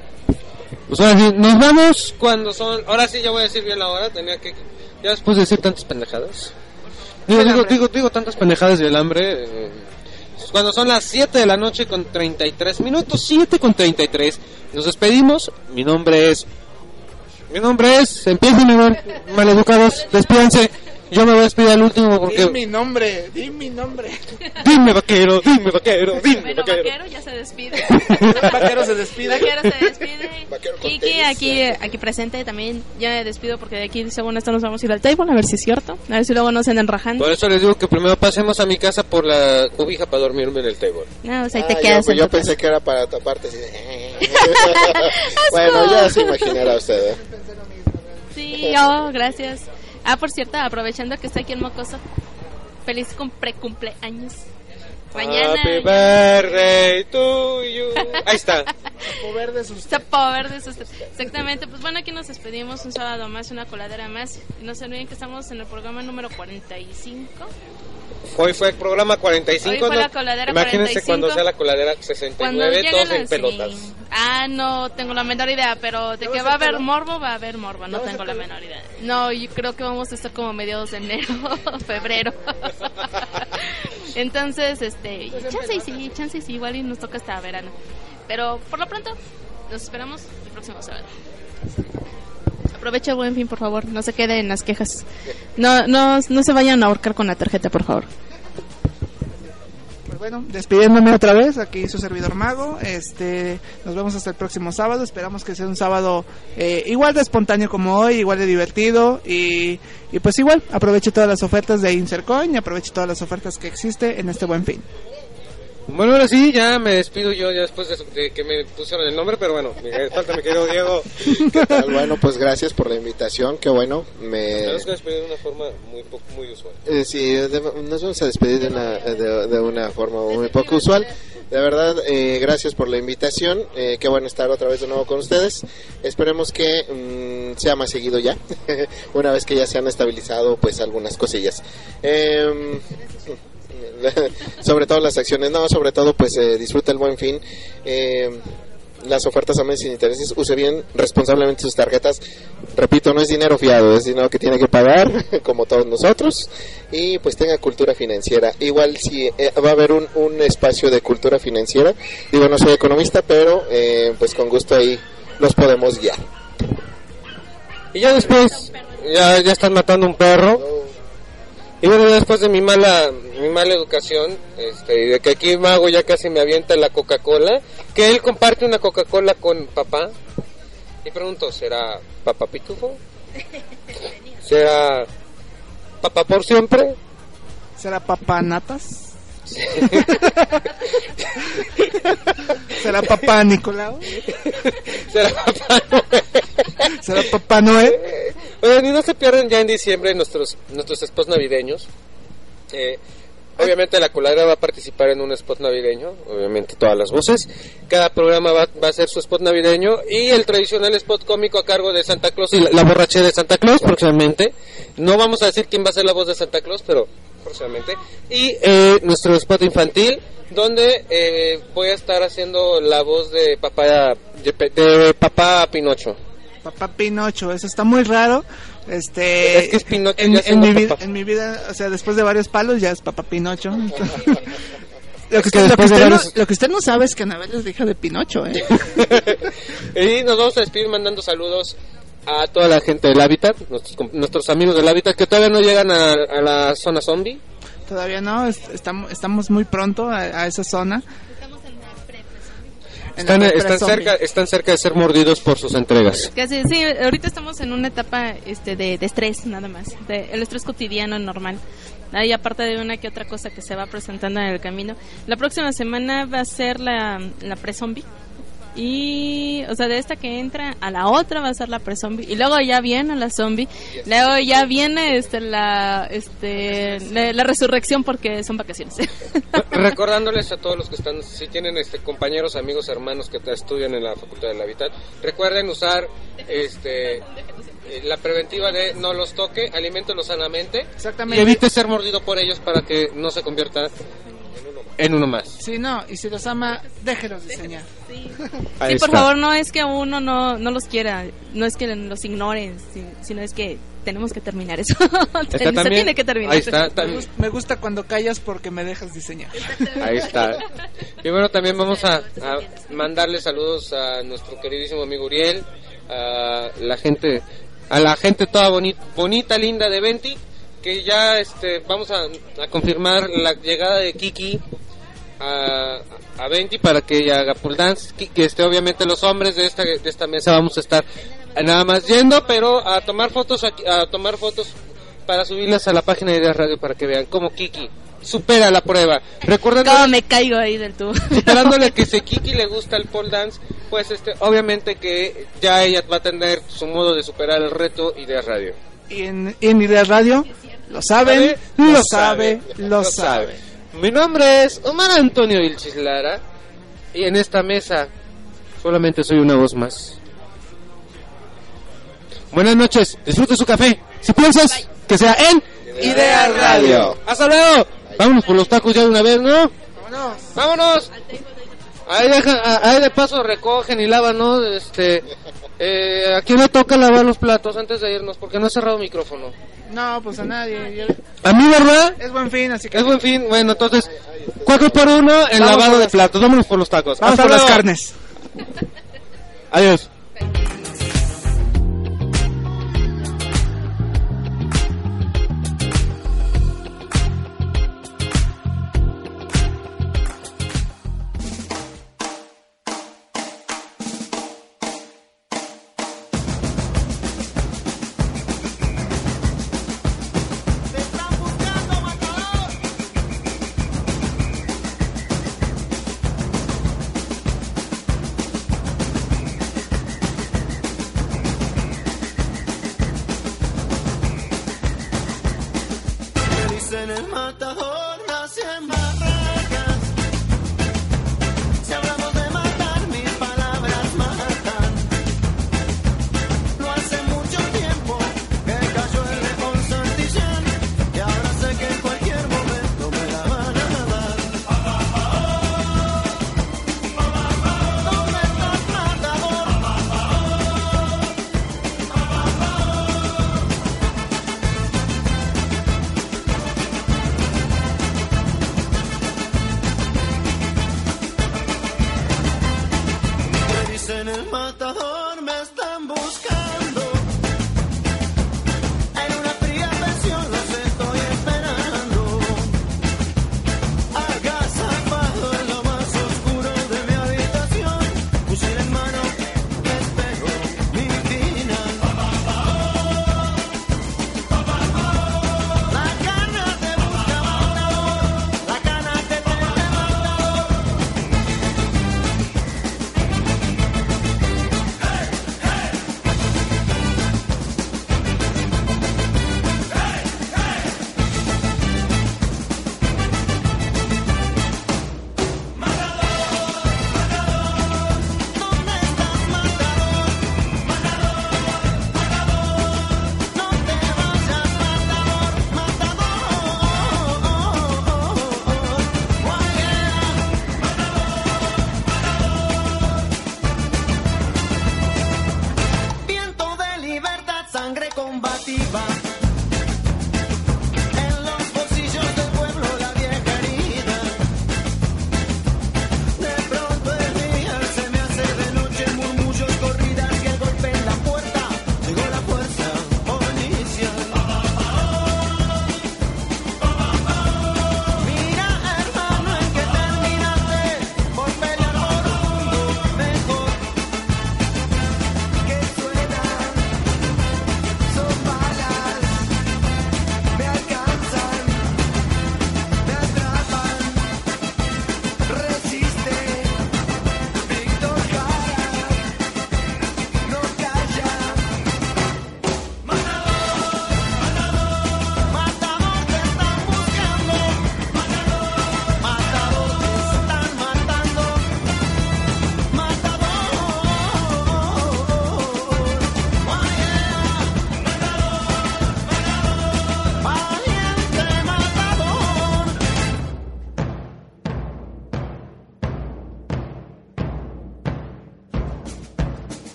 Pues ahora sí, nos vamos cuando son. Ahora sí, ya voy a decir bien la hora. Tenía que. Ya después de decir tantas pendejadas. Digo, digo, digo, digo tantas pendejadas del hambre. eh, cuando son las 7 de la noche con 33 minutos, 7 con 33. Nos despedimos. Mi nombre es. Mi nombre es. Empiecen a ver, maleducados. Despídense. Yo me voy a despedir al último porque. mi nombre, di mi nombre. Dime vaquero, dime vaquero, dime Bueno, vaquero. Vaquero ya se despide. (laughs) Vaquero se despide. Vaquero se despide. Kiki aquí, aquí presente también. Ya me despido porque de aquí según esto nos vamos a ir al table a ver si es cierto. A ver si luego no se andan rajando. Por eso les digo que primero pasemos a mi casa por la cobija para dormirme en el table. No, o sea, ahí Ah, te yo, quedas. pues en yo tu pensé que era para taparte así de... (laughs) bueno, ya se imaginará usted. ¿eh? Sí, oh, gracias. Ah, por cierto, aprovechando que está aquí en Mocoso, feliz cumple cumpleaños. Mañana. Happy birthday to you. Ahí está. (laughs) Sapo verde Sapo verde Exactamente, pues bueno, aquí nos despedimos un sábado más, una coladera más. Y no se olviden que estamos en el programa número 45. Hoy fue el programa 45. Hoy fue ¿no? la coladera Imagínense 45. cuando sea la coladera Cuando 69, lleguen todos en pelotas. sí. Ah, no tengo la menor idea, pero de que va a haber morbo, va a haber morbo, no tengo la menor idea. No, yo creo que vamos a estar como mediados de enero, (laughs) febrero. (laughs) Entonces, este, chance y sí, chance y sí, igual y nos toca hasta verano. Pero por lo pronto, nos esperamos el próximo sábado. Aprovecha buen fin, por favor, no se quede en las quejas. No, no, no se vayan a ahorcar con la tarjeta, por favor. Pues bueno, despidiéndome otra vez, aquí su servidor Mago. Este, nos vemos hasta el próximo sábado. Esperamos que sea un sábado eh, igual de espontáneo como hoy, igual de divertido y, y pues igual aproveche todas las ofertas de Insercoin y aproveche todas las ofertas que existe en este buen fin. Bueno, ahora sí, ya me despido yo ya después de, de que me pusieron el nombre, pero bueno, falta mi querido Diego. ¿Qué tal? Bueno, pues gracias por la invitación, qué bueno. Me... Tenemos que despedir de una forma muy, po- muy usual. Eh, sí, de- nos vamos a despedir de una, de, de una forma muy poco usual. De verdad, eh, gracias por la invitación. Eh, qué bueno estar otra vez de nuevo con ustedes. Esperemos que mm, sea más seguido ya, (laughs) una vez que ya se han estabilizado pues algunas cosillas. Em, (laughs) sobre todo las acciones, no, sobre todo pues eh, disfruta el buen fin. Em, las ofertas a meses sin intereses, use bien responsablemente sus tarjetas. Repito, no es dinero fiado, es dinero que tiene que pagar, (laughs) como todos nosotros, y pues tenga cultura financiera. Igual si eh, va a haber un, un espacio de cultura financiera, digo, no soy economista, pero eh, pues con gusto ahí los podemos guiar. Y ya después, ya, ya están matando un perro. Y bueno, después de mi mala, mi mala educación, este, y de que aquí Mago ya casi me avienta la Coca-Cola, que él comparte una Coca-Cola con papá. Y pregunto, ¿será papá pitufo? (laughs) ¿Será papá por siempre? ¿Será papá natas? (laughs) ¿Será papá Nicolau? (laughs) ¿Será papá Noel? ¿Será papá Noel? Oigan, y no se pierden ya en diciembre nuestros, nuestros spots navideños. Eh, obviamente la coladera va a participar en un spot navideño, obviamente todas las voces. Cada programa va, va a hacer su spot navideño y el tradicional spot cómico a cargo de Santa Claus y la, la borrachera de Santa Claus próximamente. No vamos a decir quién va a ser la voz de Santa Claus, pero próximamente. Y eh, nuestro spot infantil, donde eh, voy a estar haciendo la voz de papá, de, de papá Pinocho. Papá Pinocho, eso está muy raro. Este, Es que es Pinocho en, mi vida, en mi vida, o sea, después de varios palos ya es papá Pinocho. (laughs) lo, que que usted, lo, que no, lo que usted no sabe es que Anabel es hija de Pinocho, ¿eh? (laughs) Y nos vamos a despedir mandando saludos a toda la gente del Hábitat, nuestros, amigos del Hábitat que todavía no llegan a, a la zona zombie. Todavía no, est- estamos, estamos muy pronto a, a esa zona. Están, están, cerca, están cerca de ser mordidos por sus entregas. Casi, sí, ahorita estamos en una etapa este, de, de estrés, nada más. De, el estrés cotidiano normal. Hay aparte de una que otra cosa que se va presentando en el camino. La próxima semana va a ser la, la pre-zombie. Y, o sea, de esta que entra a la otra va a ser la pre-zombie. Y luego ya viene la zombie. Luego ya viene este, la, este, la, la resurrección porque son vacaciones. (laughs) Recordándoles a todos los que están, si tienen este compañeros, amigos, hermanos que estudian en la Facultad del Hábitat, recuerden usar este eh, la preventiva de no los toque, aliméntelos sanamente Exactamente. y evite ser mordido por ellos para que no se convierta en uno más. Sí, no, y si los ama, déjelos diseñar. Ahí Sí, por está. favor, no es que uno no, no los quiera, no es que los ignoren, si- sino es que tenemos que terminar eso. (laughs) Se también- tiene que terminar. ahí está, Me gusta cuando callas porque me dejas diseñar. Ahí está. Y bueno, también vamos a, a mandarle saludos a nuestro queridísimo amigo Uriel, a la gente, a la gente toda bonita, bonita linda de Venti, que ya este, vamos a, a confirmar la llegada de Kiki a, a Venti para que ella haga pole dance. Que este, obviamente los hombres de esta, de esta mesa vamos a estar nada más yendo, pero a tomar fotos, aquí- a tomar fotos para subirlas a la página de Ideas Radio para que vean cómo Kiki supera la prueba. Recordando ¿Cómo me caigo ahí del tubo? (laughs) superándole que si Kiki le gusta el pole dance, pues este, obviamente que ya ella va a tener su modo de superar el reto de radio. Y en, en Ideas Radio, lo saben, lo sabe, lo sabe. Mi nombre es Omar Antonio Vilchis Lara y en esta mesa solamente soy una voz más. Buenas noches, disfrute su café. Si piensas que sea en Ideas Radio. Hasta luego. Vámonos por los tacos ya de una vez, ¿no? Vámonos. Vámonos. Ahí, deja, ahí de paso recogen y lavan, ¿no? Este, eh, ¿A quién le toca lavar los platos antes de irnos? Porque no he cerrado micrófono. No, pues a nadie. yo- A mí, ¿verdad? Es buen fin, así que Es buen fin. Bueno, entonces, cuatro por uno en Vamos lavado de las- platos. Vámonos por los tacos. vamos Hasta por las luego. carnes. Adiós. en el matajón haciendo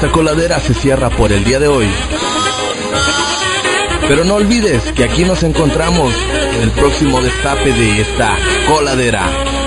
esta coladera se cierra por el día de hoy. Pero no olvides que aquí nos encontramos en el próximo destape de esta coladera.